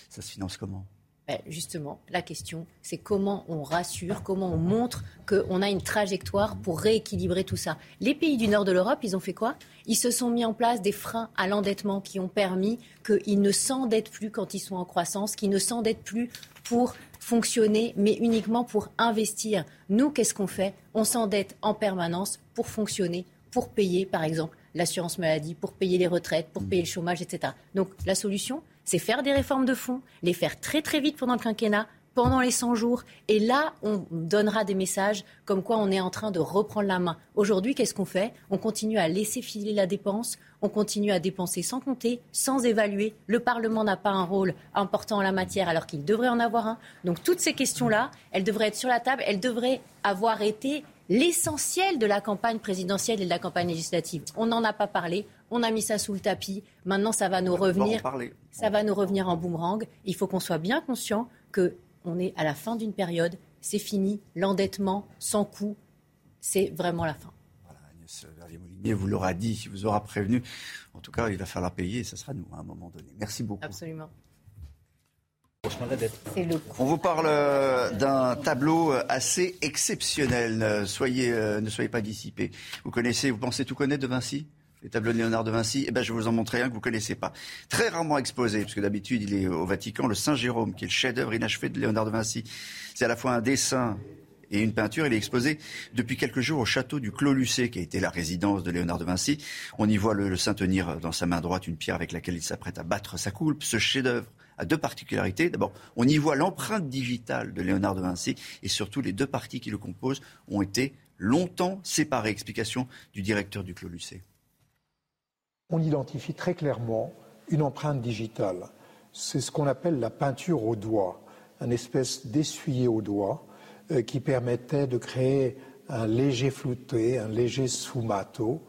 Ça se finance comment? Ben, Justement, la question, c'est comment on rassure, comment on montre qu'on a une trajectoire pour rééquilibrer tout ça. Les pays du nord de l'Europe, ils ont fait quoi? Ils se sont mis en place des freins à l'endettement qui ont permis qu'ils ne s'endettent plus quand ils sont en croissance, qu'ils ne s'endettent plus pour fonctionner, mais uniquement pour investir. Nous, qu'est-ce qu'on fait? On s'endette en permanence pour fonctionner, pour payer, par exemple, l'assurance maladie, pour payer les retraites, pour payer le chômage, etc. Donc la solution, c'est faire des réformes de fond, les faire très très vite pendant le quinquennat, pendant les 100 jours. Et là, on donnera des messages comme quoi on est en train de reprendre la main. Aujourd'hui, qu'est-ce qu'on fait? On continue à laisser filer la dépense, on continue à dépenser sans compter, sans évaluer. Le Parlement n'a pas un rôle important en la matière alors qu'il devrait en avoir un. Donc toutes ces questions-là, elles devraient être sur la table, elles devraient avoir été l'essentiel de la campagne présidentielle et de la campagne législative. On n'en a pas parlé, on a mis ça sous le tapis. Maintenant, ça va nous revenir. Ça va nous revenir en boomerang. Il faut qu'on soit bien conscient que on est à la fin d'une période, c'est fini, l'endettement sans coût, c'est vraiment la fin. Voilà, Agnès Verviers-Molinier vous l'aura dit, vous aura prévenu. En tout cas, il va falloir payer et ce sera nous à un moment donné. Merci beaucoup. Absolument. On vous parle euh, d'un tableau euh, assez exceptionnel. Soyez, euh, ne soyez pas dissipés. Vous connaissez, vous pensez tout connaître de Vinci? Les tableaux de Léonard de Vinci, eh ben, je vais vous en montrer un que vous connaissez pas. Très rarement exposé, parce que d'habitude, il est au Vatican, le Saint-Jérôme, qui est le chef-d'œuvre inachevé de Léonard de Vinci. C'est à la fois un dessin et une peinture. Il est exposé depuis quelques jours au château du Clos Lucé, qui a été la résidence de Léonard de Vinci. On y voit le, saint tenir dans sa main droite une pierre avec laquelle il s'apprête à battre sa coulpe. Ce chef-d'œuvre a deux particularités. D'abord, on y voit l'empreinte digitale de Léonard de Vinci, et surtout les deux parties qui le composent ont été longtemps séparées. Explication du directeur du Clos Lucé on identifie très clairement une empreinte digitale. C'est ce qu'on appelle la peinture au doigt, une espèce d'essuyer au doigt euh, qui permettait de créer un léger flouté, un léger sfumato.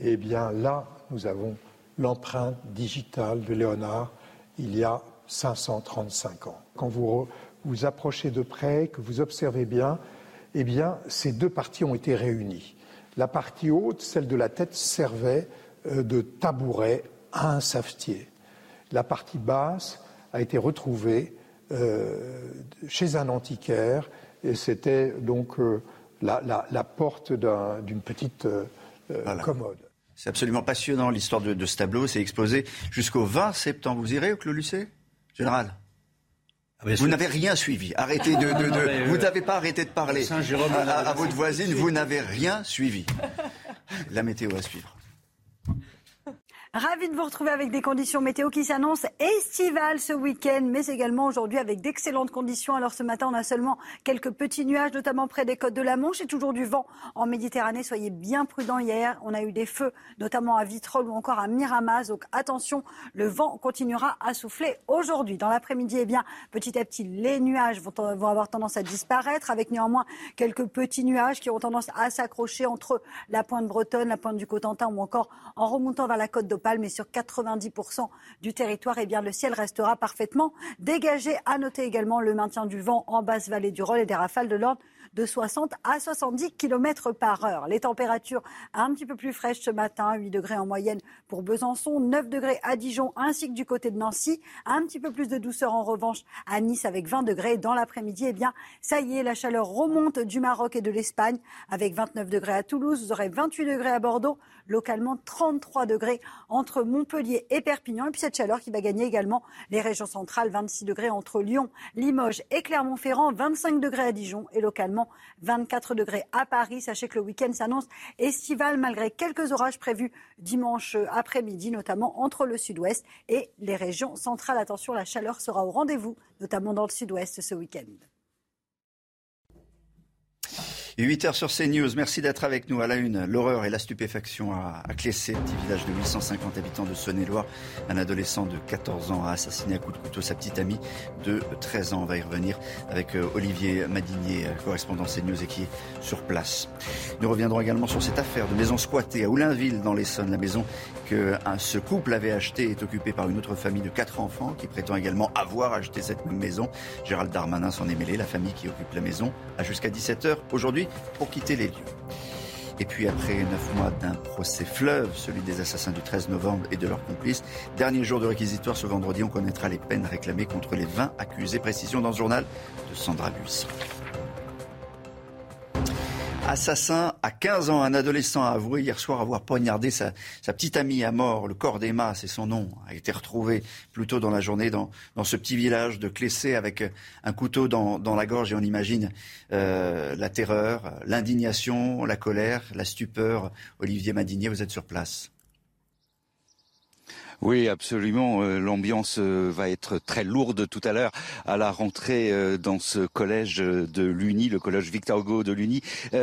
Eh bien là, nous avons l'empreinte digitale de Léonard il y a 535 ans. Quand vous vous approchez de près, que vous observez bien, eh bien, ces deux parties ont été réunies. La partie haute, celle de la tête, servait de tabouret à un savetier. La partie basse a été retrouvée euh, chez un antiquaire et c'était donc euh, la, porte d'une petite commode. C'est absolument passionnant l'histoire de, ce tableau. C'est exposé jusqu'au 20 septembre. Vous irez au Clos Lucé Général ah, vous n'avez rien suivi. Arrêtez de. vous n'avez pas arrêté de parler à votre voisine. Vous n'avez rien suivi. La météo à suivre. Ravi de vous retrouver avec des conditions météo qui s'annoncent estivales ce week-end, mais également aujourd'hui avec d'excellentes conditions. Alors ce matin, on a seulement quelques petits nuages, notamment près des côtes de la Manche et toujours du vent en Méditerranée. Soyez bien prudents hier. On a eu des feux, notamment à Vitrolles ou encore à Miramas. Donc attention, le vent continuera à souffler aujourd'hui. Dans l'après-midi, eh bien, petit à petit, les nuages vont, vont avoir tendance à disparaître, avec néanmoins quelques petits nuages qui ont tendance à s'accrocher entre la pointe bretonne, la pointe du Cotentin ou encore en remontant vers la côte de mais sur 90% du territoire, eh le ciel restera parfaitement dégagé. À noter également le maintien du vent en basse vallée du Rhône et des rafales de l'ordre de 60 à 70 km par heure. Les températures un petit peu plus fraîches ce matin, 8 degrés en moyenne pour Besançon, 9 degrés à Dijon ainsi que du côté de Nancy. Un petit peu plus de douceur en revanche à Nice avec 20 degrés. Dans l'après-midi, eh bien, ça y est, la chaleur remonte du Maroc et de l'Espagne avec 29 degrés à Toulouse. Vous aurez 28 degrés à Bordeaux, localement 33 degrés entre Montpellier et Perpignan. Et puis cette chaleur qui va gagner également les régions centrales, 26 degrés entre Lyon, Limoges et Clermont-Ferrand, 25 degrés à Dijon et localement 24 degrés à Paris. Sachez que le week-end s'annonce estival malgré quelques orages prévus dimanche après-midi, notamment entre le sud-ouest et les régions centrales. Attention, la chaleur sera au rendez-vous, notamment dans le sud-ouest ce week-end. 8h sur CNews, merci d'être avec nous à la une. L'horreur et la stupéfaction à, Clessé, petit village de 850 habitants de Saône-et-Loire. Un adolescent de 14 ans a assassiné à coups de couteau sa petite amie de 13 ans. On va y revenir avec euh, Olivier Madinier, euh, correspondant CNews et qui est sur place. Nous reviendrons également sur cette affaire de maison squattée à Oulainville dans l'Essonne. La maison que ce couple avait achetée est occupée par une autre famille de 4 enfants qui prétend également avoir acheté cette maison. Gérald Darmanin s'en est mêlé. La famille qui occupe la maison a jusqu'à 17h aujourd'hui pour quitter les lieux. Et puis après neuf mois d'un procès fleuve, celui des assassins du 13 novembre et de leurs complices, dernier jour de réquisitoire ce vendredi, on connaîtra les peines réclamées contre les 20 accusés. Précision dans ce journal de Sandra Buisson. Assassin à 15 ans, un adolescent a avoué hier soir avoir poignardé sa, petite amie à mort. Le corps d'Emma, c'est son nom, a été retrouvé plus tôt dans la journée dans, ce petit village de Clessé avec un couteau dans, la gorge et on imagine euh, la terreur, l'indignation, la colère, la stupeur. Olivier Madinier, vous êtes sur place. Oui, absolument. Euh, l'ambiance euh, va être très lourde tout à l'heure à la rentrée euh, dans ce collège de l'Uni, le collège Victor Hugo de l'Uni.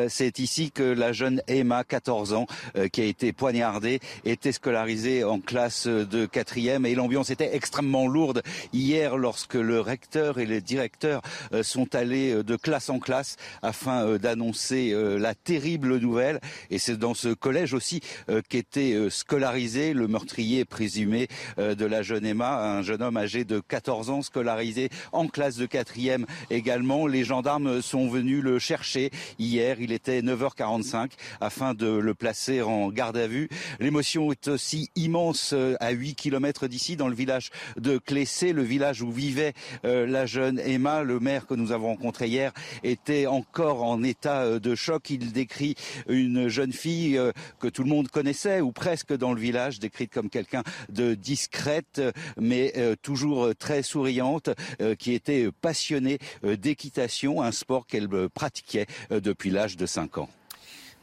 C'est ici que la jeune Emma, 14 ans, qui a été poignardée, était scolarisée en classe de quatrième et l'ambiance était extrêmement lourde hier lorsque le recteur et les directeurs sont allés de classe en classe afin d'annoncer la terrible nouvelle. Et c'est dans ce collège aussi qu'était scolarisé le meurtrier présumé euh, de la jeune Emma, un jeune homme âgé de 14 ans, scolarisé en classe de quatrième également. Les gendarmes sont venus le chercher hier. Il était 9h45 afin de le placer en garde à vue. L'émotion est aussi immense euh, à 8 km d'ici, dans le village de Clessé, le village où vivait euh, la jeune Emma. Le maire que nous avons rencontré hier était encore en état de choc. Il décrit une jeune fille que tout le monde connaissait, ou presque dans le village, décrite comme quelqu'un discrète, mais euh, toujours très souriante, euh, qui était passionnée euh, d'équitation, un sport qu'elle pratiquait depuis l'âge de 5 ans.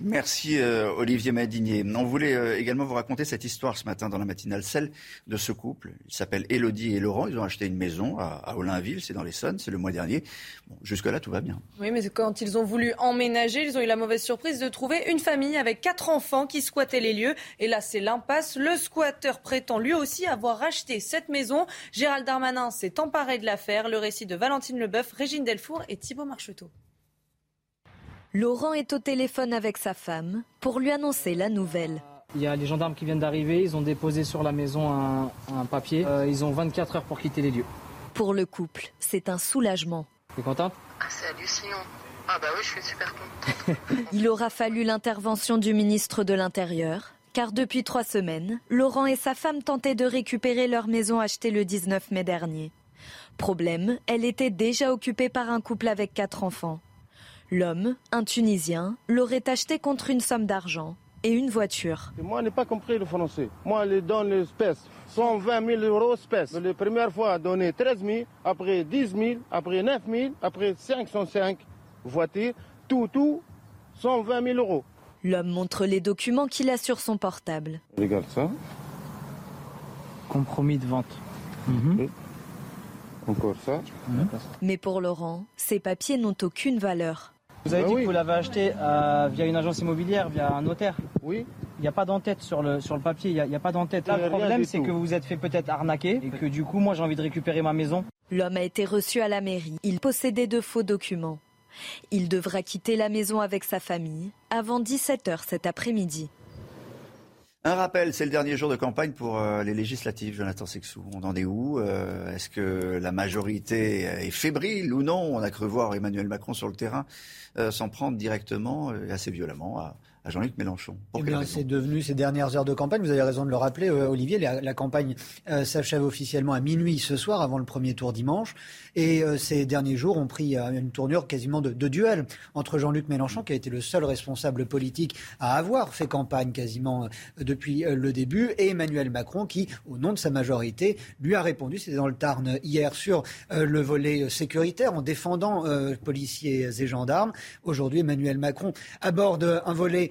Merci euh, Olivier Madinier. On voulait euh, également vous raconter cette histoire ce matin dans la matinale, celle de ce couple. Ils s'appellent Elodie et Laurent. Ils ont acheté une maison à, à Olinville, c'est dans l'Essonne, c'est le mois dernier. Jusque-là, tout va bien. Oui, mais quand ils ont voulu emménager, ils ont eu la mauvaise surprise de trouver une famille avec quatre enfants qui squattaient les lieux. Et là, c'est l'impasse. Le squatteur prétend lui aussi avoir acheté cette maison. Gérald Darmanin s'est emparé de l'affaire. Le récit de Valentine Leboeuf, Régine Delfour et Thibault Marcheteau. Laurent est au téléphone avec sa femme pour lui annoncer la nouvelle. Il y a les gendarmes qui viennent d'arriver, ils ont déposé sur la maison un, papier. Euh, ils ont 24 heures pour quitter les lieux. Pour le couple, c'est un soulagement. Tu es contente? Ah, C'est hallucinant. Ah bah oui, je suis super contente. [LAUGHS] Il aura fallu l'intervention du ministre de l'Intérieur, car depuis trois semaines, Laurent et sa femme tentaient de récupérer leur maison achetée le 19 mai dernier. Problème, elle était déjà occupée par un couple avec quatre enfants. L'homme, un Tunisien, l'aurait acheté contre une somme d'argent et une voiture. Moi, je n'ai pas compris le français. Moi, je donne l'espèce. 120 000 euros espèces. La première fois, donné 13 000, après 10 000, après 9 000, après 505 voitures. Tout, tout, 120 000 euros. L'homme montre les documents qu'il a sur son portable. Regarde ça. compromis de vente. Mhm. Encore ça. Mais pour Laurent, ces papiers n'ont aucune valeur. Vous avez Bah dit oui. que vous l'avez acheté euh, via une agence immobilière, via un notaire Oui. Il n'y a pas d'entête sur le, sur le papier, il n'y a, il y a pas d'entête. Là, le problème, c'est que vous vous êtes fait peut-être arnaquer et que du coup, moi, j'ai envie de récupérer ma maison. L'homme a été reçu à la mairie. Il possédait de faux documents. Il devra quitter la maison avec sa famille avant 17h cet après-midi. Un rappel, c'est le dernier jour de campagne pour euh, les législatives, Jonathan Sexou. On en est où Euh, Est-ce que la majorité est fébrile ou non? On a cru voir Emmanuel Macron sur le terrain euh, s'en prendre directement, euh, assez violemment, à Jean-Luc Mélenchon. Pour Eh bien, c'est devenu ces dernières heures de campagne. Vous avez raison de le rappeler, euh, Olivier. La, la campagne euh, s'achève officiellement à minuit ce soir, avant le premier tour dimanche. Et euh, ces derniers jours ont pris euh, une tournure quasiment de, de duel entre Jean-Luc Mélenchon, qui a été le seul responsable politique à avoir fait campagne quasiment depuis le début, et Emmanuel Macron, qui, au nom de sa majorité, lui a répondu. C'était dans le Tarn hier sur le volet sécuritaire, en défendant euh, policiers et gendarmes. Aujourd'hui, Emmanuel Macron aborde un volet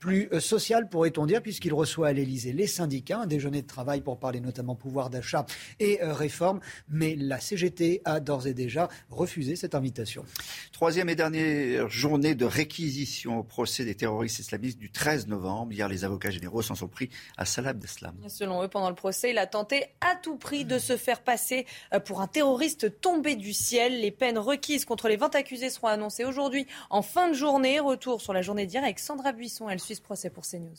plus euh, social, pourrait-on dire, puisqu'il reçoit à l'Élysée les syndicats, un déjeuner de travail pour parler notamment pouvoir d'achat et euh, réforme. Mais la CGT a d'ores et déjà refusé cette invitation. Troisième et dernière journée de réquisition au procès des terroristes islamistes du 13 novembre. Hier, les avocats généraux s'en sont pris à Salah Abdeslam. Selon eux, pendant le procès, il a tenté à tout prix de se faire passer euh, pour un terroriste tombé du ciel. Les peines requises contre les 20 accusés seront annoncées aujourd'hui en fin de journée. Retour sur la journée d'hier avec Sandra Buisson. Elle suit ce procès pour CNews.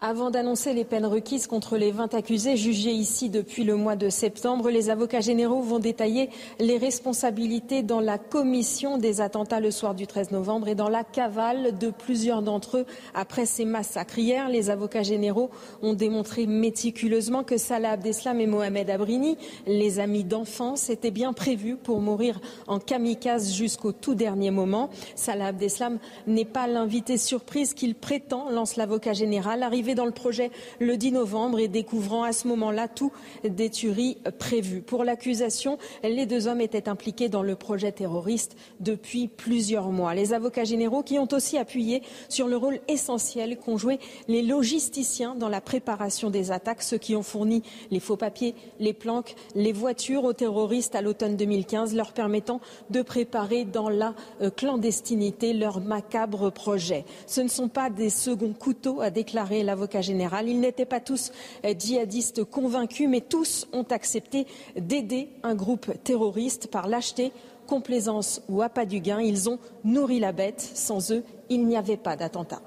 Avant d'annoncer les peines requises contre les 20 accusés jugés ici depuis le mois de septembre, les avocats généraux vont détailler les responsabilités dans la commission des attentats le soir du 13 novembre et dans la cavale de plusieurs d'entre eux après ces massacres. Hier, les avocats généraux ont démontré méticuleusement que Salah Abdeslam et Mohamed Abrini, les amis d'enfance, étaient bien prévus pour mourir en kamikaze jusqu'au tout dernier moment. Salah Abdeslam n'est pas l'invité surprise qu'il prétend, lance l'avocat général, dans le projet le 10 novembre et découvrant à ce moment-là tout des tueries prévues. Pour l'accusation, les deux hommes étaient impliqués dans le projet terroriste depuis plusieurs mois. Les avocats généraux qui ont aussi appuyé sur le rôle essentiel qu'ont joué les logisticiens dans la préparation des attaques, ceux qui ont fourni les faux papiers, les planques, les voitures aux terroristes à l'automne 2015, leur permettant de préparer dans la euh, clandestinité leur macabre projet. Ce ne sont pas des seconds couteaux, a déclaré l'avocat général. Ils n'étaient pas tous euh, djihadistes convaincus, mais tous ont accepté d'aider un groupe terroriste par lâcheté, complaisance ou appât du gain. Ils ont nourri la bête. Sans eux, il n'y avait pas d'attentat.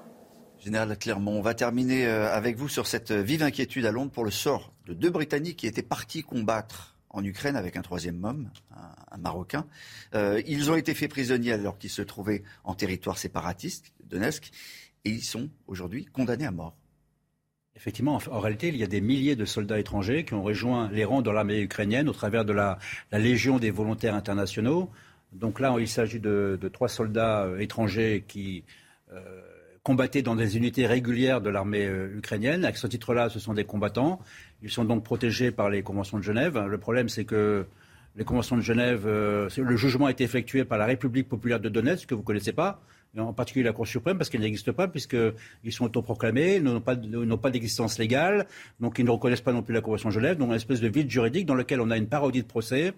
Général Clermont, on va terminer euh, avec vous sur cette euh, vive inquiétude à Londres pour le sort de deux Britanniques qui étaient partis combattre en Ukraine avec un troisième homme, un, Marocain. Ils ont été faits prisonniers alors qu'ils se trouvaient en territoire séparatiste, Donetsk, et ils sont aujourd'hui condamnés à mort. Effectivement, en, réalité, il y a des milliers de soldats étrangers qui ont rejoint les rangs de l'armée ukrainienne au travers de la, Légion des volontaires internationaux. Donc là, il s'agit de, trois soldats euh, étrangers qui euh, combattaient dans des unités régulières de l'armée euh, ukrainienne. À ce titre-là, ce sont des combattants. Ils sont donc protégés par les conventions de Genève. Le problème, c'est que les conventions de Genève, le jugement a été effectué par la République populaire de Donetsk, que vous ne connaissez pas, en particulier la Cour suprême, parce qu'elle n'existe pas, puisqu'ils sont autoproclamés, ils n'ont pas, d'existence légale, donc ils ne reconnaissent pas non plus la Convention de Genève, donc une espèce de vide juridique dans lequel on a une parodie de procès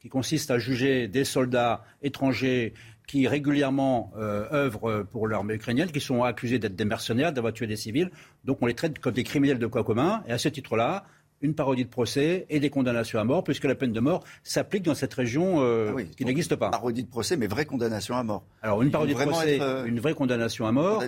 qui consiste à juger des soldats étrangers qui régulièrement euh, œuvrent pour l'armée ukrainienne, qui sont accusés d'être des mercenaires, d'avoir tué des civils. Donc on les traite comme des criminels de quoi commun. Et à ce titre-là, une parodie de procès et des condamnations à mort, puisque la peine de mort s'applique dans cette région euh, Ah oui, qui n'existe pas. Parodie de procès, mais vraie condamnation à mort. Alors une parodie de procès, être, euh, une vraie condamnation à mort.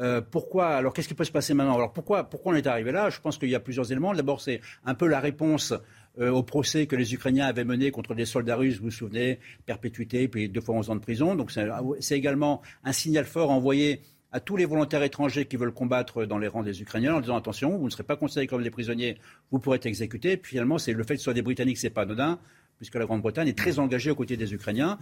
Euh, pourquoi Alors qu'est-ce qui peut se passer maintenant? Alors pourquoi, pourquoi on est arrivé là? Je pense qu'il y a plusieurs éléments. D'abord, c'est un peu la réponse euh, au procès que les Ukrainiens avaient mené contre des soldats russes, vous vous souvenez, perpétuité, puis deux fois 11 ans de prison. Donc c'est c'est également un signal fort envoyé à tous les volontaires étrangers qui veulent combattre dans les rangs des Ukrainiens en disant attention, vous ne serez pas considérés comme des prisonniers, vous pourrez être exécutés. Puis finalement, c'est le fait que ce soit des Britanniques, c'est pas anodin, puisque la Grande-Bretagne est très engagée aux côtés des Ukrainiens.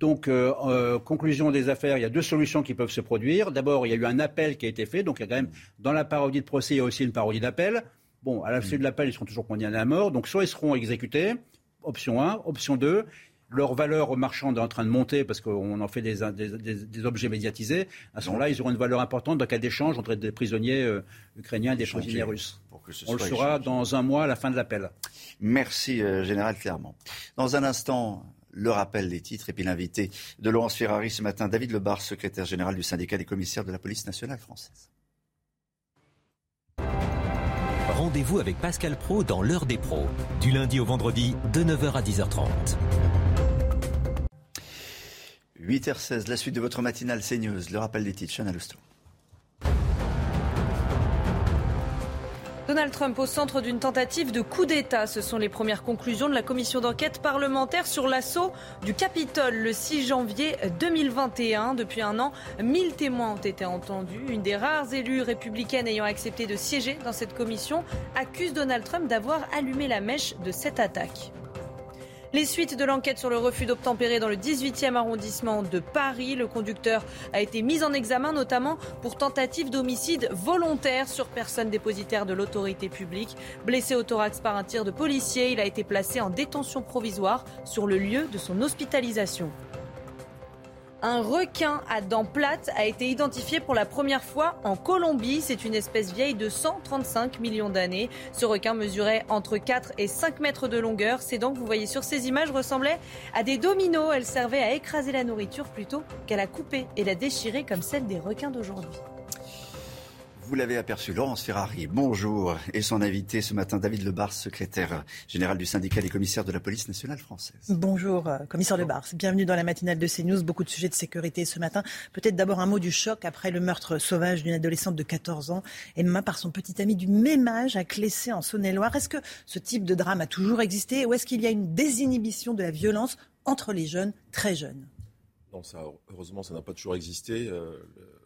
Donc, euh, euh, conclusion des affaires, il y a deux solutions qui peuvent se produire. D'abord, il y a eu un appel qui a été fait. Donc, il y a quand même, dans la parodie de procès, il y a aussi une parodie d'appel. Bon, à la suite de l'appel, ils seront toujours condamnés à mort. Donc, soit ils seront exécutés, option 1. Option 2, leur valeur marchande est en train de monter parce qu'on en fait des, des, objets médiatisés, à ce moment-là, ils auront une valeur importante dans le cas d'échange entre des prisonniers euh, ukrainiens et des prisonniers russes. On le saura dans un mois à la fin de l'appel. Merci, euh, Général Clermont. Dans un instant, le rappel des titres et puis l'invité de Laurence Ferrari ce matin, David Lebar, secrétaire général du syndicat des commissaires de la police nationale française. Rendez-vous avec Pascal Pro dans l'heure des pros, du lundi au vendredi de 9h à 10h30. 8h16, la suite de votre matinale CNews, le rappel des titres, Chana. Donald Trump au centre d'une tentative de coup d'État. Ce sont les premières conclusions de la commission d'enquête parlementaire sur l'assaut du Capitole le 6 janvier 2021. Depuis un an, 1000 témoins ont été entendus. Une des rares élues républicaines ayant accepté de siéger dans cette commission accuse Donald Trump d'avoir allumé la mèche de cette attaque. Les suites de l'enquête sur le refus d'obtempérer dans le 18e arrondissement de Paris. Le conducteur a été mis en examen notamment pour tentative d'homicide volontaire sur personne dépositaire de l'autorité publique. Blessé au thorax par un tir de policier, il a été placé en détention provisoire sur le lieu de son hospitalisation. Un requin à dents plates a été identifié pour la première fois en Colombie. C'est une espèce vieille de 135 millions d'années. Ce requin mesurait entre 4 et 5 mètres de longueur. Ses dents que vous voyez sur ces images ressemblaient à des dominos. Elles servaient à écraser la nourriture plutôt qu'à la couper et la déchirer comme celle des requins d'aujourd'hui. Vous l'avez aperçu, Laurence Ferrari, bonjour. Et son invité ce matin, David Lebars, secrétaire général du syndicat des commissaires de la police nationale française. Bonjour, euh, commissaire Lebars. Bienvenue dans la matinale de CNews. Beaucoup de sujets de sécurité ce matin. Peut-être d'abord un mot du choc après le meurtre sauvage d'une adolescente de 14 ans. Emma, par son petit ami du même âge, à Clessé en Saône-et-Loire. Est-ce que ce type de drame a toujours existé ou est-ce qu'il y a une désinhibition de la violence entre les jeunes, très jeunes? Heureusement, ça n'a pas toujours existé. Euh,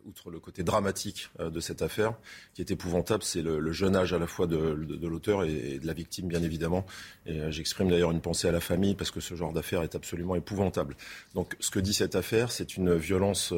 outre le côté dramatique euh, de cette affaire, qui est épouvantable, c'est le, jeune âge à la fois de, l'auteur et, de la victime, bien évidemment. Et euh, j'exprime d'ailleurs une pensée à la famille parce que ce genre d'affaire est absolument épouvantable. Donc, ce que dit cette affaire, c'est une violence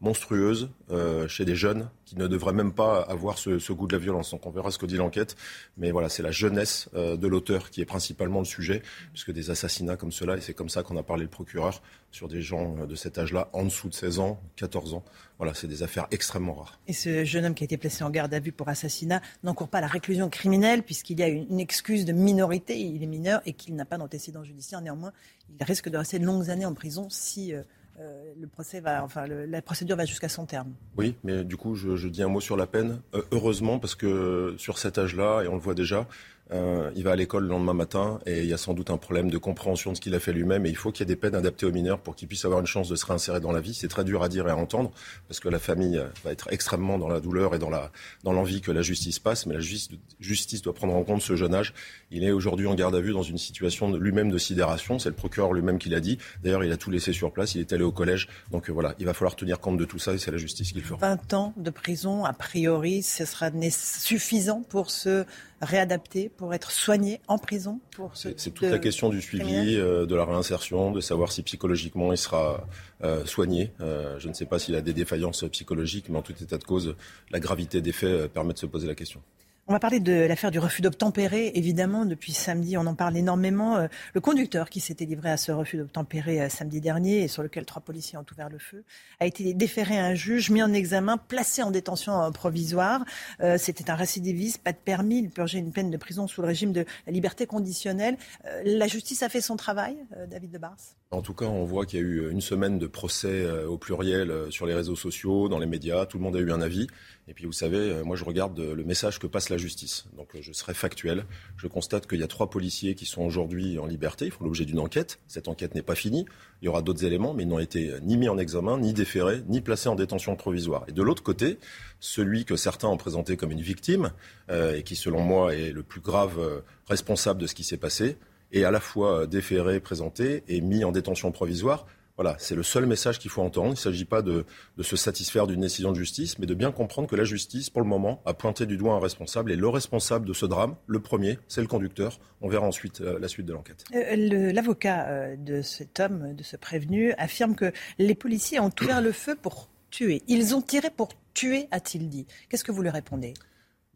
monstrueuse euh, chez des jeunes qui ne devraient même pas avoir ce, goût de la violence. Donc on verra ce que dit l'enquête. Mais voilà, c'est la jeunesse euh, de l'auteur qui est principalement le sujet, puisque des assassinats comme cela, et c'est comme ça qu'on a parlé le procureur, sur des gens euh, de cet âge-là, en dessous de 16 ans, 14 ans. Voilà, c'est des affaires extrêmement rares. Et ce jeune homme qui a été placé en garde à vue pour assassinat n'encourt pas la réclusion criminelle, puisqu'il y a une excuse de minorité, il est mineur et qu'il n'a pas d'antécédent judiciaire. Néanmoins, il risque de rester de longues années en prison si... le procès va, enfin, la procédure va jusqu'à son terme. Oui, mais du coup, je, dis un mot sur la peine. Euh, heureusement, parce que sur cet âge-là, et on le voit déjà, euh, il va à l'école le lendemain matin et il y a sans doute un problème de compréhension de ce qu'il a fait lui-même. Et il faut qu'il y ait des peines adaptées aux mineurs pour qu'ils puissent avoir une chance de se réinsérer dans la vie. C'est très dur à dire et à entendre parce que la famille va être extrêmement dans la douleur et dans la dans l'envie que la justice passe. Mais la justice, justice doit prendre en compte ce jeune âge. Il est aujourd'hui en garde à vue dans une situation lui-même de sidération. C'est le procureur lui-même qui l'a dit. D'ailleurs, il a tout laissé sur place. Il est allé au collège. Donc euh, voilà, il va falloir tenir compte de tout ça et c'est la justice qui le fera. 20 ans de prison, a priori, ce sera suffisant pour se réadapter, pour être soigné en prison pour C'est toute la question du suivi, euh, de la réinsertion, de savoir si psychologiquement il sera euh, soigné. Euh, je ne sais pas s'il a des défaillances psychologiques, mais en tout état de cause, la gravité des faits permet de se poser la question. On va parler de l'affaire du refus d'obtempérer. Évidemment, depuis samedi, on en parle énormément. Euh, le conducteur qui s'était livré à ce refus d'obtempérer euh, samedi dernier et sur lequel trois policiers ont ouvert le feu a été déféré à un juge, mis en examen, placé en détention euh, provisoire. C'était un récidiviste, pas de permis. Il purgeait une peine de prison sous le régime de la liberté conditionnelle. La justice a fait son travail, David de Bars En tout cas, on voit qu'il y a eu une semaine de procès au pluriel sur les réseaux sociaux, dans les médias. Tout le monde a eu un avis. Et puis vous savez, euh, moi je regarde euh, le message que passe la justice. Donc euh, je serai factuel. Je constate qu'il y a trois policiers qui sont aujourd'hui en liberté. Ils font l'objet d'une enquête. Cette enquête n'est pas finie. Il y aura d'autres éléments, mais ils n'ont été ni mis en examen, ni déférés, ni placés en détention provisoire. Et de l'autre côté, celui que certains ont présenté comme une victime, et qui selon moi est le plus grave responsable de ce qui s'est passé, est à la fois déféré, présenté et mis en détention provisoire voilà, c'est le seul message qu'il faut entendre. Il ne s'agit pas de, se satisfaire d'une décision de justice, mais de bien comprendre que la justice, pour le moment, a pointé du doigt un responsable. Et le responsable de ce drame, le premier, c'est le conducteur. On verra ensuite euh, la suite de l'enquête. Euh, l'avocat euh, de cet homme, de ce prévenu, affirme que les policiers ont ouvert le feu pour tuer. Ils ont tiré pour tuer, a-t-il dit. Qu'est-ce que vous lui répondez?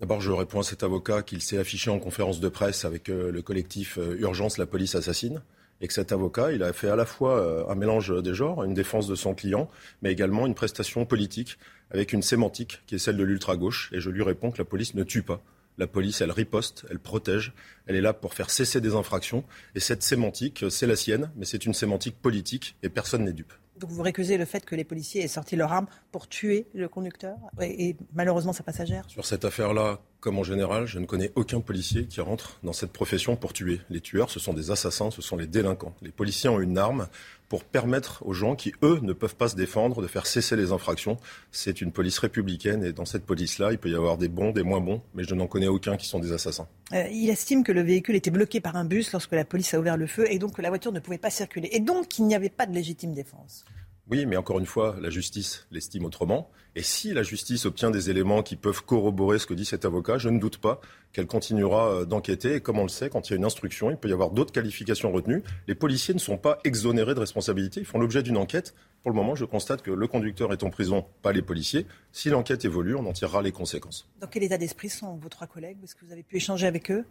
D'abord, je réponds à cet avocat qu'il s'est affiché en conférence de presse avec le collectif Urgence, la police assassine et que cet avocat, il a fait à la fois euh, un mélange des genres, une défense de son client, mais également une prestation politique avec une sémantique qui est celle de l'ultra-gauche. Et je lui réponds que la police ne tue pas. La police, elle riposte, elle protège, elle est là pour faire cesser des infractions. Et cette sémantique, c'est la sienne, mais c'est une sémantique politique et personne n'est dupe. Donc vous récusez le fait que les policiers aient sorti leur arme pour tuer le conducteur et, malheureusement sa passagère Sur cette affaire-là, comme en général, je ne connais aucun policier qui rentre dans cette profession pour tuer. Les tueurs, ce sont des assassins, ce sont les délinquants. Les policiers ont une arme pour permettre aux gens qui, eux, ne peuvent pas se défendre de faire cesser les infractions. C'est une police républicaine et dans cette police-là, il peut y avoir des bons, des moins bons, mais je n'en connais aucun qui sont des assassins. Euh, il estime que le véhicule était bloqué par un bus lorsque la police a ouvert le feu et donc que la voiture ne pouvait pas circuler et donc qu'il n'y avait pas de légitime défense. Oui, mais encore une fois, la justice l'estime autrement. Et si la justice obtient des éléments qui peuvent corroborer ce que dit cet avocat, je ne doute pas qu'elle continuera euh, d'enquêter. Et comme on le sait, quand il y a une instruction, il peut y avoir d'autres qualifications retenues. Les policiers ne sont pas exonérés de responsabilité, ils font l'objet d'une enquête. Pour le moment, je constate que le conducteur est en prison, pas les policiers. Si l'enquête évolue, on en tirera les conséquences. Dans quel état d'esprit sont vos trois collègues? Est-ce que vous avez pu échanger avec eux?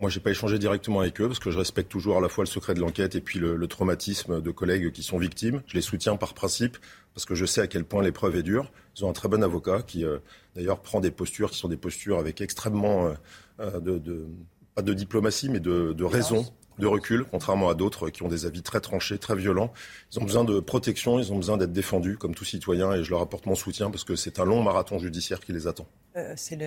Moi, j'ai pas échangé directement avec eux parce que je respecte toujours à la fois le secret de l'enquête et puis le, traumatisme de collègues qui sont victimes. Je les soutiens par principe parce que je sais à quel point l'épreuve est dure. Ils ont un très bon avocat qui, euh, d'ailleurs, prend des postures qui sont des postures avec extrêmement euh, euh, de, pas de diplomatie, mais de, de raison de recul, contrairement à d'autres qui ont des avis très tranchés, très violents. Ils ont besoin de protection, ils ont besoin d'être défendus comme tout citoyen et je leur apporte mon soutien parce que c'est un long marathon judiciaire qui les attend. Euh, c'est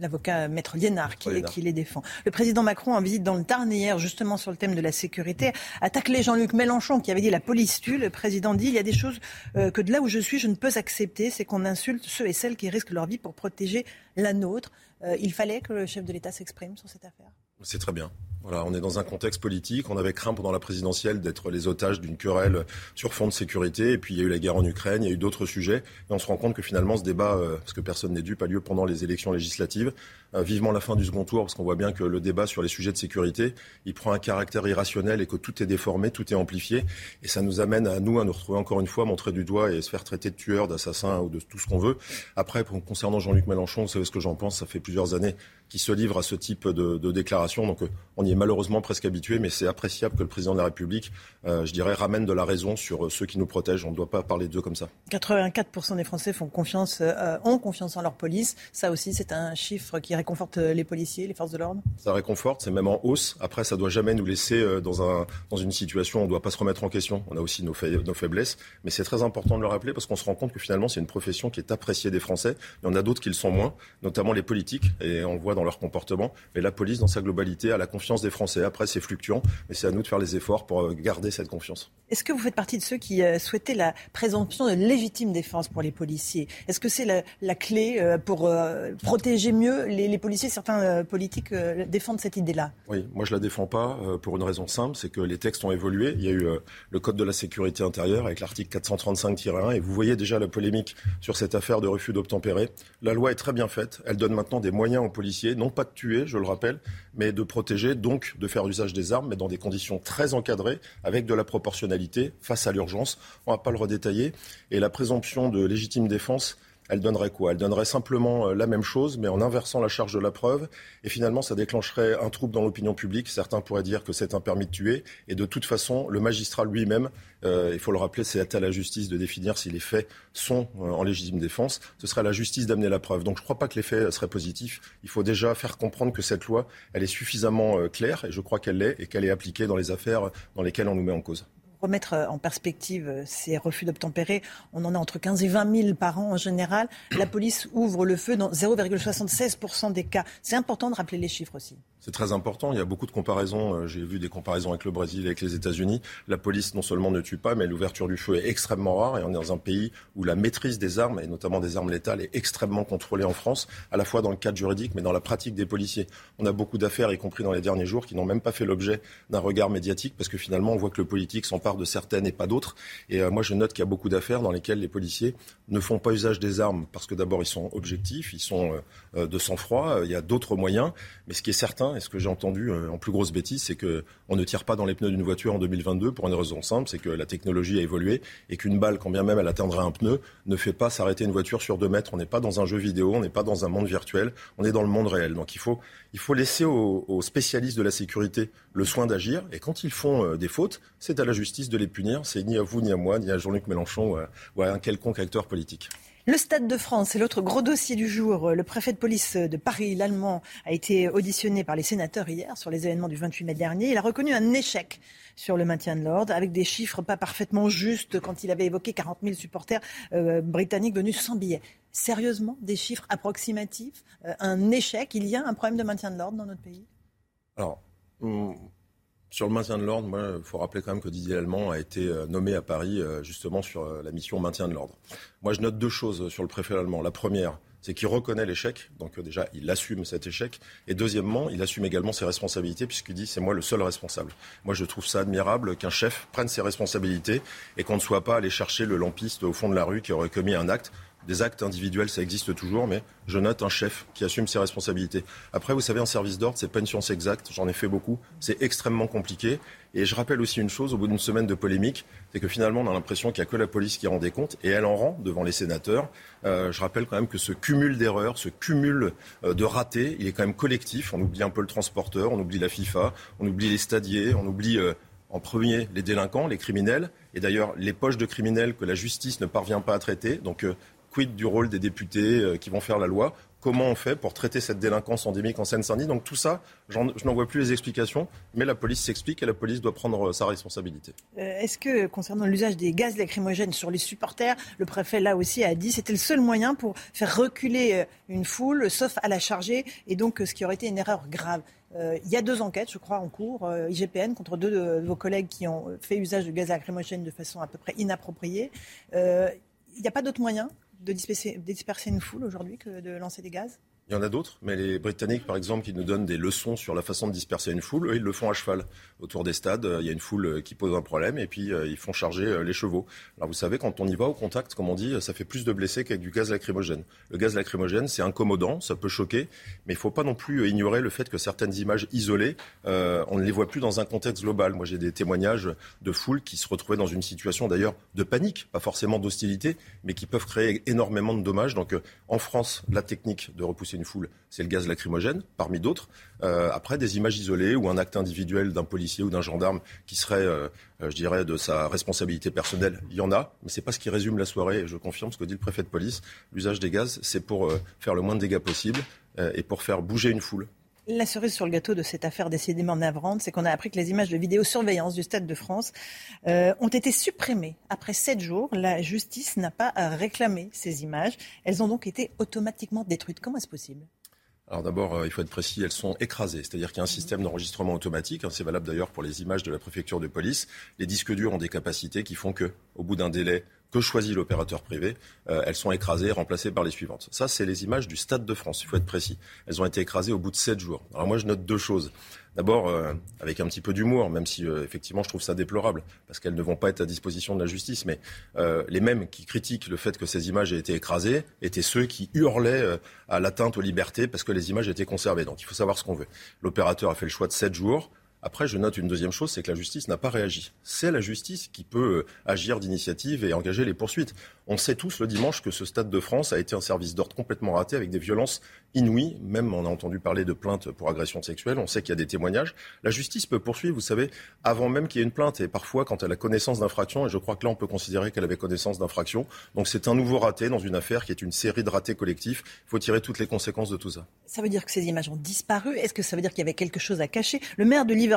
l'avocat Maître Liénard qui, qui, les défend. Le président Macron, en visite dans le Tarn hier, justement sur le thème de la sécurité, attaque les Jean-Luc Mélenchon qui avait dit la police tue. Le président dit il y a des choses euh, que de là où je suis, je ne peux accepter, c'est qu'on insulte ceux et celles qui risquent leur vie pour protéger la nôtre. Euh, il fallait que le chef de l'État s'exprime sur cette affaire. C'est très bien. Voilà, on est dans un contexte politique. On avait craint pendant la présidentielle d'être les otages d'une querelle sur fond de sécurité. Et puis il y a eu la guerre en Ukraine, il y a eu d'autres sujets. Et on se rend compte que finalement ce débat, euh, parce que personne n'est dû, pas lieu pendant les élections législatives. Euh, vivement la fin du second tour, parce qu'on voit bien que le débat sur les sujets de sécurité, il prend un caractère irrationnel et que tout est déformé, tout est amplifié. Et ça nous amène à nous à nous retrouver encore une fois montrer du doigt et se faire traiter de tueur, d'assassin ou de tout ce qu'on veut. Après, concernant Jean-Luc Mélenchon, vous savez ce que j'en pense. Ça fait plusieurs années qui se livrent à ce type de, de déclaration. Donc euh, on y est malheureusement presque habitué, mais c'est appréciable que le président de la République, euh, je dirais, ramène de la raison sur euh, ceux qui nous protègent. On ne doit pas parler d'eux comme ça. 84% des Français font confiance, ont confiance en leur police. Ça aussi, c'est un chiffre qui réconforte les policiers, les forces de l'ordre? Ça réconforte, c'est même en hausse. Après, ça ne doit jamais nous laisser dans, un, dans une situation où on ne doit pas se remettre en question. On a aussi nos, nos faiblesses, mais c'est très important de le rappeler parce qu'on se rend compte que finalement, c'est une profession qui est appréciée des Français. Il y en a d'autres qui le sont moins, notamment les politiques, et on le voit dans leur comportement. Mais la police, dans sa globalité, a la confiance des Français. Après, c'est fluctuant, mais c'est à nous de faire les efforts pour euh, garder cette confiance. Est-ce que vous faites partie de ceux qui euh, souhaitaient la présomption de légitime défense pour les policiers? Est-ce que c'est la, clé euh, pour protéger mieux les, policiers Certains politiques défendent cette idée-là? Oui, moi je la défends pas pour une raison simple, c'est que les textes ont évolué. Il y a eu le Code de la sécurité intérieure avec l'article 435-1 et vous voyez déjà la polémique sur cette affaire de refus d'obtempérer. La loi est très bien faite. Elle donne maintenant des moyens aux policiers, non pas de tuer, je le rappelle, mais de protéger, donc de faire usage des armes, mais dans des conditions très encadrées, avec de la proportionnalité face à l'urgence. On ne va pas le redétailler. Et la présomption de légitime défense, elle donnerait quoi? Elle donnerait simplement euh, la même chose, mais en inversant la charge de la preuve. Et finalement, ça déclencherait un trouble dans l'opinion publique. Certains pourraient dire que c'est un permis de tuer. Et de toute façon, le magistrat lui-même, euh, il faut le rappeler, c'est à la justice de définir si les faits sont euh, en légitime défense. Ce serait à la justice d'amener la preuve. Donc je ne crois pas que les faits seraient positifs. Il faut déjà faire comprendre que cette loi, elle est suffisamment claire, et je crois qu'elle l'est, et qu'elle est appliquée dans les affaires dans lesquelles on nous met en cause remettre euh, en perspective euh, ces refus d'obtempérer, on en a entre 15 et 20 000 par an en général. La police ouvre le feu dans 0,76% des cas. C'est important de rappeler les chiffres aussi. C'est très important. Il y a beaucoup de comparaisons. Euh, j'ai vu des comparaisons avec le Brésil, avec les États-Unis. La police non seulement ne tue pas, mais l'ouverture du feu est extrêmement rare. Et on est dans un pays où la maîtrise des armes, et notamment des armes létales, est extrêmement contrôlée en France, à la fois dans le cadre juridique, mais dans la pratique des policiers. On a beaucoup d'affaires, y compris dans les derniers jours, qui n'ont même pas fait l'objet d'un regard médiatique, parce que finalement, on voit que le politique s'empare de certaines et pas d'autres. Et moi, je note qu'il y a beaucoup d'affaires dans lesquelles les policiers ne font pas usage des armes parce que d'abord, ils sont objectifs, ils sont de sang-froid, il y a d'autres moyens. Mais ce qui est certain, et ce que j'ai entendu en plus grosse bêtise, c'est qu'on ne tire pas dans les pneus d'une voiture en 2022 pour une raison simple, c'est que la technologie a évolué et qu'une balle, quand bien même elle atteindrait un pneu, ne fait pas s'arrêter une voiture sur deux mètres. On n'est pas dans un jeu vidéo, on n'est pas dans un monde virtuel, on est dans le monde réel. Donc il faut, il faut laisser aux, spécialistes de la sécurité le soin d'agir. Et quand ils font euh, des fautes, c'est à la justice de les punir. C'est ni à vous, ni à moi, ni à Jean-Luc Mélenchon ou à un quelconque acteur politique. Le Stade de France, c'est l'autre gros dossier du jour. Le préfet de police de Paris, l'Allemand, a été auditionné par les sénateurs hier sur les événements du 28 mai dernier. Il a reconnu un échec sur le maintien de l'ordre, avec des chiffres pas parfaitement justes quand il avait évoqué 40 000 supporters euh, britanniques venus sans billets. Sérieusement, des chiffres approximatifs, euh, un échec, il y a un problème de maintien de l'ordre dans notre pays? Alors, hum, sur le maintien de l'ordre, il faut rappeler quand même que Didier Allemand a été euh, nommé à Paris euh, justement sur la mission maintien de l'ordre. Moi, je note deux choses sur le préfet allemand. La première, c'est qu'il reconnaît l'échec, donc déjà il assume cet échec, et deuxièmement, il assume également ses responsabilités puisqu'il dit c'est moi le seul responsable. Moi je trouve ça admirable qu'un chef prenne ses responsabilités et qu'on ne soit pas allé chercher le lampiste au fond de la rue qui aurait commis un acte des actes individuels, ça existe toujours, mais je note un chef qui assume ses responsabilités. Après, vous savez, un service d'ordre, c'est pas une science exacte. J'en ai fait beaucoup. C'est extrêmement compliqué. Et je rappelle aussi une chose, au bout d'une semaine de polémique, c'est que finalement, on a l'impression qu'il n'y a que la police qui rend des comptes, et elle en rend devant les sénateurs. Euh, je rappelle quand même que ce cumul d'erreurs, ce cumul euh, de ratés, il est quand même collectif. On oublie un peu le transporteur, on oublie la FIFA, on oublie les stadiers, on oublie euh, en premier les délinquants, les criminels, et d'ailleurs les poches de criminels que la justice ne parvient pas à traiter. Donc quid du rôle des députés euh, qui vont faire la loi? Comment on fait pour traiter cette délinquance endémique en Seine-Saint-Denis? Donc tout ça, je n'en vois plus les explications, mais la police s'explique et la police doit prendre euh, sa responsabilité. Euh, est-ce que, concernant l'usage des gaz lacrymogènes sur les supporters, le préfet là aussi a dit que c'était le seul moyen pour faire reculer une foule, sauf à la charger, et donc ce qui aurait été une erreur grave il y a deux enquêtes, je crois, en cours, IGPN, contre deux de, vos collègues qui ont fait usage de gaz lacrymogène de façon à peu près inappropriée. Il n'y a pas d'autre moyen? De disperser, une foule aujourd'hui que de lancer des gaz il y en a d'autres, mais les Britanniques, par exemple, qui nous donnent des leçons sur la façon de disperser une foule, eux, ils le font à cheval. Autour des stades, il y a une foule euh, qui pose un problème et puis euh, ils font charger euh, les chevaux. Alors vous savez, quand on y va au contact, comme on dit, ça fait plus de blessés qu'avec du gaz lacrymogène. Le gaz lacrymogène, c'est incommodant, ça peut choquer, mais il ne faut pas non plus ignorer le fait que certaines images isolées, on ne les voit plus dans un contexte global. Moi, j'ai des témoignages de foules qui se retrouvaient dans une situation d'ailleurs de panique, pas forcément d'hostilité, mais qui peuvent créer énormément de dommages. Donc en France, la technique de repousser une foule, c'est le gaz lacrymogène, parmi d'autres. Euh, après, des images isolées ou un acte individuel d'un policier ou d'un gendarme qui serait, euh, euh, je dirais, de sa responsabilité personnelle, il y en a, mais c'est pas ce qui résume la soirée. Je confirme ce que dit le préfet de police. L'usage des gaz, c'est pour faire le moins de dégâts possible et pour faire bouger une foule. La cerise sur le gâteau de cette affaire décidément navrante, c'est qu'on a appris que les images de vidéosurveillance du Stade de France euh, ont été supprimées. Après sept jours, la justice n'a pas réclamé ces images. Elles ont donc été automatiquement détruites. Comment est-ce possible? Alors d'abord, euh, il faut être précis, elles sont écrasées. C'est-à-dire qu'il y a un système d'enregistrement automatique. Hein, c'est valable d'ailleurs pour les images de la préfecture de police. Les disques durs ont des capacités qui font que, au bout d'un délai que choisit l'opérateur privé, euh, elles sont écrasées, remplacées par les suivantes. Ça, c'est les images du Stade de France, il faut être précis. Elles ont été écrasées au bout de sept jours. Alors moi, je note deux choses. D'abord, euh, avec un petit peu d'humour, même si euh, effectivement je trouve ça déplorable, parce qu'elles ne vont pas être à disposition de la justice, mais les mêmes qui critiquent le fait que ces images aient été écrasées étaient ceux qui hurlaient à l'atteinte aux libertés parce que les images étaient conservées. Donc il faut savoir ce qu'on veut. L'opérateur a fait le choix de sept jours. Après, je note une deuxième chose, c'est que la justice n'a pas réagi. C'est la justice qui peut agir d'initiative et engager les poursuites. On sait tous le dimanche que ce Stade de France a été un service d'ordre complètement raté avec des violences inouïes. Même on a entendu parler de plaintes pour agression sexuelle. On sait qu'il y a des témoignages. La justice peut poursuivre, vous savez, avant même qu'il y ait une plainte. Et parfois, quand elle a connaissance d'infraction, et je crois que là, on peut considérer qu'elle avait connaissance d'infraction. Donc c'est un nouveau raté dans une affaire qui est une série de ratés collectifs. Il faut tirer toutes les conséquences de tout ça. Ça veut dire que ces images ont disparu. Est-ce que ça veut dire qu'il y avait quelque chose à cacher? Le maire de Liverpool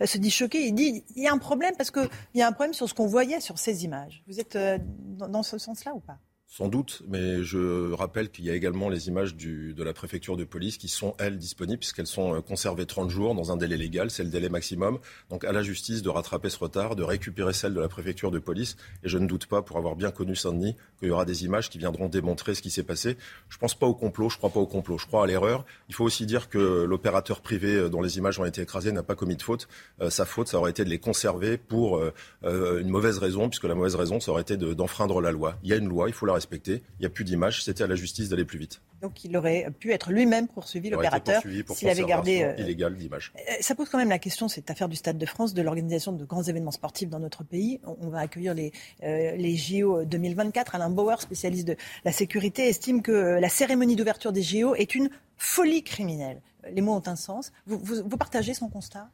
euh, se dit choqué. Il dit il y a un problème parce qu'il y a un problème sur ce qu'on voyait sur ces images. Vous êtes euh, dans ce sens-là ou pas? Sans doute, mais je rappelle qu'il y a également les images de la préfecture de police qui sont, elles, disponibles puisqu'elles sont euh, conservées 30 jours dans un délai légal, c'est le délai maximum. Donc à la justice de rattraper ce retard, de récupérer celle de la préfecture de police. Et je ne doute pas, pour avoir bien connu Saint-Denis, qu'il y aura des images qui viendront démontrer ce qui s'est passé. Je ne pense pas au complot, je ne crois pas au complot, je crois à l'erreur. Il faut aussi dire que l'opérateur privé euh, dont les images ont été écrasées n'a pas commis de faute. Euh, sa faute, ça aurait été de les conserver pour une mauvaise raison, puisque la mauvaise raison, ça aurait été d'enfreindre la loi. Il y a une loi, il faut la Il n'y a plus d'images. C'était à la justice d'aller plus vite. Donc il aurait pu être lui-même poursuivi, l'opérateur, s'il avait gardé euh, illégal d'images. Euh, ça pose quand même la question, cette affaire du Stade de France, de l'organisation de grands événements sportifs dans notre pays. On va accueillir les, euh, les JO 2024. Alain Bauer, spécialiste de la sécurité, estime que la cérémonie d'ouverture des JO est une folie criminelle. Les mots ont un sens. vous, vous partagez son constat?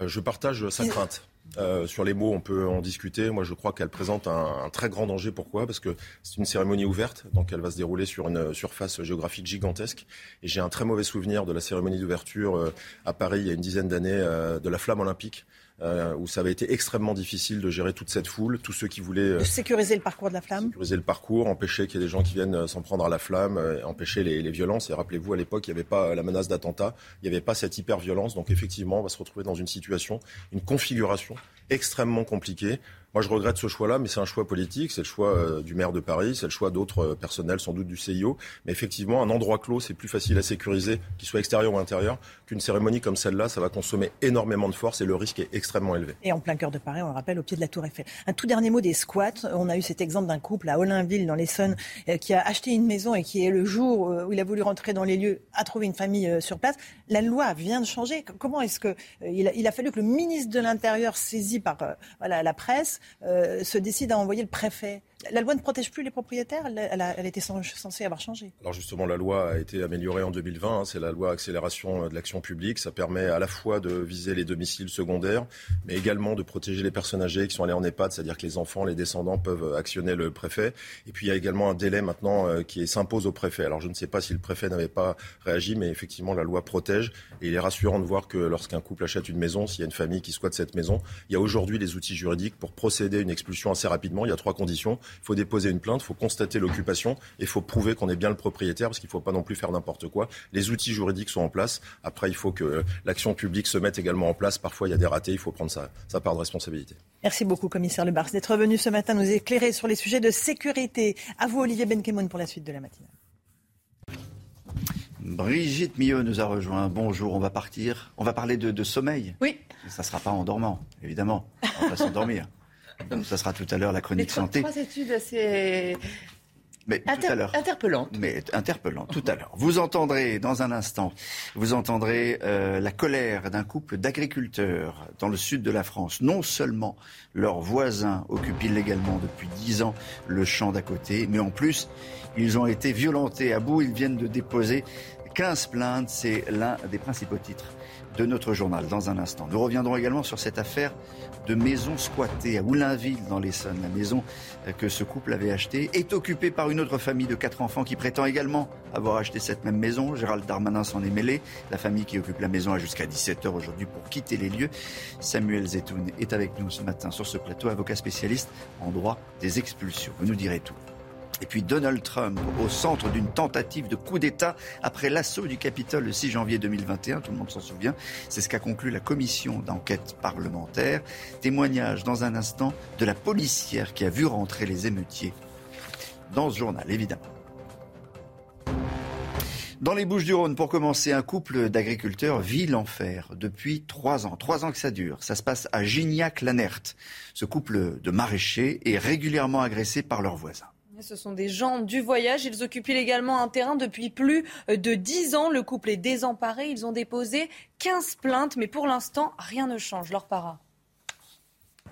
Je partage sa crainte. Euh, sur les mots, on peut en discuter. Moi, je crois qu'elle présente un, très grand danger. Pourquoi? Parce que c'est une cérémonie ouverte, donc elle va se dérouler sur une surface géographique gigantesque. Et j'ai un très mauvais souvenir de la cérémonie d'ouverture euh, à Paris il y a une dizaine d'années euh, de la flamme olympique. Euh, où ça avait été extrêmement difficile de gérer toute cette foule, tous ceux qui voulaient... de sécuriser le parcours de la flamme Sécuriser le parcours, empêcher qu'il y ait des gens qui viennent s'en prendre à la flamme, empêcher les, les, violences. Et rappelez-vous, à l'époque, il n'y avait pas la menace d'attentat, il n'y avait pas cette hyper-violence. Donc effectivement, on va se retrouver dans une situation, une configuration extrêmement compliqué. Moi, je regrette ce choix-là, mais c'est un choix politique. C'est le choix euh, du maire de Paris, c'est le choix d'autres euh, personnels, sans doute du CIO. Mais effectivement, un endroit clos, c'est plus facile à sécuriser, qu'il soit extérieur ou intérieur, qu'une cérémonie comme celle-là. Ça va consommer énormément de force et le risque est extrêmement élevé. Et en plein cœur de Paris, on le rappelle, au pied de la Tour Eiffel. Un tout dernier mot des squats. On a eu cet exemple d'un couple à Olinville, dans l'Essonne, euh, qui a acheté une maison et qui est le jour où il a voulu rentrer dans les lieux, a trouvé une famille sur place. La loi vient de changer. Comment est-ce que il a, fallu que le ministre de l'Intérieur, saisi par la presse, se décide à envoyer le préfet la loi ne protège plus les propriétaires? Elle, était censée avoir changé. Alors justement, la loi a été améliorée en 2020. Hein. c'est la loi accélération de l'action publique. Ça permet à la fois de viser les domiciles secondaires, mais également de protéger les personnes âgées qui sont allées en EHPAD, c'est-à-dire que les enfants, les descendants peuvent actionner le préfet. Et puis il y a également un délai maintenant euh, qui s'impose au préfet. Alors je ne sais pas si le préfet n'avait pas réagi, mais effectivement la loi protège. Et il est rassurant de voir que lorsqu'un couple achète une maison, s'il y a une famille qui squatte cette maison, il y a aujourd'hui les outils juridiques pour procéder à une expulsion assez rapidement. Il y a trois conditions. Il faut déposer une plainte, il faut constater l'occupation et il faut prouver qu'on est bien le propriétaire parce qu'il ne faut pas non plus faire n'importe quoi. Les outils juridiques sont en place. Après, il faut que l'action publique se mette également en place. Parfois, il y a des ratés, il faut prendre sa, sa part de responsabilité. Merci beaucoup, commissaire Lebars, d'être venu ce matin nous éclairer sur les sujets de sécurité. À vous, Olivier Benkemoun, pour la suite de la matinale. Brigitte Millot nous a rejoint. Bonjour, on va partir. On va parler de, sommeil. Oui. Ça ne sera pas en dormant, évidemment. On va s'endormir. [LAUGHS] Donc, ça sera tout à l'heure la chronique trois, santé. Trois études assez mais tout à l'heure. Interpellante. Mais interpellant, tout à l'heure. Vous entendrez dans un instant, vous entendrez euh, la colère d'un couple d'agriculteurs dans le sud de la France. Non seulement leurs voisins occupent illégalement depuis dix ans le champ d'à côté, mais en plus, ils ont été violentés à bout. Ils viennent de déposer 15 plaintes. C'est l'un des principaux titres de notre journal dans un instant. Nous reviendrons également sur cette affaire de maison squattée à Oulainville dans l'Essonne. La maison que ce couple avait achetée est occupée par une autre famille de quatre enfants qui prétend également avoir acheté cette même maison. Gérald Darmanin s'en est mêlé. La famille qui occupe la maison a jusqu'à 17h aujourd'hui pour quitter les lieux. Samuel Zetoun est avec nous ce matin sur ce plateau, avocat spécialiste en droit des expulsions. Vous nous direz tout. Et puis Donald Trump au centre d'une tentative de coup d'État après l'assaut du Capitole le 6 janvier 2021, tout le monde s'en souvient. C'est ce qu'a conclu la commission d'enquête parlementaire. Témoignage dans un instant de la policière qui a vu rentrer les émeutiers dans ce journal, évidemment. Dans les Bouches du Rhône, pour commencer, un couple d'agriculteurs vit l'enfer depuis trois ans. Trois ans que ça dure. Ça se passe à Gignac-Lanert. Ce couple de maraîchers est régulièrement agressé par leurs voisins. Ce sont des gens du voyage. Ils occupent illégalement un terrain depuis plus de 10 ans. Le couple est désemparé. Ils ont déposé 15 plaintes, mais pour l'instant, rien ne change. Leur para.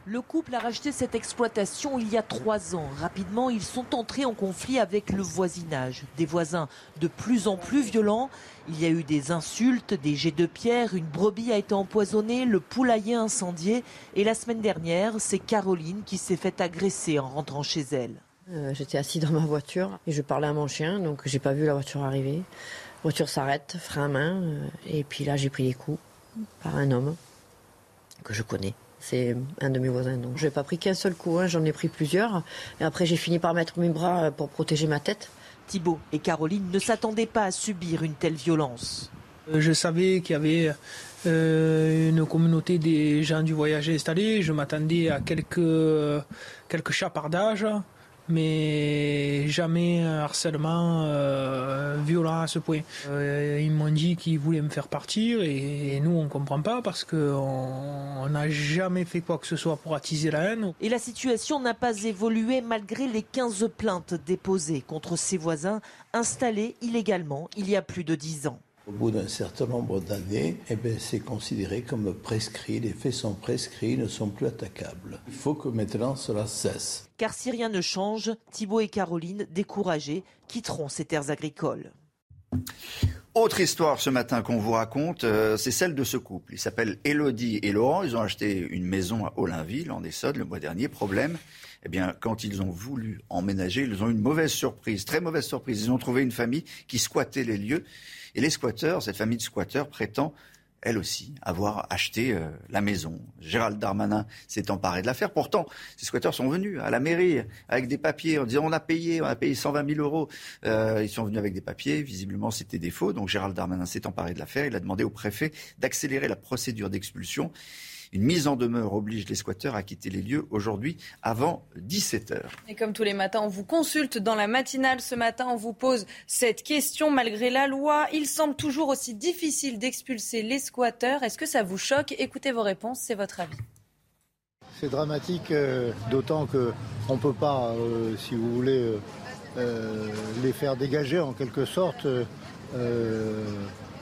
Le couple a racheté cette exploitation il y a trois ans. Rapidement, ils sont entrés en conflit avec le voisinage. Des voisins de plus en plus violents. Il y a eu des insultes, des jets de pierre, une brebis a été empoisonnée, le poulailler incendié. Et la semaine dernière, c'est Caroline qui s'est fait agresser en rentrant chez elle. Euh, j'étais assis dans ma voiture et je parlais à mon chien, donc j'ai pas vu la voiture arriver. La voiture s'arrête, frein à main, euh, et puis là j'ai pris des coups par un homme que je connais. C'est un de mes voisins. Donc, je n'ai pas pris qu'un seul coup, hein, j'en ai pris plusieurs. Et après, j'ai fini par mettre mes bras pour protéger ma tête. Thibault et Caroline ne s'attendaient pas à subir une telle violence. Euh, je savais qu'il y avait euh, une communauté des gens du voyage installés. Je m'attendais à quelques, quelques chapardages mais jamais un harcèlement euh, violent à ce point. Euh, ils m'ont dit qu'ils voulaient me faire partir et, nous on comprend pas parce qu'on n'a jamais fait quoi que ce soit pour attiser la haine. Et la situation n'a pas évolué malgré les 15 plaintes déposées contre ses voisins installés illégalement il y a plus de 10 ans. Au bout d'un certain nombre d'années, eh ben, c'est considéré comme prescrit, les faits sont prescrits, ne sont plus attaquables. Il faut que maintenant cela cesse. Car si rien ne change, Thibault et Caroline, découragés, quitteront ces terres agricoles. Autre histoire ce matin qu'on vous raconte, euh, c'est celle de ce couple. Ils s'appellent Elodie et Laurent. Ils ont acheté une maison à Olinville, en Essonne, le mois dernier. Problème, eh bien, quand ils ont voulu emménager, ils ont eu une mauvaise surprise, très mauvaise surprise. Ils ont trouvé une famille qui squattait les lieux. Et les squatteurs, cette famille de squatteurs prétend elle aussi, avoir acheté euh, la maison. Gérald Darmanin s'est emparé de l'affaire. Pourtant, ces squatteurs sont venus à la mairie avec des papiers en disant on a payé, on a payé 120 000 euros. Euh, ils sont venus avec des papiers. Visiblement, c'était des faux. Donc Gérald Darmanin s'est emparé de l'affaire. Il a demandé au préfet d'accélérer la procédure d'expulsion. Une mise en demeure oblige les squatteurs à quitter les lieux aujourd'hui avant 17h. Et comme tous les matins, on vous consulte dans la matinale. Ce matin, on vous pose cette question. Malgré la loi, il semble toujours aussi difficile d'expulser les squatteurs. Est-ce que ça vous choque? Écoutez vos réponses, c'est votre avis. C'est dramatique, euh, d'autant qu'on ne peut pas, euh, si vous voulez, euh, les faire dégager en quelque sorte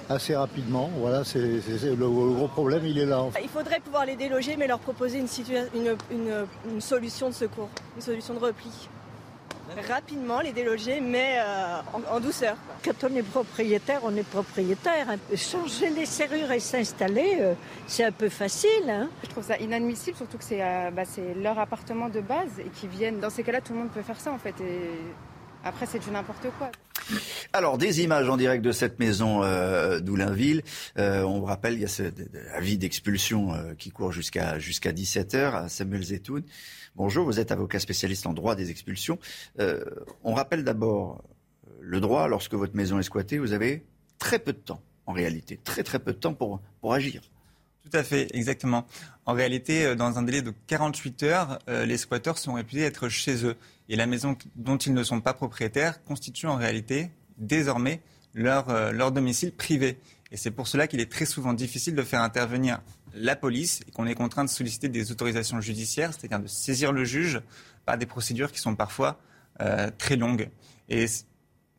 assez rapidement. Voilà, c'est, le, gros problème, il est là. Il faudrait pouvoir les déloger, mais leur proposer une, une, solution de secours, une solution de repli. Rapidement les déloger, mais euh, en, douceur. Quand on est propriétaire, on est propriétaire. Changer les serrures et s'installer, euh, c'est un peu facile. Hein. Je trouve ça inadmissible, surtout que c'est, euh, bah, c'est leur appartement de base et qui viennent. Dans ces cas-là, tout le monde peut faire ça en fait. Et après, c'est du n'importe quoi. Alors, des images en direct de cette maison euh, d'Oulainville. Euh, on vous rappelle, il y a ce avis d'expulsion euh, qui court jusqu'à jusqu'à 17h Samuel Zetoun. Bonjour, vous êtes avocat spécialiste en droit des expulsions. Euh, on rappelle d'abord le droit, lorsque votre maison est squattée, vous avez très peu de temps, en réalité, très très peu de temps pour, pour agir. Tout à fait, exactement. En réalité, dans un délai de 48 heures, les squatteurs sont réputés être chez eux. Et la maison dont ils ne sont pas propriétaires constitue en réalité désormais leur, euh, leur domicile privé. Et c'est pour cela qu'il est très souvent difficile de faire intervenir la police et qu'on est contraint de solliciter des autorisations judiciaires, c'est-à-dire de saisir le juge par des procédures qui sont parfois euh, très longues. Et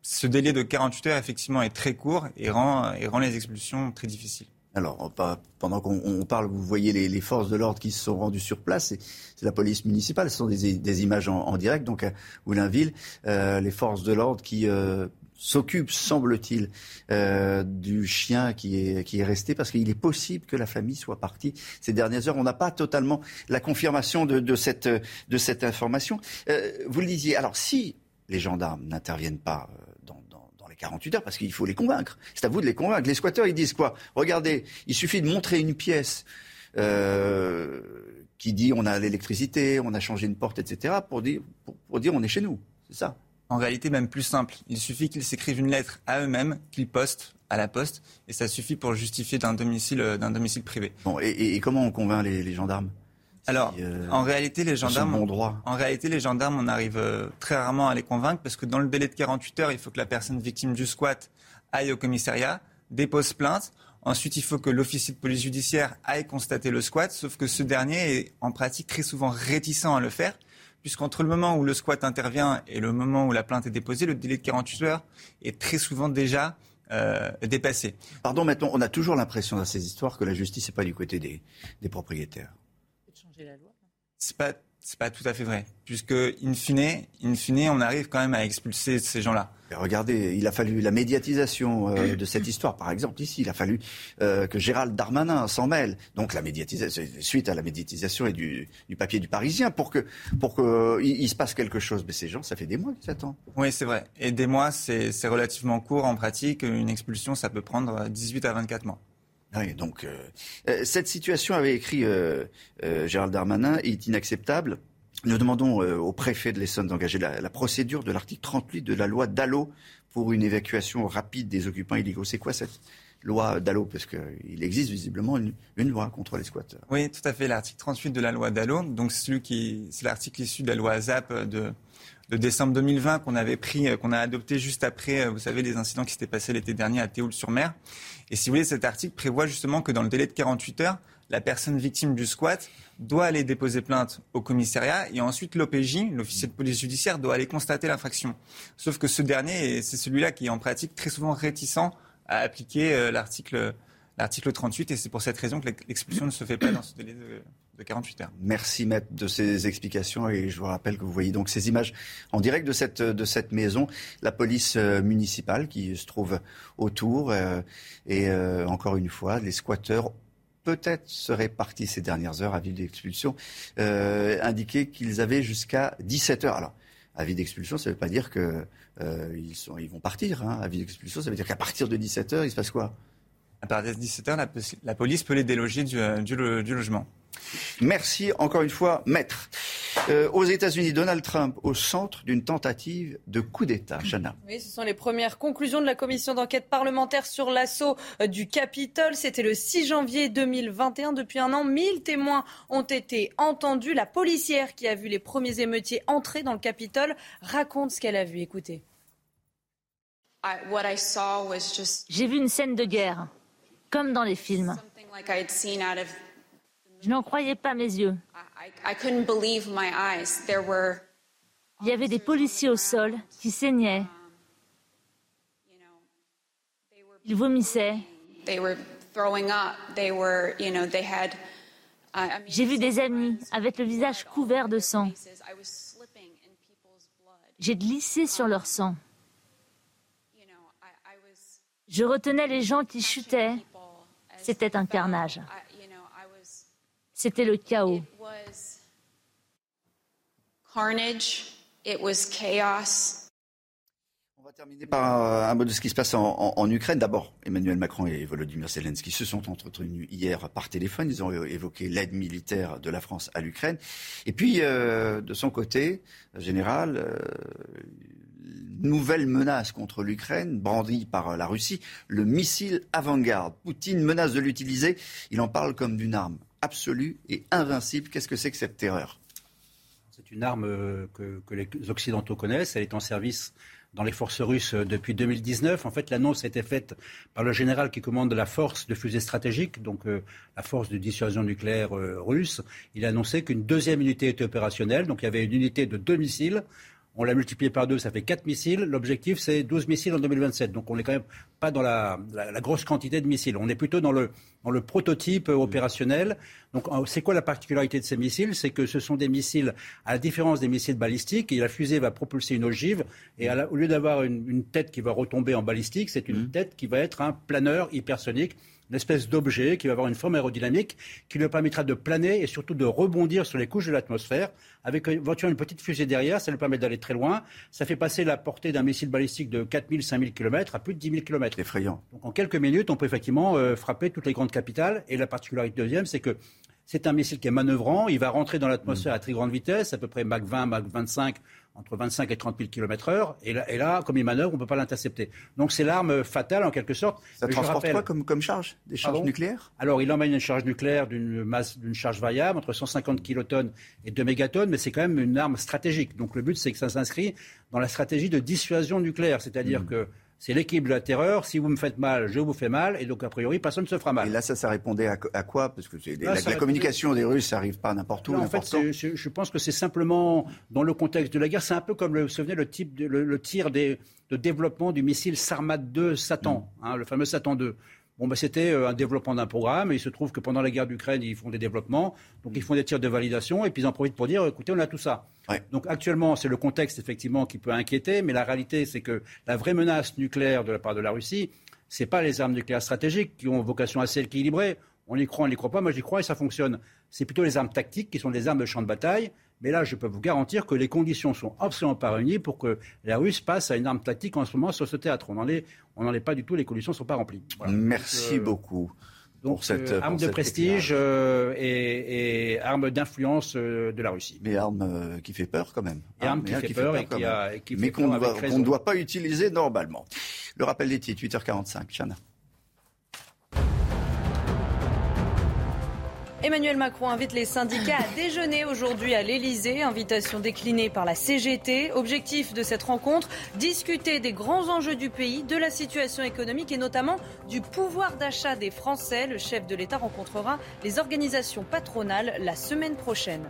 ce délai de 48 heures, effectivement, est très court et rend, et rend les expulsions très difficiles. Alors, pendant qu'on parle, vous voyez les, forces de l'ordre qui se sont rendues sur place. C'est la police municipale. Ce sont des, images en, direct. Donc, à Oulinville, euh, les forces de l'ordre qui euh, s'occupent, semble-t-il, euh, du chien qui est, resté, parce qu'il est possible que la famille soit partie ces dernières heures. On n'a pas totalement la confirmation de cette information. vous le disiez. Alors, si les gendarmes n'interviennent pas 48 heures parce qu'il faut les convaincre. C'est à vous de les convaincre. Les squatteurs, ils disent quoi? Regardez, il suffit de montrer une pièce euh, qui dit on a l'électricité, on a changé une porte, etc. pour dire, pour, dire on est chez nous. C'est ça. En réalité, même plus simple. Il suffit qu'ils s'écrivent une lettre à eux-mêmes, qu'ils postent à la poste, et ça suffit pour justifier d'un domicile, euh, d'un domicile privé. Bon, et, comment on convainc les gendarmes? Alors, euh, en réalité, les gendarmes, en réalité, les gendarmes, on arrive euh, très rarement à les convaincre parce que dans le délai de 48 heures, il faut que la personne victime du squat aille au commissariat, dépose plainte. Ensuite, il faut que l'officier de police judiciaire aille constater le squat, sauf que ce dernier est en pratique très souvent réticent à le faire, puisqu'entre le moment où le squat intervient et le moment où la plainte est déposée, le délai de 48 heures est très souvent déjà euh, dépassé. Pardon, maintenant, on a toujours l'impression dans ces histoires que la justice n'est pas du côté des propriétaires la loi C'est pas c'est pas tout à fait vrai, puisque in fine, in fine, on arrive quand même à expulser ces gens-là. Regardez, il a fallu la médiatisation euh, de cette [COUGHS] histoire, par exemple ici, il a fallu euh, que Gérald Darmanin s'en mêle. Donc la médiatisation, suite à la médiatisation et du, papier du Parisien, pour que pour que il, se passe quelque chose. Mais ces gens, ça fait des mois qu'ils attendent. Oui, c'est vrai. Et des mois, c'est relativement court en pratique. Une expulsion, ça peut prendre 18 à 24 mois. Oui, donc euh, euh, cette situation avait écrit euh, Gérald Darmanin est inacceptable. Nous demandons au préfet de l'Essonne d'engager la, procédure de l'article 38 de la loi Dallot pour une évacuation rapide des occupants illégaux. C'est quoi cette loi Dallot Parce qu'il existe visiblement une, une, loi contre les squatteurs. Oui, tout à fait. L'article 38 de la loi Dallot, donc celui qui, c'est l'article issu de la loi ZAP de de décembre 2020 qu'on avait pris, qu'on a adopté juste après, vous savez, les incidents qui s'étaient passés l'été dernier à Théoul-sur-Mer. Et si vous voulez, cet article prévoit justement que dans le délai de 48 heures, la personne victime du squat doit aller déposer plainte au commissariat et ensuite l'OPJ, l'officier de police judiciaire, doit aller constater l'infraction. Sauf que ce dernier, c'est celui-là qui est en pratique très souvent réticent à appliquer l'article l'article 38 et c'est pour cette raison que l'expulsion ne se fait pas dans ce délai de, de 48 heures. Merci maître de ces explications et je vous rappelle que vous voyez donc ces images en direct de cette, de cette maison, la police euh, municipale qui se trouve autour euh, et euh, encore une fois les squatteurs peut-être seraient partis ces dernières heures à ville d'expulsion, euh, indiqué qu'ils avaient jusqu'à 17 heures. Alors, avis d'expulsion, ça ne veut pas dire qu'ils euh, ils, ils vont partir. Hein. Avis d'expulsion, ça veut dire qu'à partir de 17 heures, il se passe quoi? À partir de 17 heures, la, la, police peut les déloger du, du, du logement. Merci encore une fois, maître. Euh, aux États-Unis, Donald Trump au centre d'une tentative de coup d'État. Chana. Oui, ce sont les premières conclusions de la commission d'enquête parlementaire sur l'assaut du Capitole. C'était le 6 janvier 2021. Depuis un an, 1000 témoins ont été entendus. La policière qui a vu les premiers émeutiers entrer dans le Capitole raconte ce qu'elle a vu. Écoutez. J'ai vu une scène de guerre, comme dans les films. Je n'en croyais pas mes yeux. Il y avait des policiers au sol qui saignaient. Ils vomissaient. J'ai vu des amis avec le visage couvert de sang. J'ai glissé sur leur sang. Je retenais les gens qui chutaient. C'était un carnage. C'était le chaos. On va terminer par un mot de ce qui se passe en, en, en Ukraine. D'abord, Emmanuel Macron et Volodymyr Zelensky se sont entretenus hier par téléphone. Ils ont évoqué l'aide militaire de la France à l'Ukraine. Et puis, euh, de son côté, général, euh, nouvelle menace contre l'Ukraine, brandie par la Russie, le missile avant-garde. Poutine menace de l'utiliser. Il en parle comme d'une arme absolue et invincible. Qu'est-ce que c'est que cette terreur? C'est une arme que, que, les Occidentaux connaissent. Elle est en service dans les forces russes depuis 2019. En fait, l'annonce a été faite par le général qui commande la force de fusée stratégique, donc euh, la force de dissuasion nucléaire euh, russe. Il a annoncé qu'une deuxième unité était opérationnelle. Donc il y avait une unité de deux missiles. On l'a multiplié par deux, ça fait 4 missiles. L'objectif, c'est 12 missiles en 2027. Donc on n'est quand même pas dans la, la, la, grosse quantité de missiles. On est plutôt dans le, dans le prototype opérationnel. Donc c'est quoi la particularité de ces missiles? C'est que ce sont des missiles, à la différence des missiles balistiques, et la fusée va propulser une ogive. Et la, au lieu d'avoir une, une, tête qui va retomber en balistique, c'est une mmh. tête qui va être un planeur hypersonique une espèce d'objet qui va avoir une forme aérodynamique qui lui permettra de planer et surtout de rebondir sur les couches de l'atmosphère avec éventuellement une petite fusée derrière. Ça lui permet d'aller très loin. Ça fait passer la portée d'un missile balistique de 4000, 5000 km à plus de 10 000 km. Effrayant. Donc en quelques minutes, on peut effectivement euh, frapper toutes les grandes capitales. Et la particularité deuxième, c'est que c'est un missile qui est manœuvrant. Il va rentrer dans l'atmosphère mmh. à très grande vitesse, à peu près Mach 20, Mach 25 entre 25 et 30 000 km heure. Et là, et là comme il manœuvre, on ne peut pas l'intercepter. Donc c'est l'arme fatale en quelque sorte. Ça transporte rappelle... quoi comme, comme, charge? Des charges Pardon? nucléaires? Alors il emmène une charge nucléaire d'une masse, d'une charge variable entre 150 kilotonnes et 2 mégatonnes, mais c'est quand même une arme stratégique. Donc le but c'est que ça s'inscrit dans la stratégie de dissuasion nucléaire, c'est-à-dire mmh. que c'est l'équipe de la terreur. Si vous me faites mal, je vous fais mal. Et donc, a priori, personne ne se fera mal. Et là, ça, ça répondait à, à quoi? Parce que là, la, la communication des Russes, ça arrive pas n'importe où. En fait, je, je pense que c'est simplement dans le contexte de la guerre. C'est un peu comme, le, vous vous souvenez, le, type de, le, le tir des, de développement du missile Sarmat 2 Satan, mm. hein, le fameux Satan 2. Bon, ben, c'était un développement d'un programme, et il se trouve que pendant la guerre d'Ukraine, ils font des développements, donc ils font des tirs de validation, et puis ils en profitent pour dire, écoutez, on a tout ça. Ouais. Donc actuellement, c'est le contexte, effectivement, qui peut inquiéter, mais la réalité, c'est que la vraie menace nucléaire de la part de la Russie, c'est pas les armes nucléaires stratégiques qui ont vocation à s'équilibrer. On y croit, on n'y croit pas, moi j'y crois et ça fonctionne. C'est plutôt les armes tactiques qui sont des armes de champ de bataille, mais là, je peux vous garantir que les conditions sont absolument pas réunies pour que la Russe passe à une arme tactique en ce moment sur ce théâtre. On n'en est, pas du tout, les conditions ne sont pas remplies. Voilà. Merci Donc, euh... beaucoup. Donc, euh, arme de prestige euh, et, et, arme d'influence euh, de la Russie. Mais arme qui fait peur quand même. Et arme qui, fait, peur et qui, a, et qui Mais qu'on ne doit pas utiliser normalement. Le rappel des titres, 8h45. Chana. Emmanuel Macron invite les syndicats à déjeuner aujourd'hui à l'Elysée. Invitation déclinée par la CGT. Objectif de cette rencontre, discuter des grands enjeux du pays, de la situation économique et notamment du pouvoir d'achat des Français. Le chef de l'État rencontrera les organisations patronales la semaine prochaine.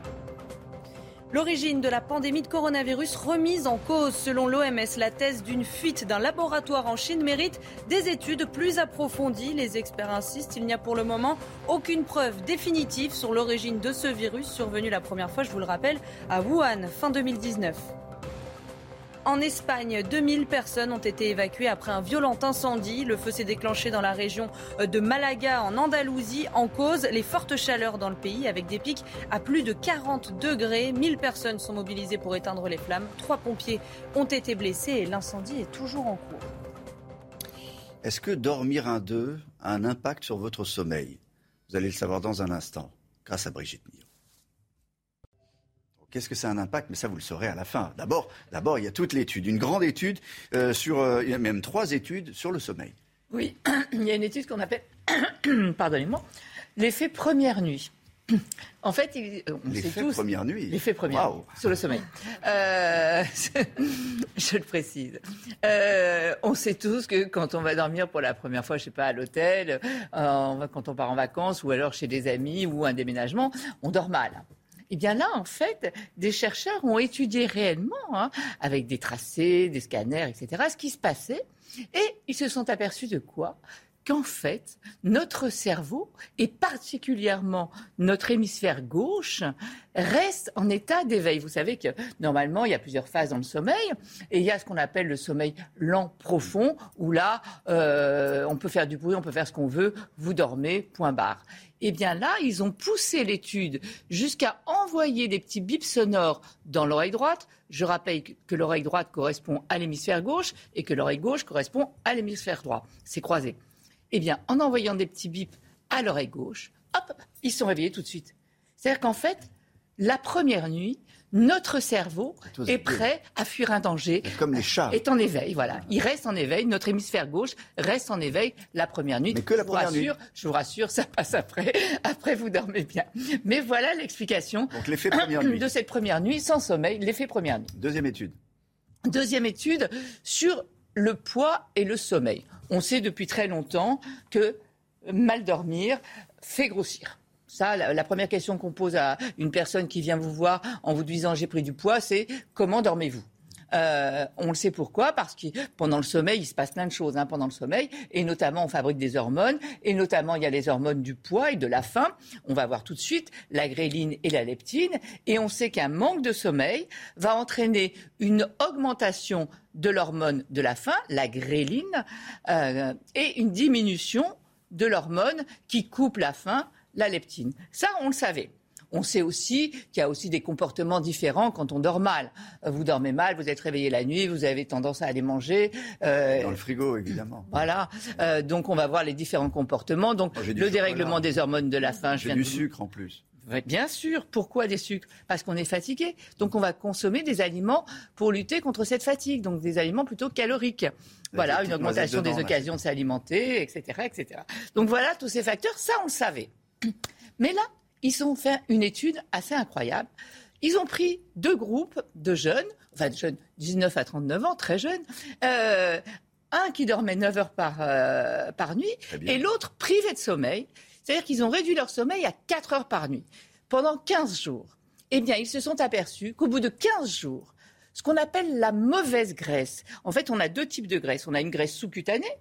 L'origine de la pandémie de coronavirus remise en cause. Selon l'OMS, la thèse d'une fuite d'un laboratoire en Chine mérite des études plus approfondies. Les experts insistent, il n'y a pour le moment aucune preuve définitive sur l'origine de ce virus survenu la première fois, je vous le rappelle, à Wuhan, fin 2019. En Espagne, 2000 personnes ont été évacuées après un violent incendie. Le feu s'est déclenché dans la région de Malaga, en Andalousie, en cause les fortes chaleurs dans le pays, avec des pics à plus de 40 degrés. 1000 personnes sont mobilisées pour éteindre les flammes. Trois pompiers ont été blessés et l'incendie est toujours en cours. Est-ce que dormir un deux a un impact sur votre sommeil? Vous allez le savoir dans un instant, grâce à Brigitte. Qu'est-ce que c'est un impact? Mais ça, vous le saurez à la fin. D'abord, d'abord il y a toute l'étude, une grande étude euh, sur, euh, il y a même trois études sur le sommeil. Oui, [CLEARS THROAT] il y a une étude qu'on appelle, [CLEARS THROAT] pardonnez-moi, l'effet première nuit. En fait, l'effet première nuit. L'effet première nuit sur le sommeil. Euh, [LAUGHS] je le précise. on sait tous que quand on va dormir pour la première fois, je sais pas, à l'hôtel, quand on part en vacances ou alors chez des amis ou un déménagement, on dort mal. Eh bien là, en fait, des chercheurs ont étudié réellement, hein, avec des tracés, des scanners, etc., ce qui se passait. Et ils se sont aperçus de quoi? Qu'en fait, notre cerveau, et particulièrement notre hémisphère gauche, reste en état d'éveil. Vous savez que normalement, il y a plusieurs phases dans le sommeil, et il y a ce qu'on appelle le sommeil lent profond, où là, euh, on peut faire du bruit, on peut faire ce qu'on veut, vous dormez, point barre. Eh bien là, ils ont poussé l'étude jusqu'à envoyer des petits bips sonores dans l'oreille droite. Je rappelle que l'oreille droite correspond à l'hémisphère gauche et que l'oreille gauche correspond à l'hémisphère droit. C'est croisé. Eh bien, en envoyant des petits bips à l'oreille gauche, hop, ils sont réveillés tout de suite. C'est-à-dire qu'en fait, la première nuit, notre cerveau est prêt à fuir un danger. Comme les chats. Est en éveil, voilà. Il reste en éveil. Notre hémisphère gauche reste en éveil la première nuit. Mais que la je première nuit. Je vous rassure, ça passe après. [LAUGHS] Après, vous dormez bien. Mais voilà l'explication. [CLEARS THROAT] De cette première nuit sans sommeil, l'effet première nuit. Deuxième étude. Deuxième étude sur le poids et le sommeil. On sait depuis très longtemps que mal dormir fait grossir. La, première question qu'on pose à une personne qui vient vous voir en vous disant j'ai pris du poids, c'est comment dormez-vous? Euh, on le sait pourquoi, parce que pendant le sommeil, il se passe plein de choses hein, pendant le sommeil, et notamment on fabrique des hormones, et notamment il y a les hormones du poids et de la faim. On va voir tout de suite la gréline et la leptine, et on sait qu'un manque de sommeil va entraîner une augmentation de l'hormone de la faim, la gréline, euh, et une diminution de l'hormone qui coupe la faim la leptine. Ça, on le savait. On sait aussi qu'il y a aussi des comportements différents quand on dort mal. Euh, vous dormez mal, vous êtes réveillé la nuit, vous avez tendance à aller manger. Euh, Dans le frigo, évidemment. Voilà. Euh, donc on va voir les différents comportements. Donc le dérèglement des hormones de la faim. J'ai du sucre en plus. Bien sûr. Pourquoi des sucres? Parce qu'on est fatigué. Donc on va consommer des aliments pour lutter contre cette fatigue. Donc des aliments plutôt caloriques. Voilà, une augmentation des occasions de s'alimenter, etc., etc. Donc voilà tous ces facteurs. Ça, on le savait. Mais là, ils ont fait une étude assez incroyable. Ils ont pris deux groupes de jeunes, enfin de jeunes, 19 à 39 ans, très jeunes, euh, un qui dormait 9 heures par, euh, par nuit et l'autre privé de sommeil. C'est-à-dire qu'ils ont réduit leur sommeil à 4 heures par nuit pendant 15 jours. Eh bien, ils se sont aperçus qu'au bout de 15 jours, ce qu'on appelle la mauvaise graisse, en fait, on a deux types de graisse. On a une graisse sous-cutanée,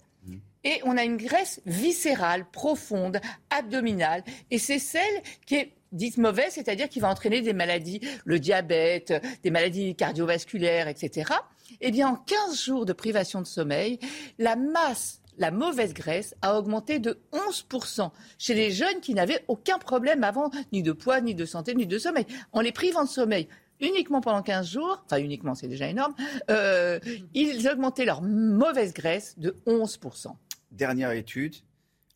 et on a une graisse viscérale, profonde, abdominale. Et c'est celle qui est dite mauvaise, c'est-à-dire qui va entraîner des maladies, le diabète, des maladies cardiovasculaires, etc. Eh bien, en 15 jours de privation de sommeil, la masse la mauvaise graisse a augmenté de 11% chez les jeunes qui n'avaient aucun problème avant, ni de poids, ni de santé, ni de sommeil. En les privant de sommeil uniquement pendant 15 jours, enfin uniquement c'est déjà énorme, euh, [LAUGHS] ils augmentaient leur mauvaise graisse de 11% dernière étude,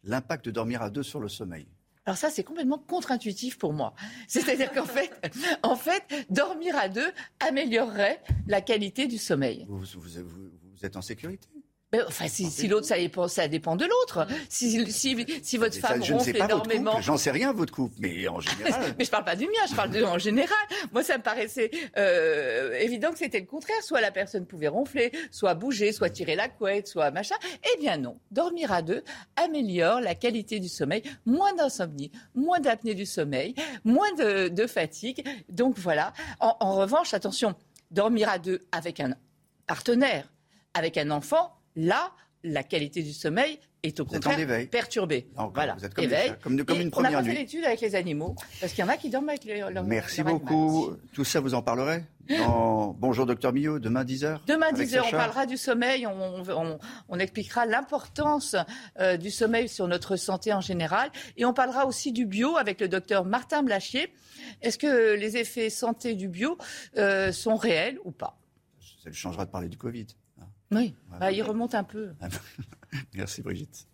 l'impact de dormir à deux sur le sommeil. Alors ça, c'est complètement contre-intuitif pour moi. [LAUGHS] C'est-à-dire qu'en fait, [LAUGHS] en fait, dormir à deux améliorerait la qualité du sommeil. vous, vous êtes en sécurité? Enfin, si, l'autre, ça dépend, ça dépend de l'autre. Si, si, si, votre femme je ronfle énormément. J'en sais rien, votre couple, mais en général. [LAUGHS] mais je parle pas du mien, je parle de en général. Moi, ça me paraissait euh, évident que c'était le contraire. Soit la personne pouvait ronfler, soit bouger, soit tirer la couette, soit machin. Eh bien non. Dormir à deux améliore la qualité du sommeil. Moins d'insomnie, moins d'apnée du sommeil, moins de, de fatigue. Donc voilà. En, en revanche, attention, dormir à deux avec un partenaire, avec un enfant, Là, la qualité du sommeil est au contraire perturbée. voilà. Vous êtes comme, comme, une première on a fait l'étude avec les animaux, parce qu'il y en a qui dorment avec les, leurs Merci beaucoup. Tout ça, vous en parlerez [LAUGHS] Bonjour docteur Millot, demain 10h Demain 10h, on parlera du sommeil, on, expliquera l'importance euh, du sommeil sur notre santé en général, et on parlera aussi du bio avec le docteur Martin Blachier. Est-ce que les effets santé du bio euh, sont réels ou pas? Ça lui changera de parler du Covid. Oui, bah, il remonte un peu. [LAUGHS] Merci Brigitte.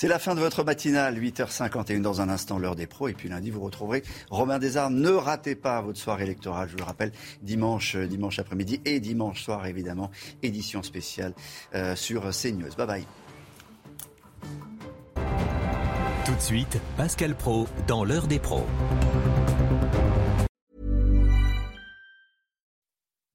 C'est la fin de votre matinale, 8h51 dans un instant, l'heure des pros. Et puis lundi, vous retrouverez Romain Desarmes. Ne ratez pas votre soirée électorale, je vous le rappelle, dimanche, euh, dimanche après-midi et dimanche soir, évidemment, édition spéciale euh, sur CNews. Bye bye. Tout de suite, Pascal Pro dans l'heure des pros.